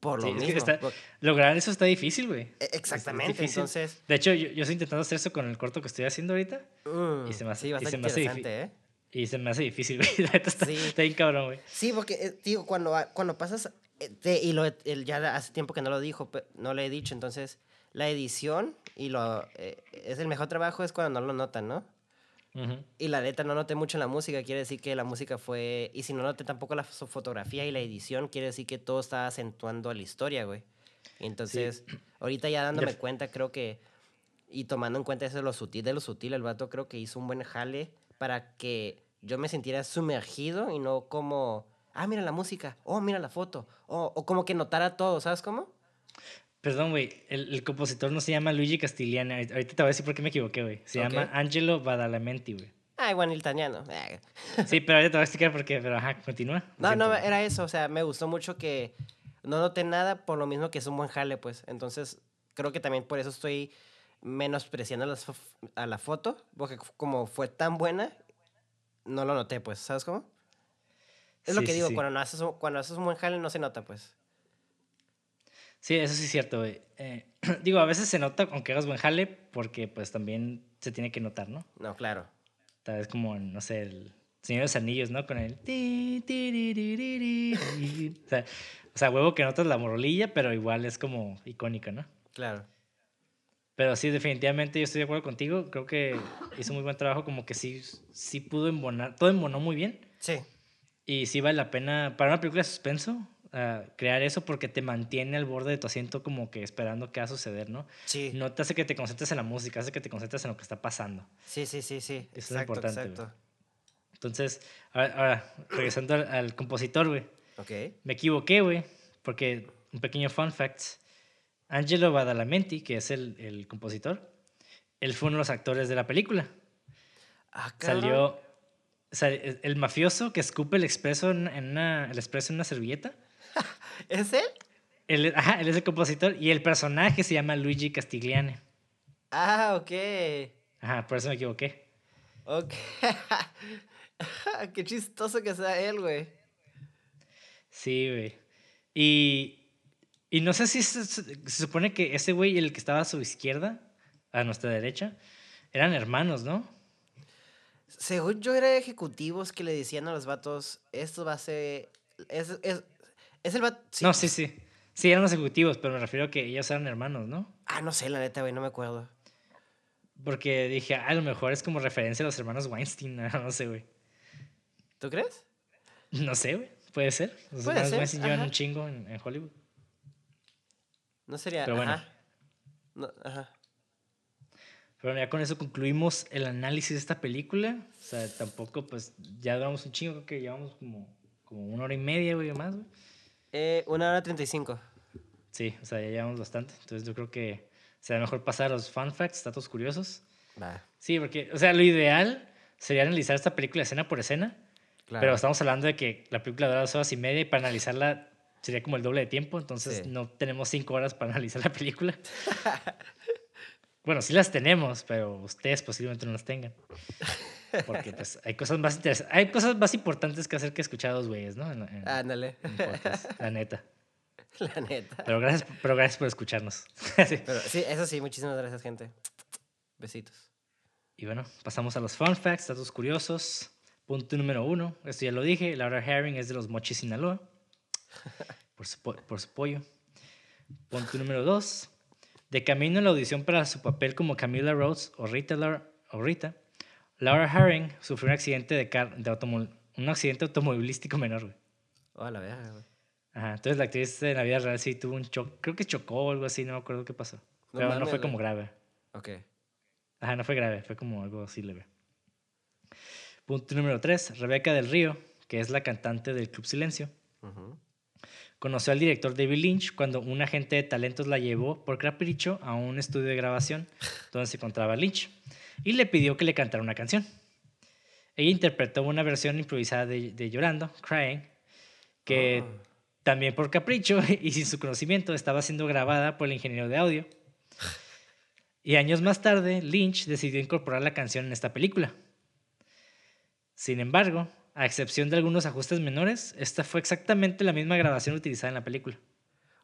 Por lo Sí, es que mismo. está- por- Lograr eso está difícil, güey. e- exactamente, difícil. entonces. De hecho, yo, yo estoy intentando hacer eso con el corto que estoy haciendo ahorita mm, Y se me hace- sí, y bastante se me hace interesante, ¿eh? y se me hace difícil, güey. Está, Sí. está bien cabrón, güey. Sí, porque, eh, digo, cuando, ha- cuando pasas, eh, te- y lo, él ya hace tiempo que no lo dijo, no lo he dicho, entonces, la edición y lo, eh, es el mejor trabajo es cuando no lo notan, ¿no? Y la neta no noté mucho en la música, quiere decir que la música fue, y si no noté tampoco la fo- fotografía y la edición, quiere decir que todo está acentuando a la historia, güey. Entonces, ahorita ya dándome cuenta, creo que, y tomando en cuenta eso de lo sutil, de lo sutil, el vato creo que hizo un buen jale para que yo me sintiera sumergido y no como, ah, mira la música, oh, mira la foto, o o como que notara todo, ¿sabes cómo? Perdón, güey. El, el compositor no se llama Luigi Castigliani. Ahorita te voy a decir por qué me equivoqué, güey. Se llama Angelo Badalamenti, güey. Ah, igual el italiano. Sí, pero ahorita te voy a explicar por qué. Pero ajá, continúa. Lo No, siento, no, era eso, o sea, me gustó mucho que no noté nada por lo mismo que es un buen jale, pues. Entonces, creo que también por eso estoy menospreciando las a la foto, porque como fue tan buena, no lo noté, pues, ¿sabes cómo? Es lo Sí, que sí, digo, sí. cuando, no haces, cuando haces un buen jale no se nota, pues. Sí, eso sí es cierto, güey. Eh, digo, a veces se nota aunque hagas buen jale porque pues también se tiene que notar, ¿no? No, claro. Tal vez como, no sé, el Señor de los Anillos, ¿no? Con el... O sea, o sea, huevo que notas la morolilla, pero igual es como icónica, ¿no? Claro. Pero sí, definitivamente yo estoy de acuerdo contigo. Creo que hizo muy buen trabajo, como que sí, sí pudo embonar. Todo embonó muy bien. Sí, Y sí vale la pena, para una película de suspenso, ah, crear eso porque te mantiene al borde de tu asiento como que esperando qué va a suceder, ¿no? sí. No te hace que te concentres en la música, hace que te concentres en lo que está pasando. Sí, sí, sí, sí. es exacto, importante, güey. exacto. Entonces, ahora, ahora, regresando al, al compositor, güey. Ok. Me equivoqué, güey, porque un pequeño fun fact. Angelo Badalamenti, que es el, el compositor, él fue uno de los actores de la película. Ah. Salió sal- el el mafioso que escupe el expreso en una, el expreso en una servilleta. ¿Es él? Él, ajá, él es el compositor y el personaje se llama Luigi Castiglione. Ah, ok. Ajá, por eso me equivoqué. Ok. Qué chistoso que sea él, güey. Sí, güey. Y, y no sé si se, se supone que ese güey y el que estaba a su izquierda, a nuestra derecha, eran hermanos, ¿no? Según yo, eran ejecutivos que le decían a los vatos, esto va a ser... Es, es, es el vato... No, sí, sí. Sí, eran los ejecutivos, pero me refiero a que ellos eran hermanos, ¿no? Ah, no sé, la neta, güey, no me acuerdo. Porque dije, "Ah, a lo mejor es como referencia a los hermanos Weinstein, no sé, güey. ¿Tú crees? No sé, güey. Puede ser. Los Puede hermanos ser, Weinstein llevan ajá. un chingo en, en Hollywood. No sería... Pero bueno. Ajá. No, ajá. Pero ya con eso concluimos el análisis de esta película. O sea, tampoco, pues, ya duramos un chingo, creo que llevamos como, como una hora y media, güey, más, güey. Eh, una hora treinta y cinco. Sí, o sea, ya llevamos bastante. Entonces yo creo que será mejor pasar a los fun facts, datos curiosos. Va, Sí, porque, o sea, lo ideal sería analizar esta película escena por escena, claro. pero estamos hablando de que la película dura dos horas y media y para analizarla sería como el doble de tiempo, entonces Sí. no tenemos cinco horas para analizar la película. bueno, sí las tenemos, pero ustedes posiblemente no las tengan. Porque pues hay cosas más interes- hay cosas más importantes que hacer que escuchar a dos güeyes, ¿no? En, en- Ándale. en podcast, la neta. la neta. Pero gracias, pero gracias por escucharnos. Sí. Pero sí, eso sí, muchísimas gracias, gente. Besitos. Y bueno, pasamos a los fun facts, datos curiosos. Punto número uno, esto ya lo dije, Laura Herring es de los Mochis, Sinaloa, por su, po- por su pollo. Punto número dos, de camino a la audición para su papel como Camila Rhodes o Rita, o Rita Laura Herring sufrió un accidente, de car de un accidente automovilístico menor. güey. Oh, la verga, güey. Ajá, entonces la actriz en la vida real sí tuvo un choque, creo que chocó o algo así, no me acuerdo qué pasó. No Pero no fue como grave. Ok. Ajá, no fue grave, fue como algo así leve. Punto número 3. Rebeca del Río, que es la cantante del Club Silencio, Ujú. Conoció al director David Lynch cuando un agente de talentos la llevó por capricho a un estudio de grabación donde se encontraba Lynch y le pidió que le cantara una canción. Ella interpretó una versión improvisada de, de Llorando, Crying, que Ah. también por capricho y sin su conocimiento estaba siendo grabada por el ingeniero de audio. Y años más tarde, Lynch decidió incorporar la canción en esta película. Sin embargo, a excepción de algunos ajustes menores, esta fue exactamente la misma grabación utilizada en la película.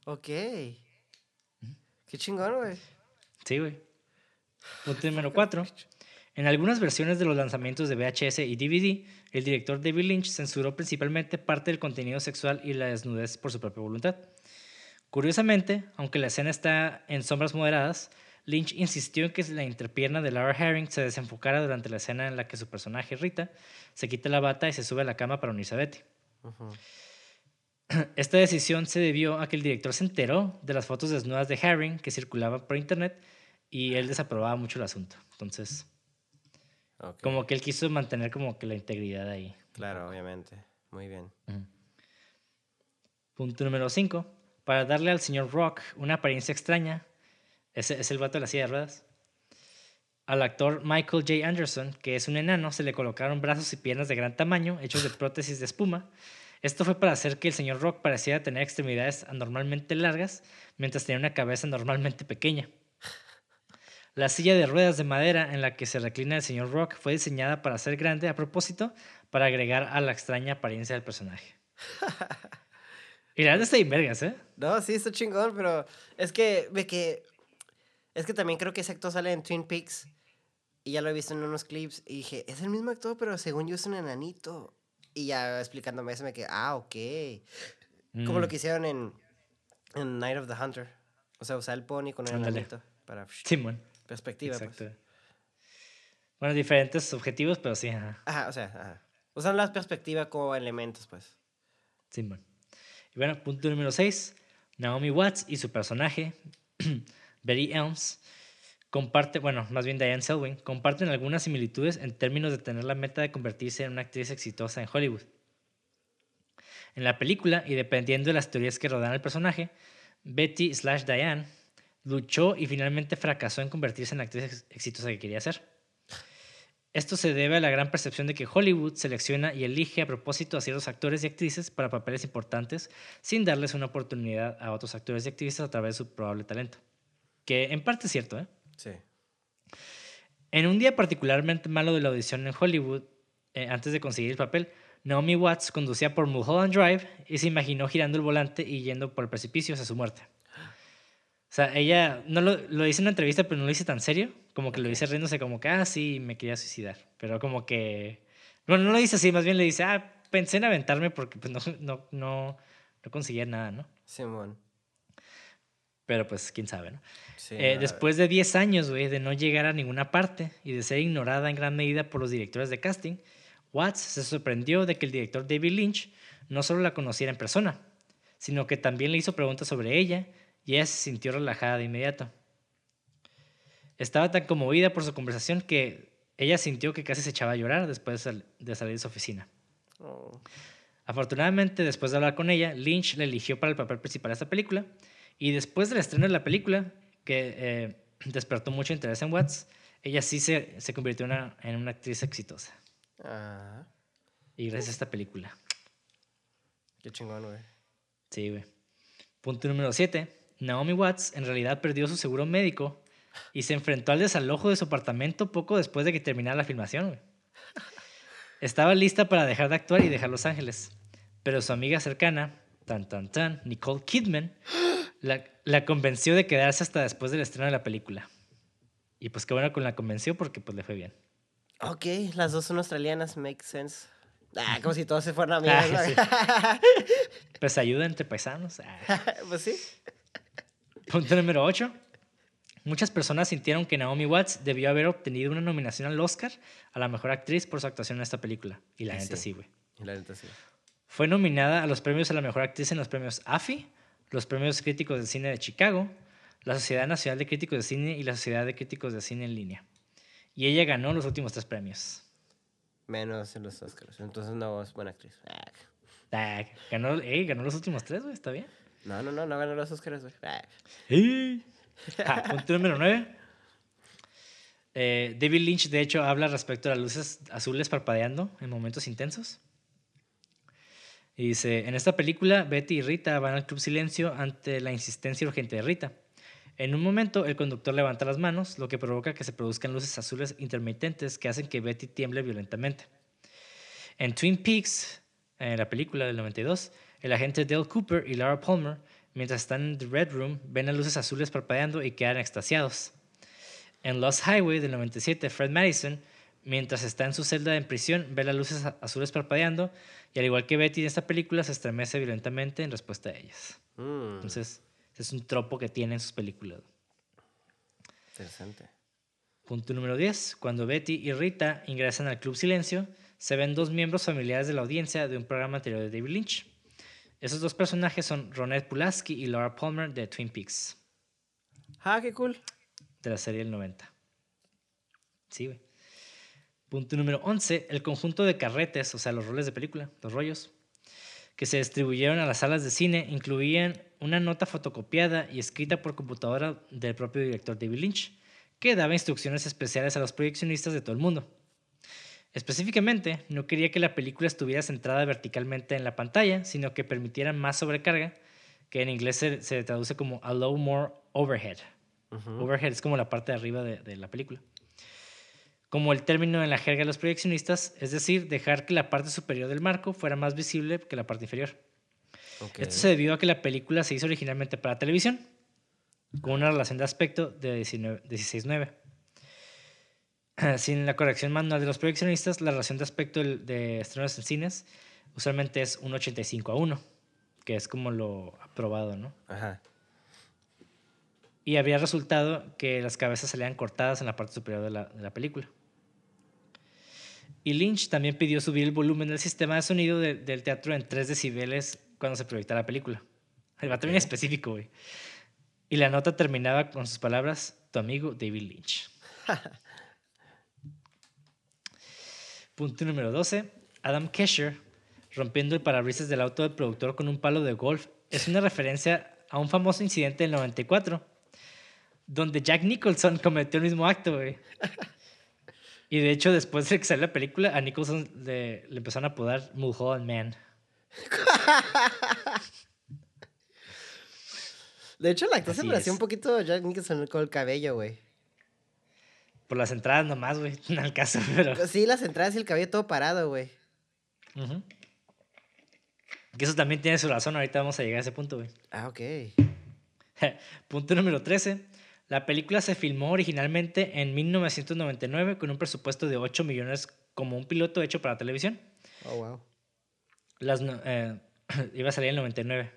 Ok. Qué chingón, güey. Sí, güey. Punto número 4. En algunas versiones de los lanzamientos de VHS y DVD, el director David Lynch censuró principalmente parte del contenido sexual y la desnudez por su propia voluntad. Curiosamente, aunque la escena está en sombras moderadas, Lynch insistió en que la entrepierna de Laura Herring se desenfocara durante la escena en la que su personaje, Rita, se quita la bata y se sube a la cama para unirse a Betty. Esta decisión se debió a que el director se enteró de las fotos desnudas de Herring que circulaban por internet y él desaprobaba mucho el asunto. Entonces, como que él quiso mantener como que la integridad ahí. Claro, obviamente. Muy bien. Punto número 5. Para darle al señor Rock una apariencia extraña, ese es el vato de la silla de ruedas. Al actor Michael J. Anderson, que es un enano, se le colocaron brazos y piernas de gran tamaño, hechos de prótesis de espuma. Esto fue para hacer que el señor Rock pareciera tener extremidades anormalmente largas, mientras tenía una cabeza normalmente pequeña. La silla de ruedas de madera en la que se reclina el señor Rock fue diseñada para ser grande a propósito, para agregar a la extraña apariencia del personaje. Y la verdad está bien vergas, ¿eh? No, sí, está chingón, pero es que, que, es que también creo que ese actor sale en Twin Peaks y ya lo he visto en unos clips y dije, es el mismo actor, pero según yo es un enanito. Y ya explicándome eso me quedé, ah, ok. Como lo Mm, que hicieron en, en Night of the Hunter. O sea, usar el pony con el Ándale. enanito para Simón. perspectiva. pues. Exacto. Bueno, diferentes objetivos, pero sí, ajá. Ajá, o sea, ajá. Usan la perspectiva como elementos, pues. Simón. Y bueno, punto número 6. Naomi Watts y su personaje, Betty Elms, comparte, bueno, más bien Diane Selwyn, comparten algunas similitudes en términos de tener la meta de convertirse en una actriz exitosa en Hollywood. En la película, y dependiendo de las teorías que rodean al personaje, Betty slash Diane luchó y finalmente fracasó en convertirse en la actriz ex- exitosa que quería ser. Esto se debe a la gran percepción de que Hollywood selecciona y elige a propósito a ciertos actores y actrices para papeles importantes sin darles una oportunidad a otros actores y actrices a través de su probable talento. Que en parte es cierto, ¿eh? Sí. En un día particularmente malo de la audición en Hollywood, eh, antes de conseguir el papel, Naomi Watts conducía por Mulholland Drive y se imaginó girando el volante y yendo por el precipicio hacia su muerte. O sea, ella no lo, lo dice en una entrevista, pero no lo dice tan serio. Como que lo dice riéndose, como que, ah, sí, me quería suicidar. Pero como que. Bueno, no lo dice así, más bien le dice, ah, pensé en aventarme porque pues, no, no, no, no conseguía nada, ¿no? Simón. Pero pues, quién sabe, ¿no? Sí, Eh, después de 10 años, güey, de no llegar a ninguna parte y de ser ignorada en gran medida por los directores de casting, Watts se sorprendió de que el director David Lynch no solo la conociera en persona, sino que también le hizo preguntas sobre ella y ella se sintió relajada de inmediato. Estaba tan conmovida por su conversación que ella sintió que casi se echaba a llorar después de salir de su oficina. oh, Afortunadamente, después de hablar con ella, Lynch la eligió para el papel principal de esta película. Y después del estreno de la película, que eh, despertó mucho interés en Watts, ella sí se, se convirtió en una, en una actriz exitosa. ah, Y gracias a esta película. qué chingón, güey. Sí, güey. Punto número 7. Naomi Watts en realidad perdió su seguro médico y se enfrentó al desalojo de su apartamento poco después de que terminara la filmación, güey. Estaba lista para dejar de actuar y dejar Los Ángeles, pero su amiga cercana, tan tan tan, Nicole Kidman, la, la convenció de quedarse hasta después del estreno de la película. Y pues qué bueno que la convenció porque pues le fue bien. Ok, las dos son australianas, make sense. Ah, como si todos se fueran amigas. Ah, ¿no? Pues ayuda entre paisanos. Ah. pues sí. Punto número 8. Muchas personas sintieron que Naomi Watts debió haber obtenido una nominación al Oscar a la mejor actriz por su actuación en esta película. Y la neta sí. sí, güey. Y la neta sí. Fue nominada a los premios a la mejor actriz en los premios AFI, los premios críticos de cine de Chicago, la Sociedad Nacional de Críticos de Cine y la Sociedad de Críticos de Cine en línea. Y ella ganó los últimos tres premios. Menos en los Oscars. Entonces no es buena actriz. Ah, Ah, ganó, ey, ganó los últimos tres, güey, está bien. No, no, no, no ganó los Oscars, güey. Ah, Ah, punto número 9. David Lynch, de hecho, habla respecto a las luces azules parpadeando en momentos intensos. Dice, en esta película, Betty y Rita van al Club Silencio ante la insistencia urgente de Rita. En un momento, el conductor levanta las manos, lo que provoca que se produzcan luces azules intermitentes que hacen que Betty tiemble violentamente. En Twin Peaks, en la película del 92, el agente Dale Cooper y Laura Palmer, mientras están en The Red Room, ven las luces azules parpadeando y quedan extasiados. En Lost Highway del 97, Fred Madison, mientras está en su celda en prisión, ve las luces azules parpadeando y al igual que Betty en esta película, se estremece violentamente en respuesta a ellas. mm, Entonces, ese es un tropo que tiene en sus películas. interesante. Punto número 10. Cuando Betty y Rita ingresan al Club Silencio, se ven dos miembros familiares de la audiencia de un programa anterior de David Lynch. Esos dos personajes son Ronette Pulaski y Laura Palmer de Twin Peaks, Ah, qué cool. de la serie del 90. Sí, güey. Punto número 11. El conjunto de carretes, o sea, los roles de película, los rollos, que se distribuyeron a las salas de cine, incluían una nota fotocopiada y escrita por computadora del propio director David Lynch, que daba instrucciones especiales a los proyeccionistas de todo el mundo. Específicamente, no quería que la película estuviera centrada verticalmente en la pantalla, sino que permitiera más sobrecarga, que en inglés se, se traduce como allow more overhead. Overhead es como la parte de arriba de, de la película. Como el término en la jerga de los proyeccionistas, es decir, dejar que la parte superior del marco fuera más visible que la parte inferior. Esto se debió a que la película se hizo originalmente para televisión, con una relación de aspecto de 19 16:9. Sin la corrección manual de los proyeccionistas, la relación de aspecto de estrenos en cines usualmente es un 85 a 1, que es como lo aprobado, ¿no? Ajá. Y habría resultado que las cabezas salían cortadas en la parte superior de la, de la película. Y Lynch también pidió subir el volumen del sistema de sonido de- del teatro en 3 decibeles cuando se proyectara la película. El vato bien específico, güey. Y la nota terminaba con sus palabras, tu amigo David Lynch. Punto número 12. Adam Kesher, rompiendo el parabrisas del auto del productor con un palo de golf, es una referencia a un famoso incidente del 94. donde Jack Nicholson cometió el mismo acto, güey. Y de hecho, después de que salió la película, a Nicholson le, le empezaron a apodar Mulholland Man. De hecho, la actor se parecía un poquito a Jack Nicholson con el cabello, güey. Por las entradas nomás, güey. No al caso, pero. Sí, las entradas y el cabello todo parado, güey. Ujú. Que eso también tiene su razón. Ahorita vamos a llegar a ese punto, güey. Ah, ok. Punto número 13. La película se filmó originalmente en 1999 con un presupuesto de 8 millones como un piloto hecho para televisión. Oh, wow. Las, no- eh, iba a salir en el 99.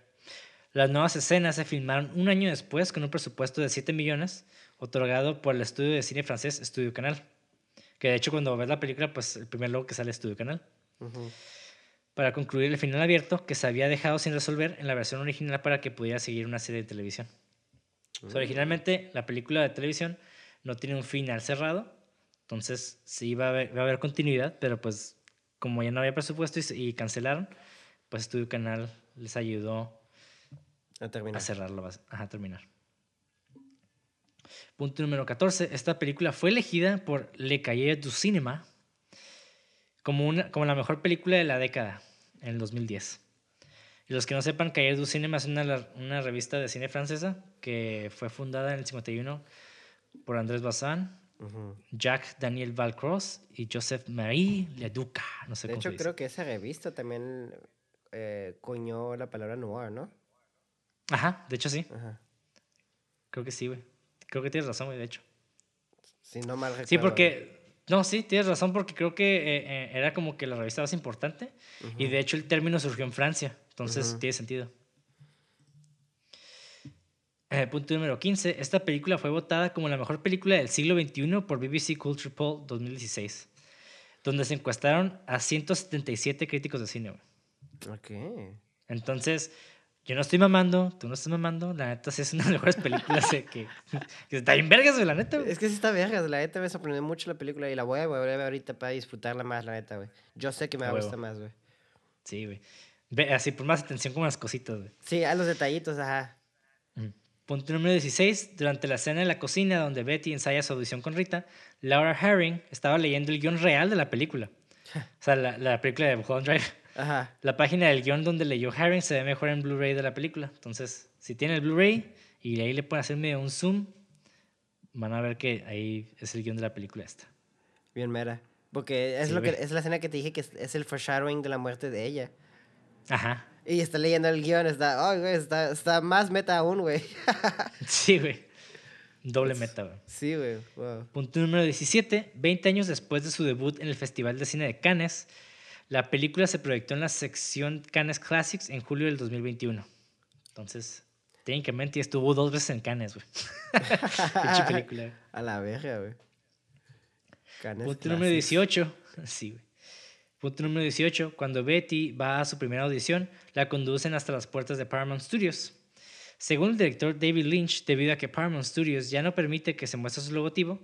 Las nuevas escenas se filmaron un año después con un presupuesto de 7 millones otorgado por el estudio de cine francés Studio Canal. Que de hecho cuando ves la película, pues el primer logo que sale es Studio Canal. Para concluir el final abierto que se había dejado sin resolver en la versión original para que pudiera seguir una serie de televisión. O sea, originalmente la película de televisión no tiene un final cerrado, entonces sí iba a haber, iba a haber continuidad, pero pues como ya no había presupuesto y, cancelaron, pues Studio Canal les ayudó A terminar. a cerrarlo, a terminar. Punto número 14. Esta película fue elegida por Le Cahiers du Cinéma como, una, como la mejor película de la década en el 2010. Y los que no sepan, Cahiers du Cinéma es una, una revista de cine francesa que fue fundada en el 51 por Andrés Bazin, Ujú. Jacques Daniel Valcross y Joseph Marie Leduca. No sé De cómo hecho, se dice. creo que esa revista también eh, coñó la palabra noir, ¿no? Ajá, de hecho sí. Ajá. Creo que sí, güey. Creo que tienes razón, güey, de hecho. Si no mal recuerdo. Sí, porque. No, sí, tienes razón, porque creo que eh, eh, era como que la revista más importante. Y de hecho, el término surgió en Francia. Entonces, Ujú. tiene sentido. Eh, punto número 15. Esta película fue votada como la mejor película del siglo XXI por BBC Culture Poll 2016, donde se encuestaron a 177 críticos de cine. Ok. Entonces, yo no estoy mamando, tú no estás mamando. La neta, sí es una de las mejores películas que, que está bien vergas, la neta. güey. Es que sí está vergas, la neta me sorprendió mucho la película y la voy a volver ahorita para disfrutarla más, la neta, güey. Yo sé que me va a gustar más, güey. Sí, güey. Así, por más atención como las cositas, güey. Sí, a los detallitos, ajá. Punto número 16. Durante la escena en la cocina donde Betty ensaya su audición con Rita, Laura Herring estaba leyendo el guion real de la película. O sea, la, la película de Mulholland Drive. Ajá. La página del guion donde leyó Herring se ve mejor en Blu-ray de la película. Entonces, si tiene el Blu-ray y ahí le pueden hacer medio un zoom, van a ver que ahí es el guion de la película esta. Bien mera. Porque es, Sí, lo que, es la escena que te dije que es, es el foreshadowing de la muerte de ella. Ajá. Y está leyendo el guion, está, ay, güey, está, está más meta aún, güey. Sí, güey. Doble meta, güey. sí, güey, wow. Punto número 17. 20 años después de su debut en el Festival de Cine de Cannes, la película se proyectó en la sección Cannes Classics en julio del 2021. Entonces, técnicamente estuvo dos veces en Cannes, güey. Película. güey. A la verga, güey. Punto número Classics. 18. Sí, güey. Punto número 18. Cuando Betty va a su primera audición, la conducen hasta las puertas de Paramount Studios. Según el director David Lynch, debido a que Paramount Studios ya no permite que se muestre su logotipo,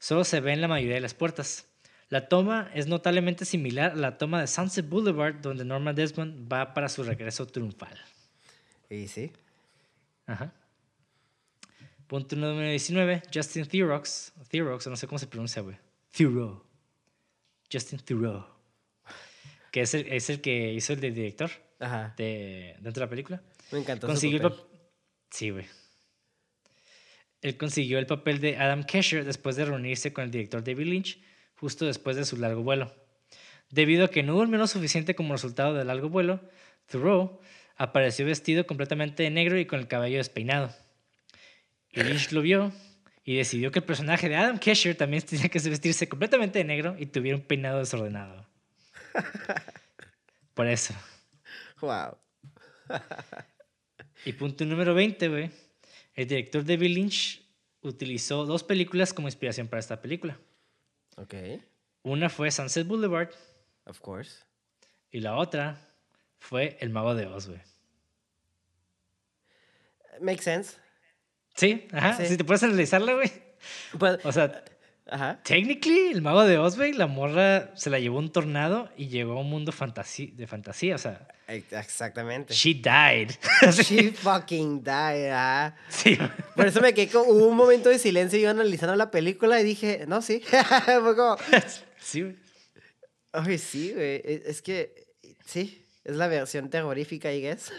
solo se ve en la mayoría de las puertas. La toma es notablemente similar a la toma de Sunset Boulevard, donde Norma Desmond va para su regreso triunfal. Y sí. Ajá. Punto número 19. Justin Theroux. Theroux, no sé cómo se pronuncia, güey. Theroux. Justin Theroux. Que es el, es el que hizo el de director Ajá. de, dentro de la película. Me encantó su Consiguió el. Sí, güey. Él consiguió el papel de Adam Kesher después de reunirse con el director David Lynch, justo después de su largo vuelo. Debido a que no durmió lo suficiente como resultado del largo vuelo, Thoreau apareció vestido completamente de negro y con el cabello despeinado. Y Lynch lo vio y decidió que el personaje de Adam Kesher también tenía que vestirse completamente de negro y tuviera un peinado desordenado. Por eso. Wow. Y punto número 20, güey. El director David Lynch utilizó dos películas como inspiración para esta película. Ok. Una fue Sunset Boulevard Of course. y la otra fue El Mago de Oz, güey. Makes sense. Sí, ajá. Sí. Si te puedes analizarla, güey. Pues, O sea, Ajá. Technically, el mago de Oz, güey, la morra se la llevó un tornado y llegó a un mundo de fantasía. O sea, Ex- Exactamente. she died. She fucking died. ah. sí, Por eso me quedé con hubo un momento de silencio y yo analizando la película y dije, no, sí. Fue como, sí, güey. ay, sí, güey. Es es que, sí, es la versión terrorífica, I guess.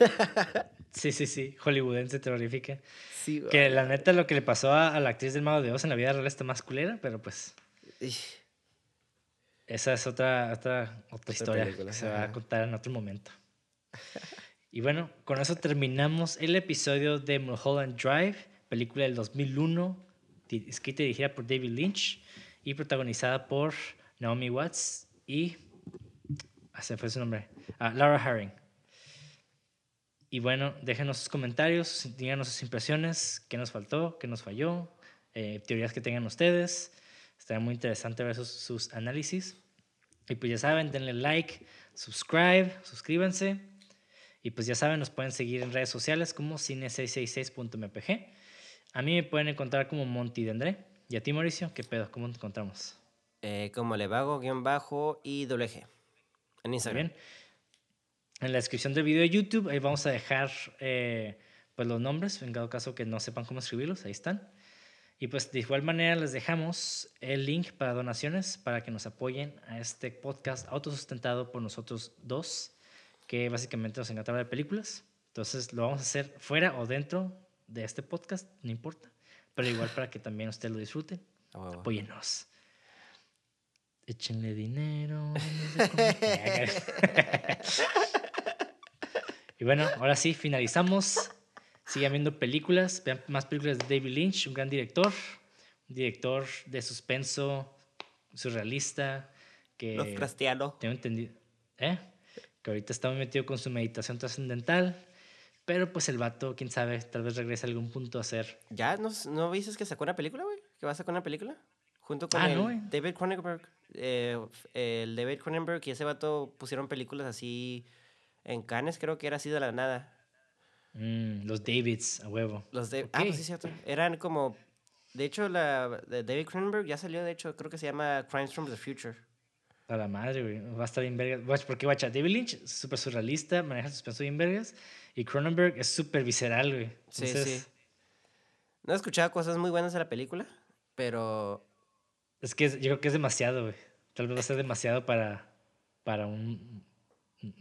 Sí, sí, sí. Hollywoodense terrorífica. sí, güey. Que la neta lo que le pasó a, a la actriz del Mago de Oz en la vida real está más culera, pero pues esa es otra, otra, otra historia película, que se va a contar en otro momento. Y bueno, con eso terminamos el episodio de Mulholland Drive, película del 2001, di- escrita y dirigida por David Lynch y protagonizada por Naomi Watts y... ah, se fue su nombre. ah, Laura Herring. Y bueno, déjenos sus comentarios, díganos sus impresiones, qué nos faltó, qué nos falló, eh, teorías que tengan ustedes. Estará muy interesante ver sus, sus análisis. Y pues ya saben, denle like, subscribe, suscríbanse. Y pues ya saben, nos pueden seguir en redes sociales como cine666.mpg. A mí me pueden encontrar como Monty de André. Y a ti, Mauricio, ¿qué pedo? ¿Cómo te encontramos? eh, como le vago, guion bajo y doble G. En Instagram. bien. En la descripción del video de YouTube, ahí vamos a dejar eh, pues los nombres, en caso que no sepan cómo escribirlos, ahí están. Y pues de igual manera les dejamos el link para donaciones para que nos apoyen a este podcast autosustentado por nosotros dos, que básicamente nos encanta hablar de películas. Entonces lo vamos a hacer fuera o dentro de este podcast, no importa, pero igual para que también ustedes lo disfruten. Huevo. Apóyennos. Échenle dinero. no sé cómo. y bueno, ahora sí, finalizamos. Sigan viendo películas, vean más películas de David Lynch, un gran director, un director de suspenso, surrealista, que Los Crastiano. tengo entendido, ¿eh? que ahorita está muy metido con su meditación trascendental, pero pues el vato, quién sabe, tal vez regrese a algún punto a ser ¿Ya no, no dices que sacó una película, güey? ¿Que va a sacar una película? Junto con Ah, el no. David Cronenberg. Eh, el David Cronenberg y ese vato pusieron películas así en Cannes, creo que era así de la nada. mm, los Davids, a huevo. Los de... Ah, pues sí, cierto. Eran como... De hecho, la de David Cronenberg ya salió, de hecho, creo que se llama Crimes from the Future. A la madre, güey. Va a estar bien vergas. Guach, Porque, guacha, David Lynch es súper surrealista, maneja suspenso bien vergas. Y Cronenberg es súper visceral, güey. Sí, sí. No he escuchado cosas muy buenas de la película, pero... Es que es- yo creo que es demasiado, güey. Tal vez va a ser demasiado para, para, un,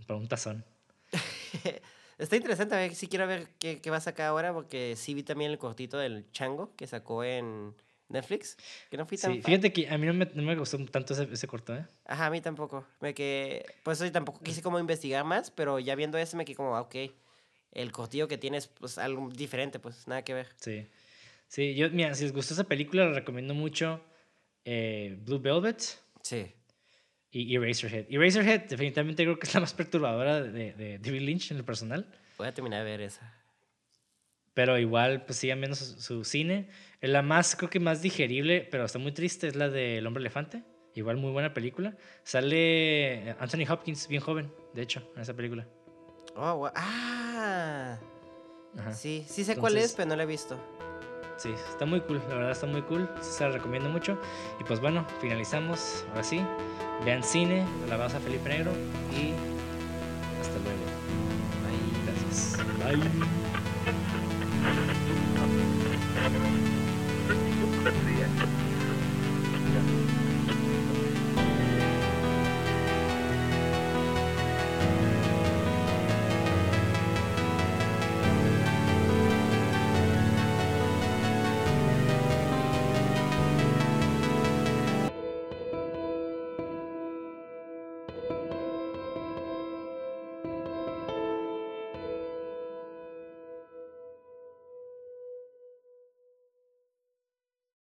para un tazón. Está interesante, a ver, sí quiero ver qué, qué va a sacar ahora, porque sí vi también el cortito del Chango que sacó en Netflix, que no fui tan Sí, fíjate que a mí no me, no me gustó tanto ese, ese corto, ¿eh? Ajá, a mí tampoco. Me que Pues hoy tampoco quise como investigar más, pero ya viendo ese me quedé como, ah, ok, el cortillo que tiene es pues algo diferente, pues nada que ver. Sí. Sí, yo, mira, si les gustó esa película, les recomiendo mucho eh, Blue Velvet Sí. Y Eraserhead. Eraserhead definitivamente creo que es la más perturbadora de, de David Lynch en lo personal. Voy a terminar de ver esa. Pero igual, pues sigan viendo su, su cine. La más, creo que más digerible, pero está muy triste, es la de El Hombre Elefante. Igual muy buena película. Sale Anthony Hopkins, bien joven, de hecho, en esa película. Oh, gua- ah. Ajá. Sí, sí sé cuál es, Entonces- pero no la he visto. Sí, está muy cool, la verdad está muy cool. Se la recomiendo mucho. Y pues bueno, finalizamos. Ahora sí, vean cine, alabanza a Felipe Negro y hasta luego. Ahí. Gracias. Bye.